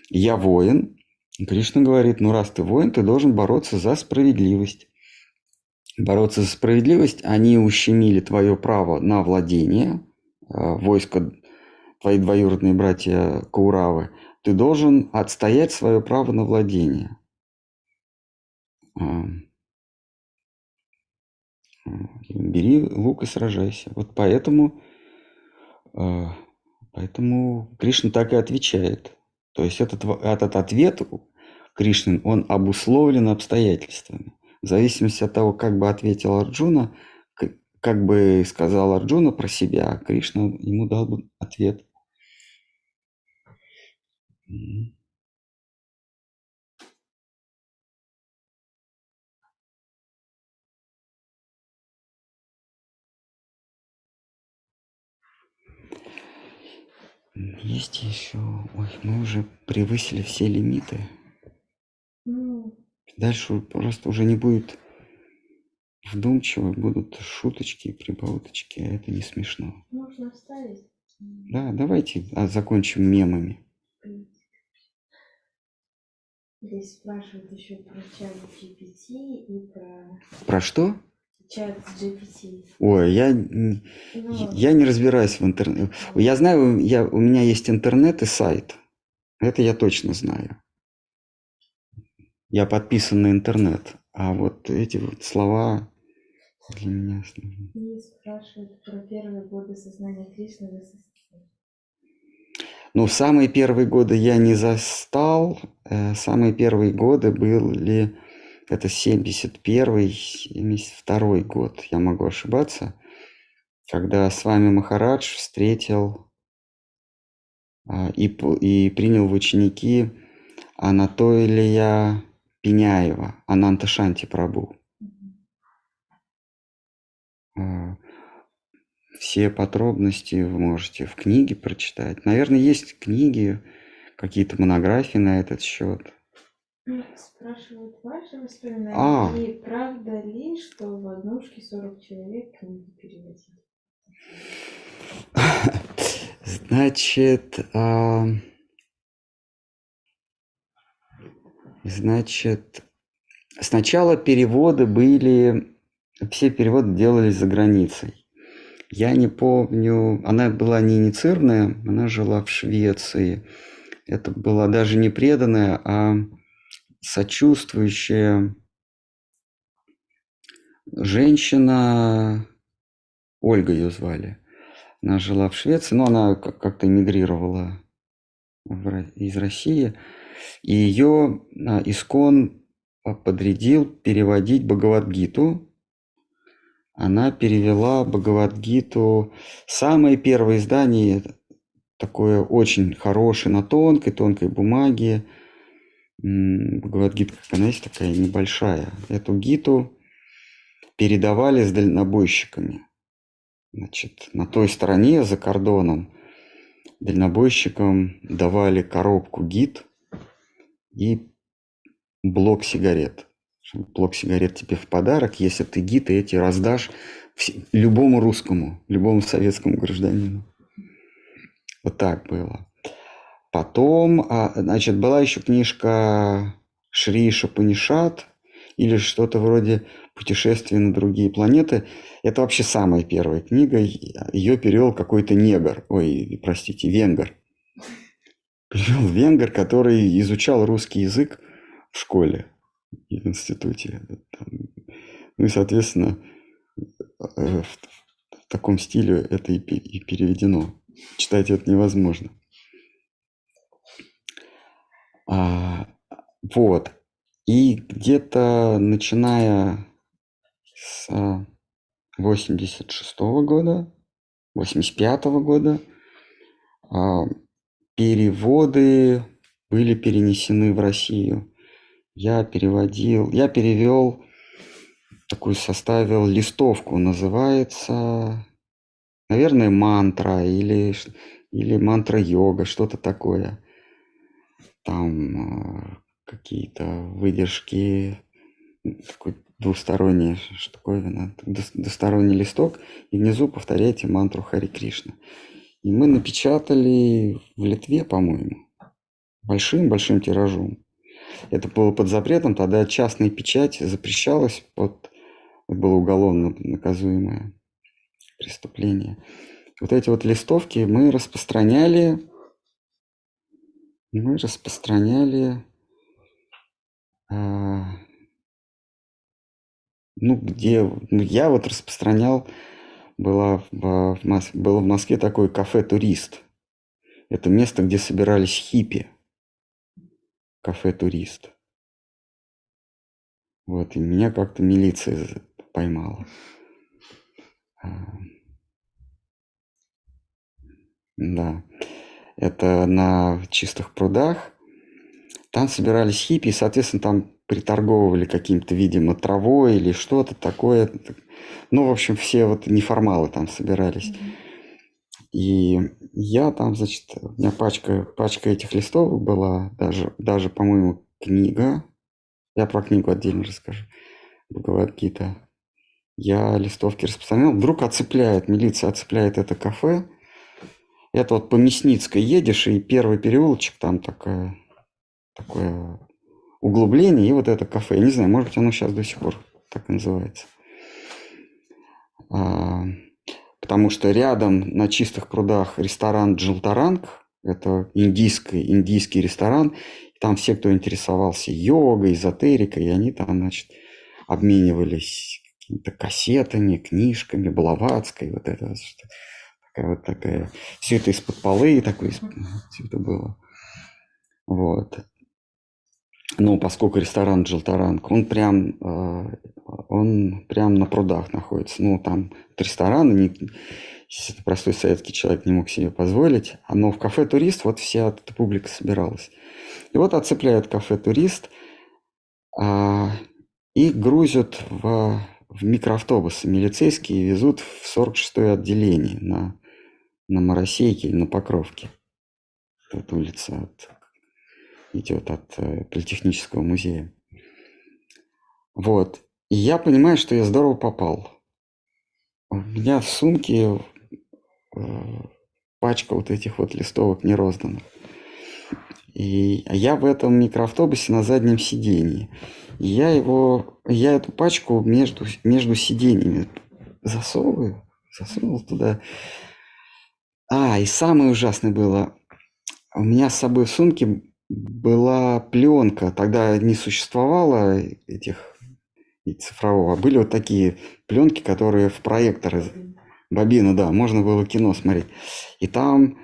я воин, Кришна говорит, ну раз ты воин, ты должен бороться за справедливость. Бороться за справедливость, они ущемили твое право на владение, а, войско, твои двоюродные братья Кауравы, ты должен отстоять свое право на владение. А, бери лук и сражайся. Вот поэтому, поэтому Кришна так и отвечает. То есть этот, этот ответ Кришны, он обусловлен обстоятельствами. В зависимости от того, как бы ответил Арджуна, как бы сказал Арджуна про себя, Кришна ему дал бы ответ. Есть еще... Ой, мы уже превысили все лимиты. Ну, Дальше просто уже не будет вдумчиво, будут шуточки и прибауточки, а это не смешно. можно вставить. Да, давайте а, закончим мемами. Здесь спрашивают еще про чат GPT и про Про что? Чат GPT. Ой, я, Ну, я не разбираюсь в интернете. Я знаю, я, у меня есть интернет и сайт. Это я точно знаю. Я подписан на интернет. А вот эти вот слова для меня. И спрашивают про первые годы сознания Кришны в СССР. Ну, самые первые годы я не застал. Э, Самые первые годы были, это 71 72 год, я могу ошибаться, когда с вами Махарадж встретил а, и, и принял в ученики Анатолия Пеняева, Ананта Шанти Прабу. А, Все подробности вы можете в книге прочитать. Наверное, есть книги, какие-то монографии на этот счет. Спрашивают ваши воспоминания. А. И правда ли, что в однушке 40 человек книги переводили? Значит, а, значит, сначала переводы были, все переводы делались за границей. Я не помню, она была не инициированная, она жила в Швеции. Это была даже не преданная, а сочувствующая женщина, Ольга ее звали. Она жила в Швеции, но она как- как-то эмигрировала из России. И ее а, Искон подрядил переводить Бхагавадгиту. Она перевела Бхагавадгиту. Самое первое издание, такое очень хорошее, на тонкой, тонкой бумаге. Бхагавадгита, как она есть, такая небольшая. Эту гиту передавали с дальнобойщиками. Значит, на той стороне, за кордоном, дальнобойщикам давали коробку гид и блок сигарет. Блок сигарет тебе в подарок, если ты и эти раздашь любому русскому, любому советскому гражданину. Вот так было. Потом, а, значит, была еще книжка Шри Шапанишат или что-то вроде «Путешествие на другие планеты». Это вообще самая первая книга. Ее перевел какой-то негр, ой, простите, венгер. Перевел венгер, который изучал русский язык в школе и в институте. Ну и, соответственно, э, в, таком стиле это и переведено. Читать это невозможно. А, вот. И где-то начиная с 86 года, 85 года а, переводы были перенесены в Россию. Я переводил, я перевел, такую составил листовку, называется, наверное, мантра или, или мантра-йога, что-то такое. Там а, какие-то выдержки, такой двусторонняя штуковина, двусторонний листок, и внизу повторяйте мантру Хари Кришна. И мы напечатали в Литве, по-моему, большим-большим тиражом. Это было под запретом, тогда частная печать запрещалась, под, было уголовно наказуемое преступление. Вот эти вот листовки мы распространяли, мы распространяли, а, ну, где, ну, я вот распространял, была в, было в Москве такое кафе «Турист». Это место, где собирались хиппи. Кафе «Турист». Вот, и меня как-то милиция поймала. А, да. Это на чистых прудах. Там собирались хиппи, и, соответственно, там приторговывали каким-то, видимо, травой или что-то такое. Ну, в общем, все вот неформалы там собирались. И я там, значит, у меня пачка, пачка этих листовок была, даже, даже, по-моему, книга. Я про книгу отдельно расскажу. Бхагавадгита. Я листовки распространял. Вдруг оцепляет, милиция оцепляет это кафе. Это вот по Мясницкой едешь, и первый переулочек, там такая, такое углубление, и вот это кафе. Я не знаю, может быть, оно сейчас до сих пор так и называется. А, потому что рядом на чистых прудах ресторан Джилтаранг, это индийский, индийский ресторан, там все, кто интересовался йогой, эзотерикой, они там, значит, обменивались какими-то кассетами, книжками, Блаватской, вот это вот, такая вот такая, все это из-под полы, такое, все это было. Вот. Ну, поскольку ресторан Джилтаранг, он прям, э, он прям на прудах находится. Ну, там ресторан, не, простой советский человек не мог себе позволить. А, но в кафе «Турист» вот вся эта публика собиралась. И вот оцепляют кафе «Турист» а, и грузят в, в микроавтобусы милицейские и везут в 46-е отделение на, на Моросейке или на Покровке. Вот улица от идет от э, Политехнического музея. Вот. И я понимаю, что я здорово попал. У меня в сумке э, пачка вот этих вот листовок не розданных. И я в этом микроавтобусе на заднем сидении. Я его, я эту пачку между, между сиденьями засовываю, засунул туда. А, и самое ужасное было, у меня с собой в сумке была пленка, тогда не существовало этих цифрового, были вот такие пленки, которые в проекторы, бобина, да, можно было кино смотреть. И там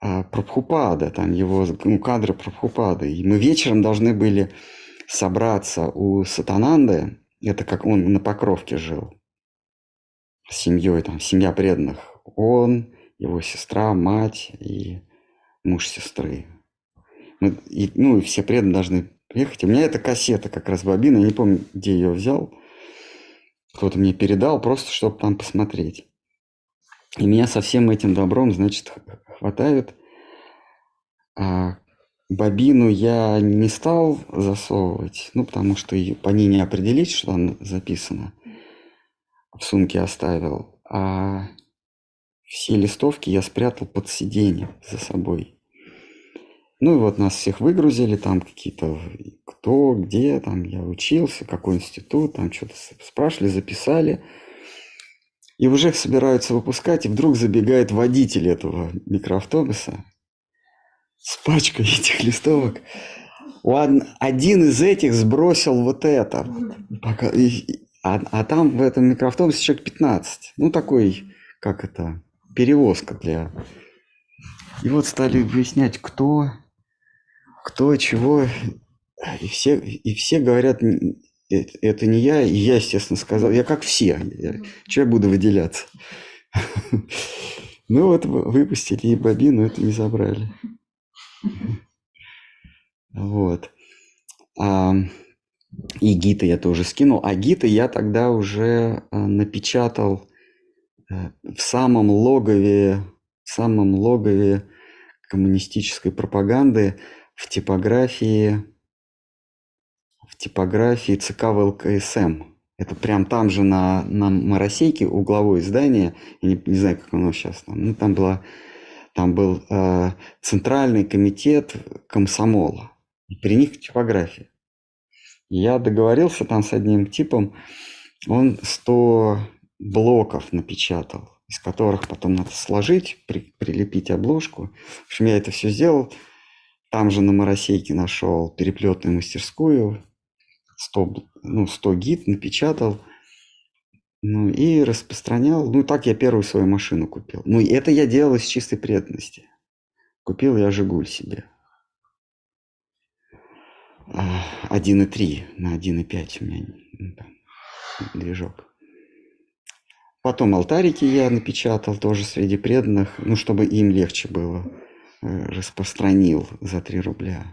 а, Прабхупада, там его ну, кадры Прабхупады. И мы вечером должны были собраться у Сатананды, это как он на Покровке жил, с семьей, там, семья преданных. Он, его сестра, мать и муж сестры. Мы, и, ну, и все преданные должны приехать. У меня эта кассета как раз бобина, я не помню, где ее взял. Кто-то мне передал, просто чтобы там посмотреть. И меня со всем этим добром, значит, хватает. А бобину я не стал засовывать, ну, потому что по ней не определить, что там записано. В сумке оставил. А все листовки я спрятал под сиденье за собой. Ну и вот нас всех выгрузили, там какие-то кто, где, там я учился, какой институт, там что-то спрашивали, записали. И уже собираются выпускать, и вдруг забегает водитель этого микроавтобуса с пачкой этих листовок. Он, один из этих сбросил вот это. А, а там в этом микроавтобусе человек 15. Ну, такой, как это, перевозка для... И вот стали выяснять, кто кто чего, и все, и все говорят, это не я, и я, естественно, сказал, я как все, я, что я буду выделяться? Ну вот выпустили и бобину это не забрали. Вот. А, и гита я тоже скинул. А гита я тогда уже а, напечатал э, в самом логове, в самом логове коммунистической пропаганды в типографии в типографии ЦК ВЛКСМ Это прям там же на, на Моросейке угловое здание. Я не, не знаю, как оно сейчас там. Ну, там, была, там был э, центральный комитет комсомола. И при них типография. Я договорился там с одним типом. Он 100 блоков напечатал, из которых потом надо сложить, при, прилепить обложку. В общем, я это все сделал. Там же на Моросейке нашел переплетную мастерскую, 100, ну, 100 гид напечатал, ну и распространял. Ну так я первую свою машину купил. Ну и это я делал из чистой преданности. Купил я «Жигуль» себе. 1.3 а, на 1.5 у меня движок. Потом алтарики я напечатал тоже среди преданных, ну, чтобы им легче было. Э, распространил за 3 рубля.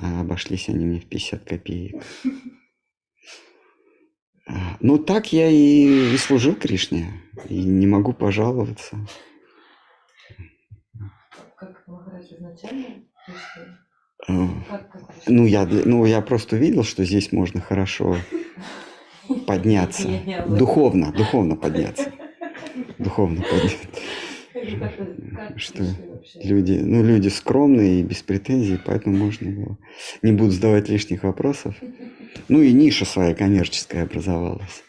А обошлись они мне в 50 копеек. А, ну, так я и, и служил Кришне. И не могу пожаловаться. Как Махарадж изначально э, ну, я, ну, я просто увидел, что здесь можно хорошо подняться. Духовно, духовно подняться. Духовно подняться. Что люди, ну, люди скромные и без претензий, поэтому можно было. Не буду задавать лишних вопросов. Ну и ниша своя коммерческая образовалась.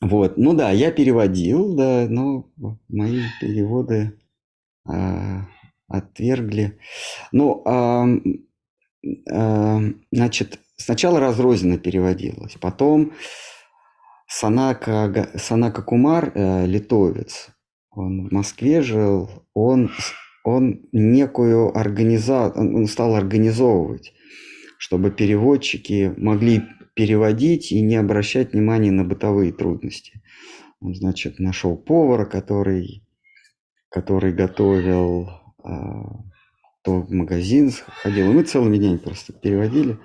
Вот, ну да, я переводил, да, но мои переводы а, отвергли. Ну, а, а, значит, сначала разрозненно переводилось, потом Санака, Санака Кумар, э, литовец, он в Москве жил, он, он некую организацию, он стал организовывать, чтобы переводчики могли переводить и не обращать внимания на бытовые трудности. Он, значит, нашел повара, который, который готовил, а, то в магазин ходил. И мы целыми днями просто переводили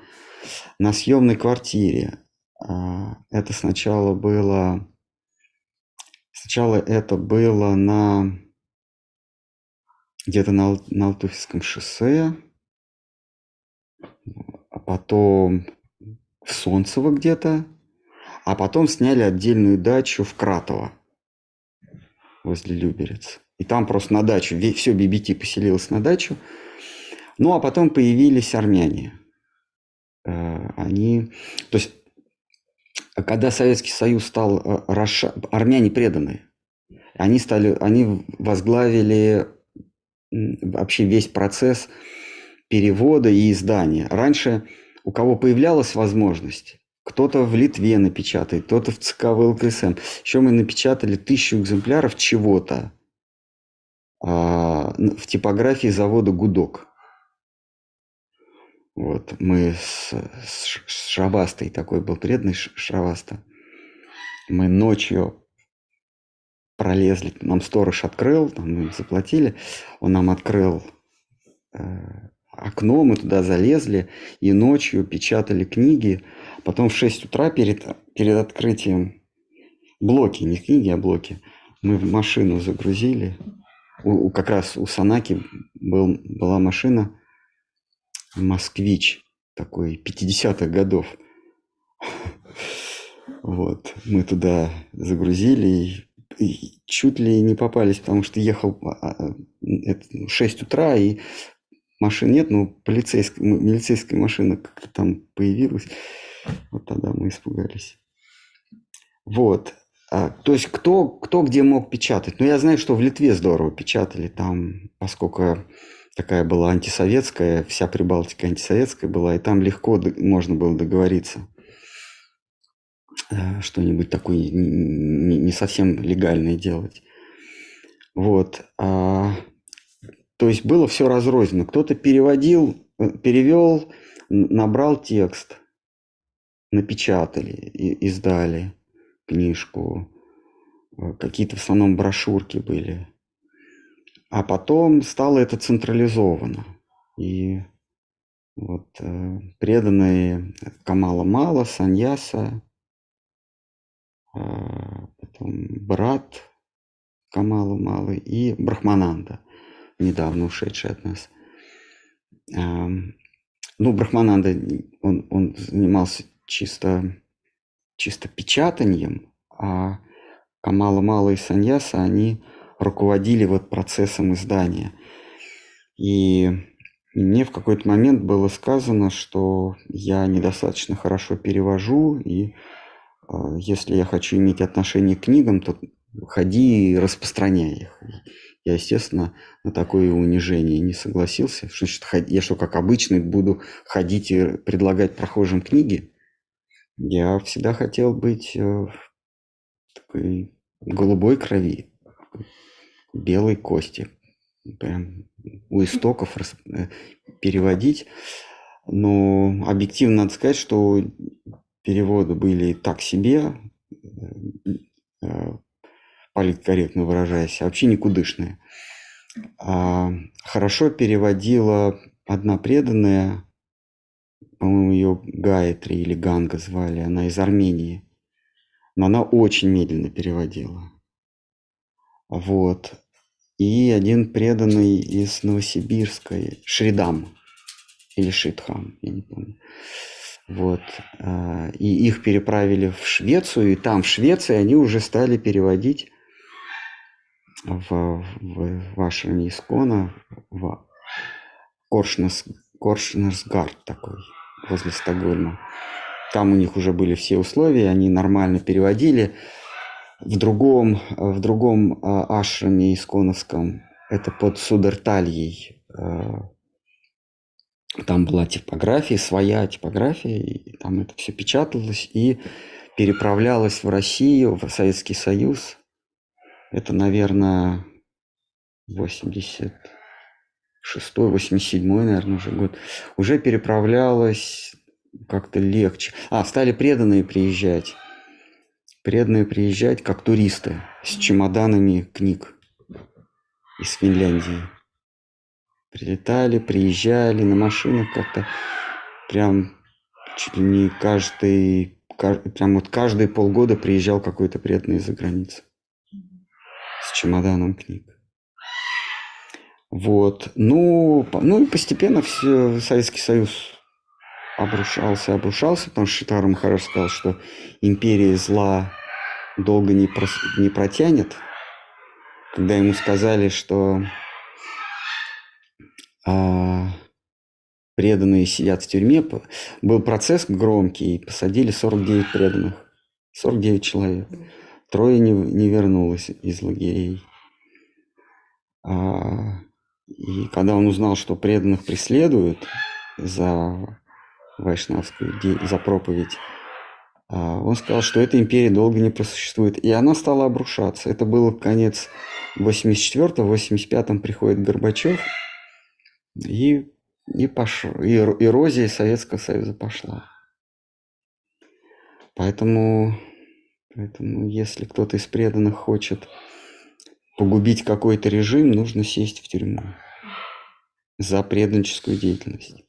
на съемной квартире. А, это сначала было Сначала это было на где-то на, на Алтуфьевском шоссе, а потом в Солнцево где-то, а потом сняли отдельную дачу в Кратово возле Люберец. И там просто на дачу, все BBT поселилось на дачу. Ну, а потом появились армяне. Э, они, то есть когда Советский Союз стал э, расша... армяне преданные, они стали, они возглавили вообще весь процесс перевода и издания. Раньше у кого появлялась возможность, кто-то в Литве напечатает, кто-то в ЦК ВЛКСМ. Еще мы напечатали тысячу экземпляров чего-то а, в типографии завода «Гудок». Вот, мы с, с Шравастой, такой был преданный Шраваста. Мы ночью пролезли, нам сторож открыл, там мы заплатили, он нам открыл э, окно, мы туда залезли и ночью печатали книги. Потом в 6 утра перед, перед открытием блоки, не книги, а блоки, мы в машину загрузили. У, у, как раз у Санаки был, была машина «Москвич», такой 50-х годов. Вот, мы туда загрузили и, и чуть ли не попались, потому что ехал а, а, это, 6 ну, утра, и машин нет, но полицейская, милицейская машина как-то там появилась. Вот тогда мы испугались. Вот. А, то есть кто, кто где мог печатать? Ну, я знаю, что в Литве здорово печатали там, поскольку такая была антисоветская, вся Прибалтика антисоветская была, и там легко можно было договориться э, что-нибудь такое не совсем легальное делать. Вот. А, то есть было все разрозненно. Кто-то переводил, э, перевел, набрал текст, напечатали, и, издали книжку. Э, какие-то в основном брошюрки были. А потом стало это централизовано. И вот э, преданные Камала Мала, Саньяса, э, потом брат Камала Малы и Брахмананда, недавно ушедший от нас. Э, ну Брахмананда, он, он занимался чисто, чисто печатанием, а Камала Мала и Саньяса, они руководили вот процессом издания. И мне в какой-то момент было сказано, что я недостаточно хорошо перевожу, и э, если я хочу иметь отношение к книгам, то ходи и распространяй их. Я, естественно, на такое унижение не согласился. Что значит, я что, как обычный, буду ходить и предлагать прохожим книги? Я всегда хотел быть э, такой голубой крови, белой кости. Прям у истоков э, переводить. Но объективно надо сказать, что переводы были так себе, э, политкорректно выражаясь, а вообще никудышные. А, хорошо переводила одна преданная, по-моему, ее Гаятри или Ганга звали, она из Армении. Но она очень медленно переводила. Вот. И один преданный из Новосибирска, Шридам или Шитхам, я не помню. Вот. А, и их переправили в Швецию, и там, в Швеции, они уже стали переводить в, в, в ашраме Искона, в Коршнес, Коршнесгард такой, возле Стокгольма. Там у них уже были все условия, они нормально переводили. В другом, в другом а, ашраме исконовском, это под Судертальей, а, там была типография, своя типография, и там это все печаталось и переправлялось в Россию, в Советский Союз – это, наверное, 86 87 наверное, уже год. Уже переправлялось как-то легче. А, стали преданные приезжать. Преданные приезжать как туристы с чемоданами книг из Финляндии. Прилетали, приезжали на машинах как-то прям чуть ли не каждый, прям вот каждые полгода приезжал какой-то преданный из-за границы с чемоданом книг. Вот. Ну, ну и постепенно все, Советский Союз обрушался, обрушался, потому что Шитара Махараш сказал, что империя зла долго не, прос, не протянет. Когда ему сказали, что а, преданные сидят в тюрьме, был процесс громкий, посадили 49 преданных, 49 человек. Трое не, не вернулось из лагерей. А, и когда он узнал, что преданных преследуют за вайшнавскую, за проповедь, а, он сказал, что эта империя долго не просуществует. И она стала обрушаться. Это было конец 84-го, в 85-м приходит Горбачев, и, и, пошло, и эрозия Советского Союза пошла. Поэтому Поэтому если кто-то из преданных хочет погубить какой-то режим, нужно сесть в тюрьму за преданческую деятельность.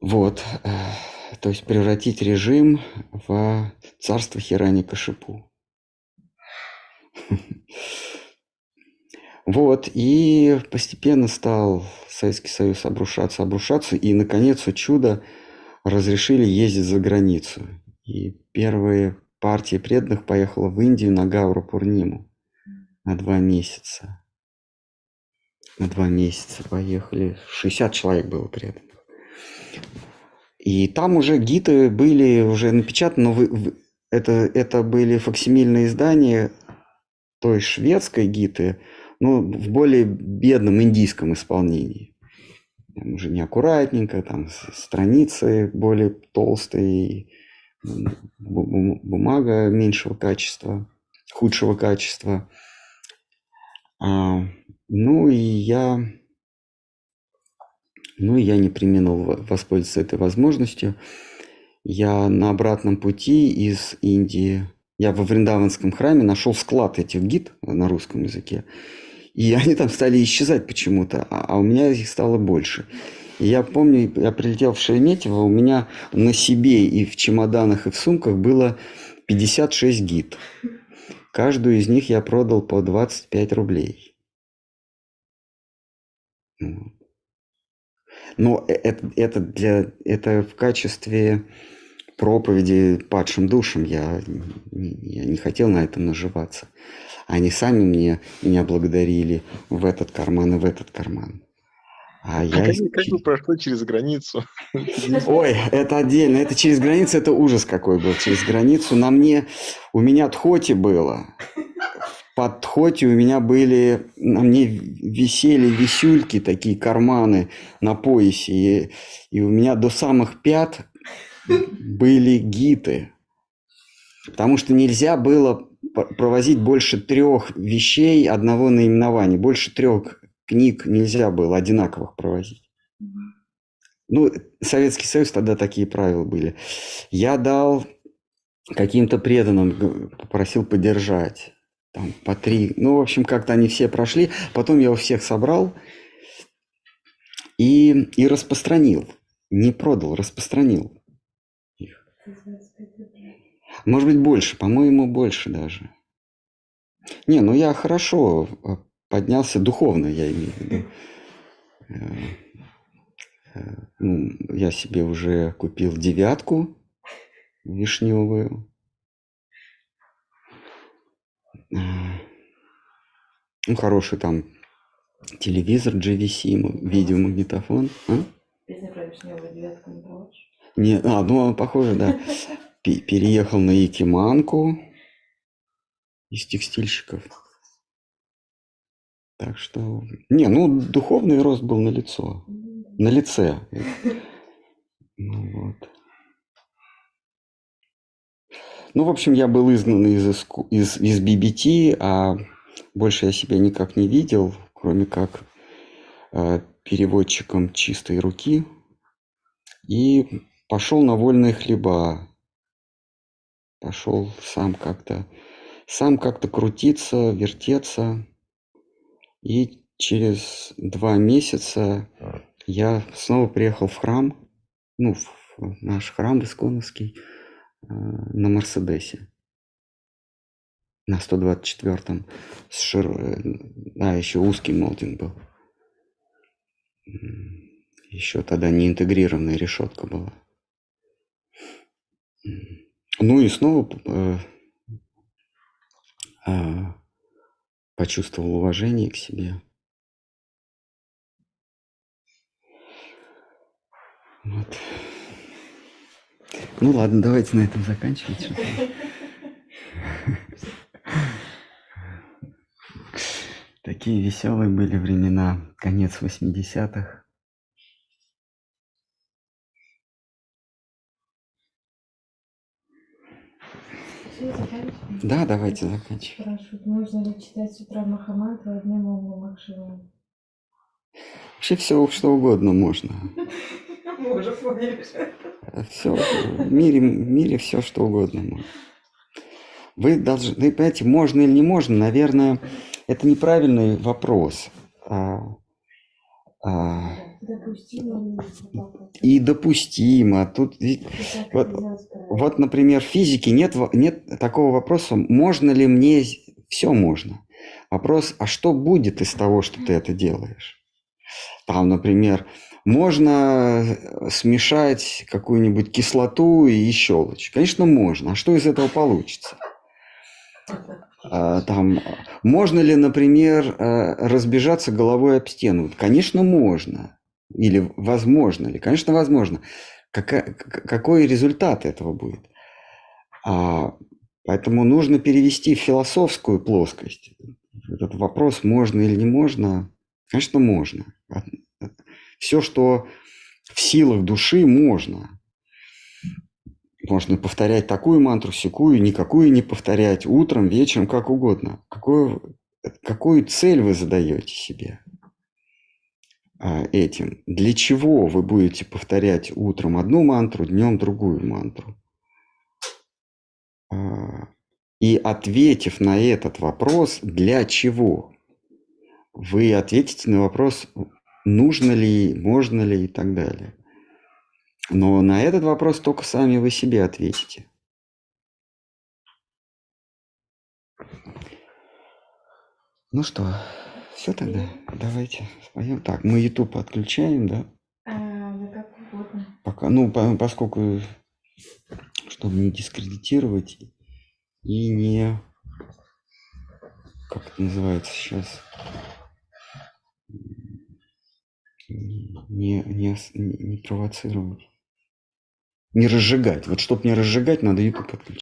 Вот. Э, то есть превратить режим в царство Хирани Кашипу. Вот, и постепенно стал Советский Союз обрушаться, обрушаться, и, наконец, у чуда разрешили ездить за границу. И первые партии преданных поехала в Индию на Гавру Пурниму на два месяца. На два месяца поехали. 60 человек было преданных. И там уже гиты были уже напечатаны, но вы, это, это были факсимильные издания той шведской гиты, ну, в более бедном индийском исполнении. Там уже неаккуратненько, там страницы более толстые, бумага меньшего качества, худшего качества. Ну и я, ну и я не применил воспользоваться этой возможностью. Я на обратном пути из Индии, я во Вриндаванском храме нашел склад этих гид на русском языке. И они там стали исчезать почему-то, а, а у меня их стало больше. И я помню, я прилетел в Шереметьево, у меня на себе и в чемоданах, и в сумках было 56 гид. Каждую из них я продал по 25 рублей. Но э, это, это, для, это в качестве проповеди падшим душам я, я не хотел на этом наживаться. Они сами мне меня благодарили в этот карман и в этот карман. А, а я... как, как вы прошли через границу? Ой, это отдельно. Это через границу, это ужас какой был. Через границу на мне, у меня тхоти было. Под тхоти у меня были, на мне висели висюльки, такие карманы на поясе. И, и у меня до самых пят были гиты. Потому что нельзя было провозить больше трех вещей одного наименования. Больше трех книг нельзя было одинаковых провозить. Ну, Советский Союз тогда такие правила были. Я дал каким-то преданным, попросил поддержать. Там по три. Ну, в общем, как-то они все прошли. Потом я у всех собрал и, и распространил. Не продал, распространил их. Может быть, больше, по-моему, больше даже. Не, ну я хорошо а, поднялся духовно, я имею в виду. Э, э, ну, я себе уже купил девятку вишневую. Ну, хороший там телевизор GVC, видеомагнитофон. А? Песня про вишневую девятку не проводишь? Не, а, ну, похоже, да. Переехал на Якиманку из текстильщиков. Так что, не, ну, духовный рост был на лицо, на лице. Ну, вот. Ну, в общем, я был изгнан из, из, из BBT, а больше я себя никак не видел, кроме как э, переводчиком чистой руки. И пошел на вольные хлеба. Пошел сам как-то, сам как-то крутиться, вертеться. И через два месяца я снова приехал в храм, ну, в наш храм Исконовский, на Мерседесе. На 124-м. С шир... Да, еще узкий молдинг был. Еще тогда не интегрированная решетка была. Ну и снова э, э, почувствовал уважение к себе. Вот. Ну ладно, давайте на этом заканчивать. Такие веселые были времена, конец 80-х. Да, давайте заканчивать. Спрашивают, можно ли читать с утра Махамантру одним углом Махшиваем? Вообще все что угодно можно. Мы уже поняли. Все, в мире, в мире все что угодно. Вы должны, понимаете, можно или не можно, наверное, это неправильный вопрос. А, а, и допустимо. Тут вот, вот, например, в физике нет, нет такого вопроса, можно ли мне... Все можно. Вопрос, а что будет из того, что ты это делаешь? Там, например, можно смешать какую-нибудь кислоту и щелочь. Конечно, можно. А что из этого получится? А, там, можно ли, например, э, разбежаться головой об стену? Конечно, можно. Или возможно ли? Конечно, возможно. Какой результат этого будет? А, поэтому нужно перевести в философскую плоскость. Этот вопрос, можно или не можно, конечно, можно. Все, что в силах души, можно. Можно повторять такую мантру, секую, никакую не повторять, утром, вечером, как угодно. Какую, какую цель вы задаете себе а, этим? Для чего вы будете повторять утром одну мантру, днем другую мантру? А, и ответив на этот вопрос, для чего? Вы ответите на вопрос, нужно ли, можно ли и так далее. Но на этот вопрос только сами вы себе ответите. Ну что, Все тогда, давайте споем. Так, мы YouTube отключаем, да? А, как угодно. Пока, ну, по- поскольку, чтобы не дискредитировать и не, как это называется сейчас, не, не, не, провоцировать, не разжигать. Вот чтобы не разжигать, надо YouTube отключить.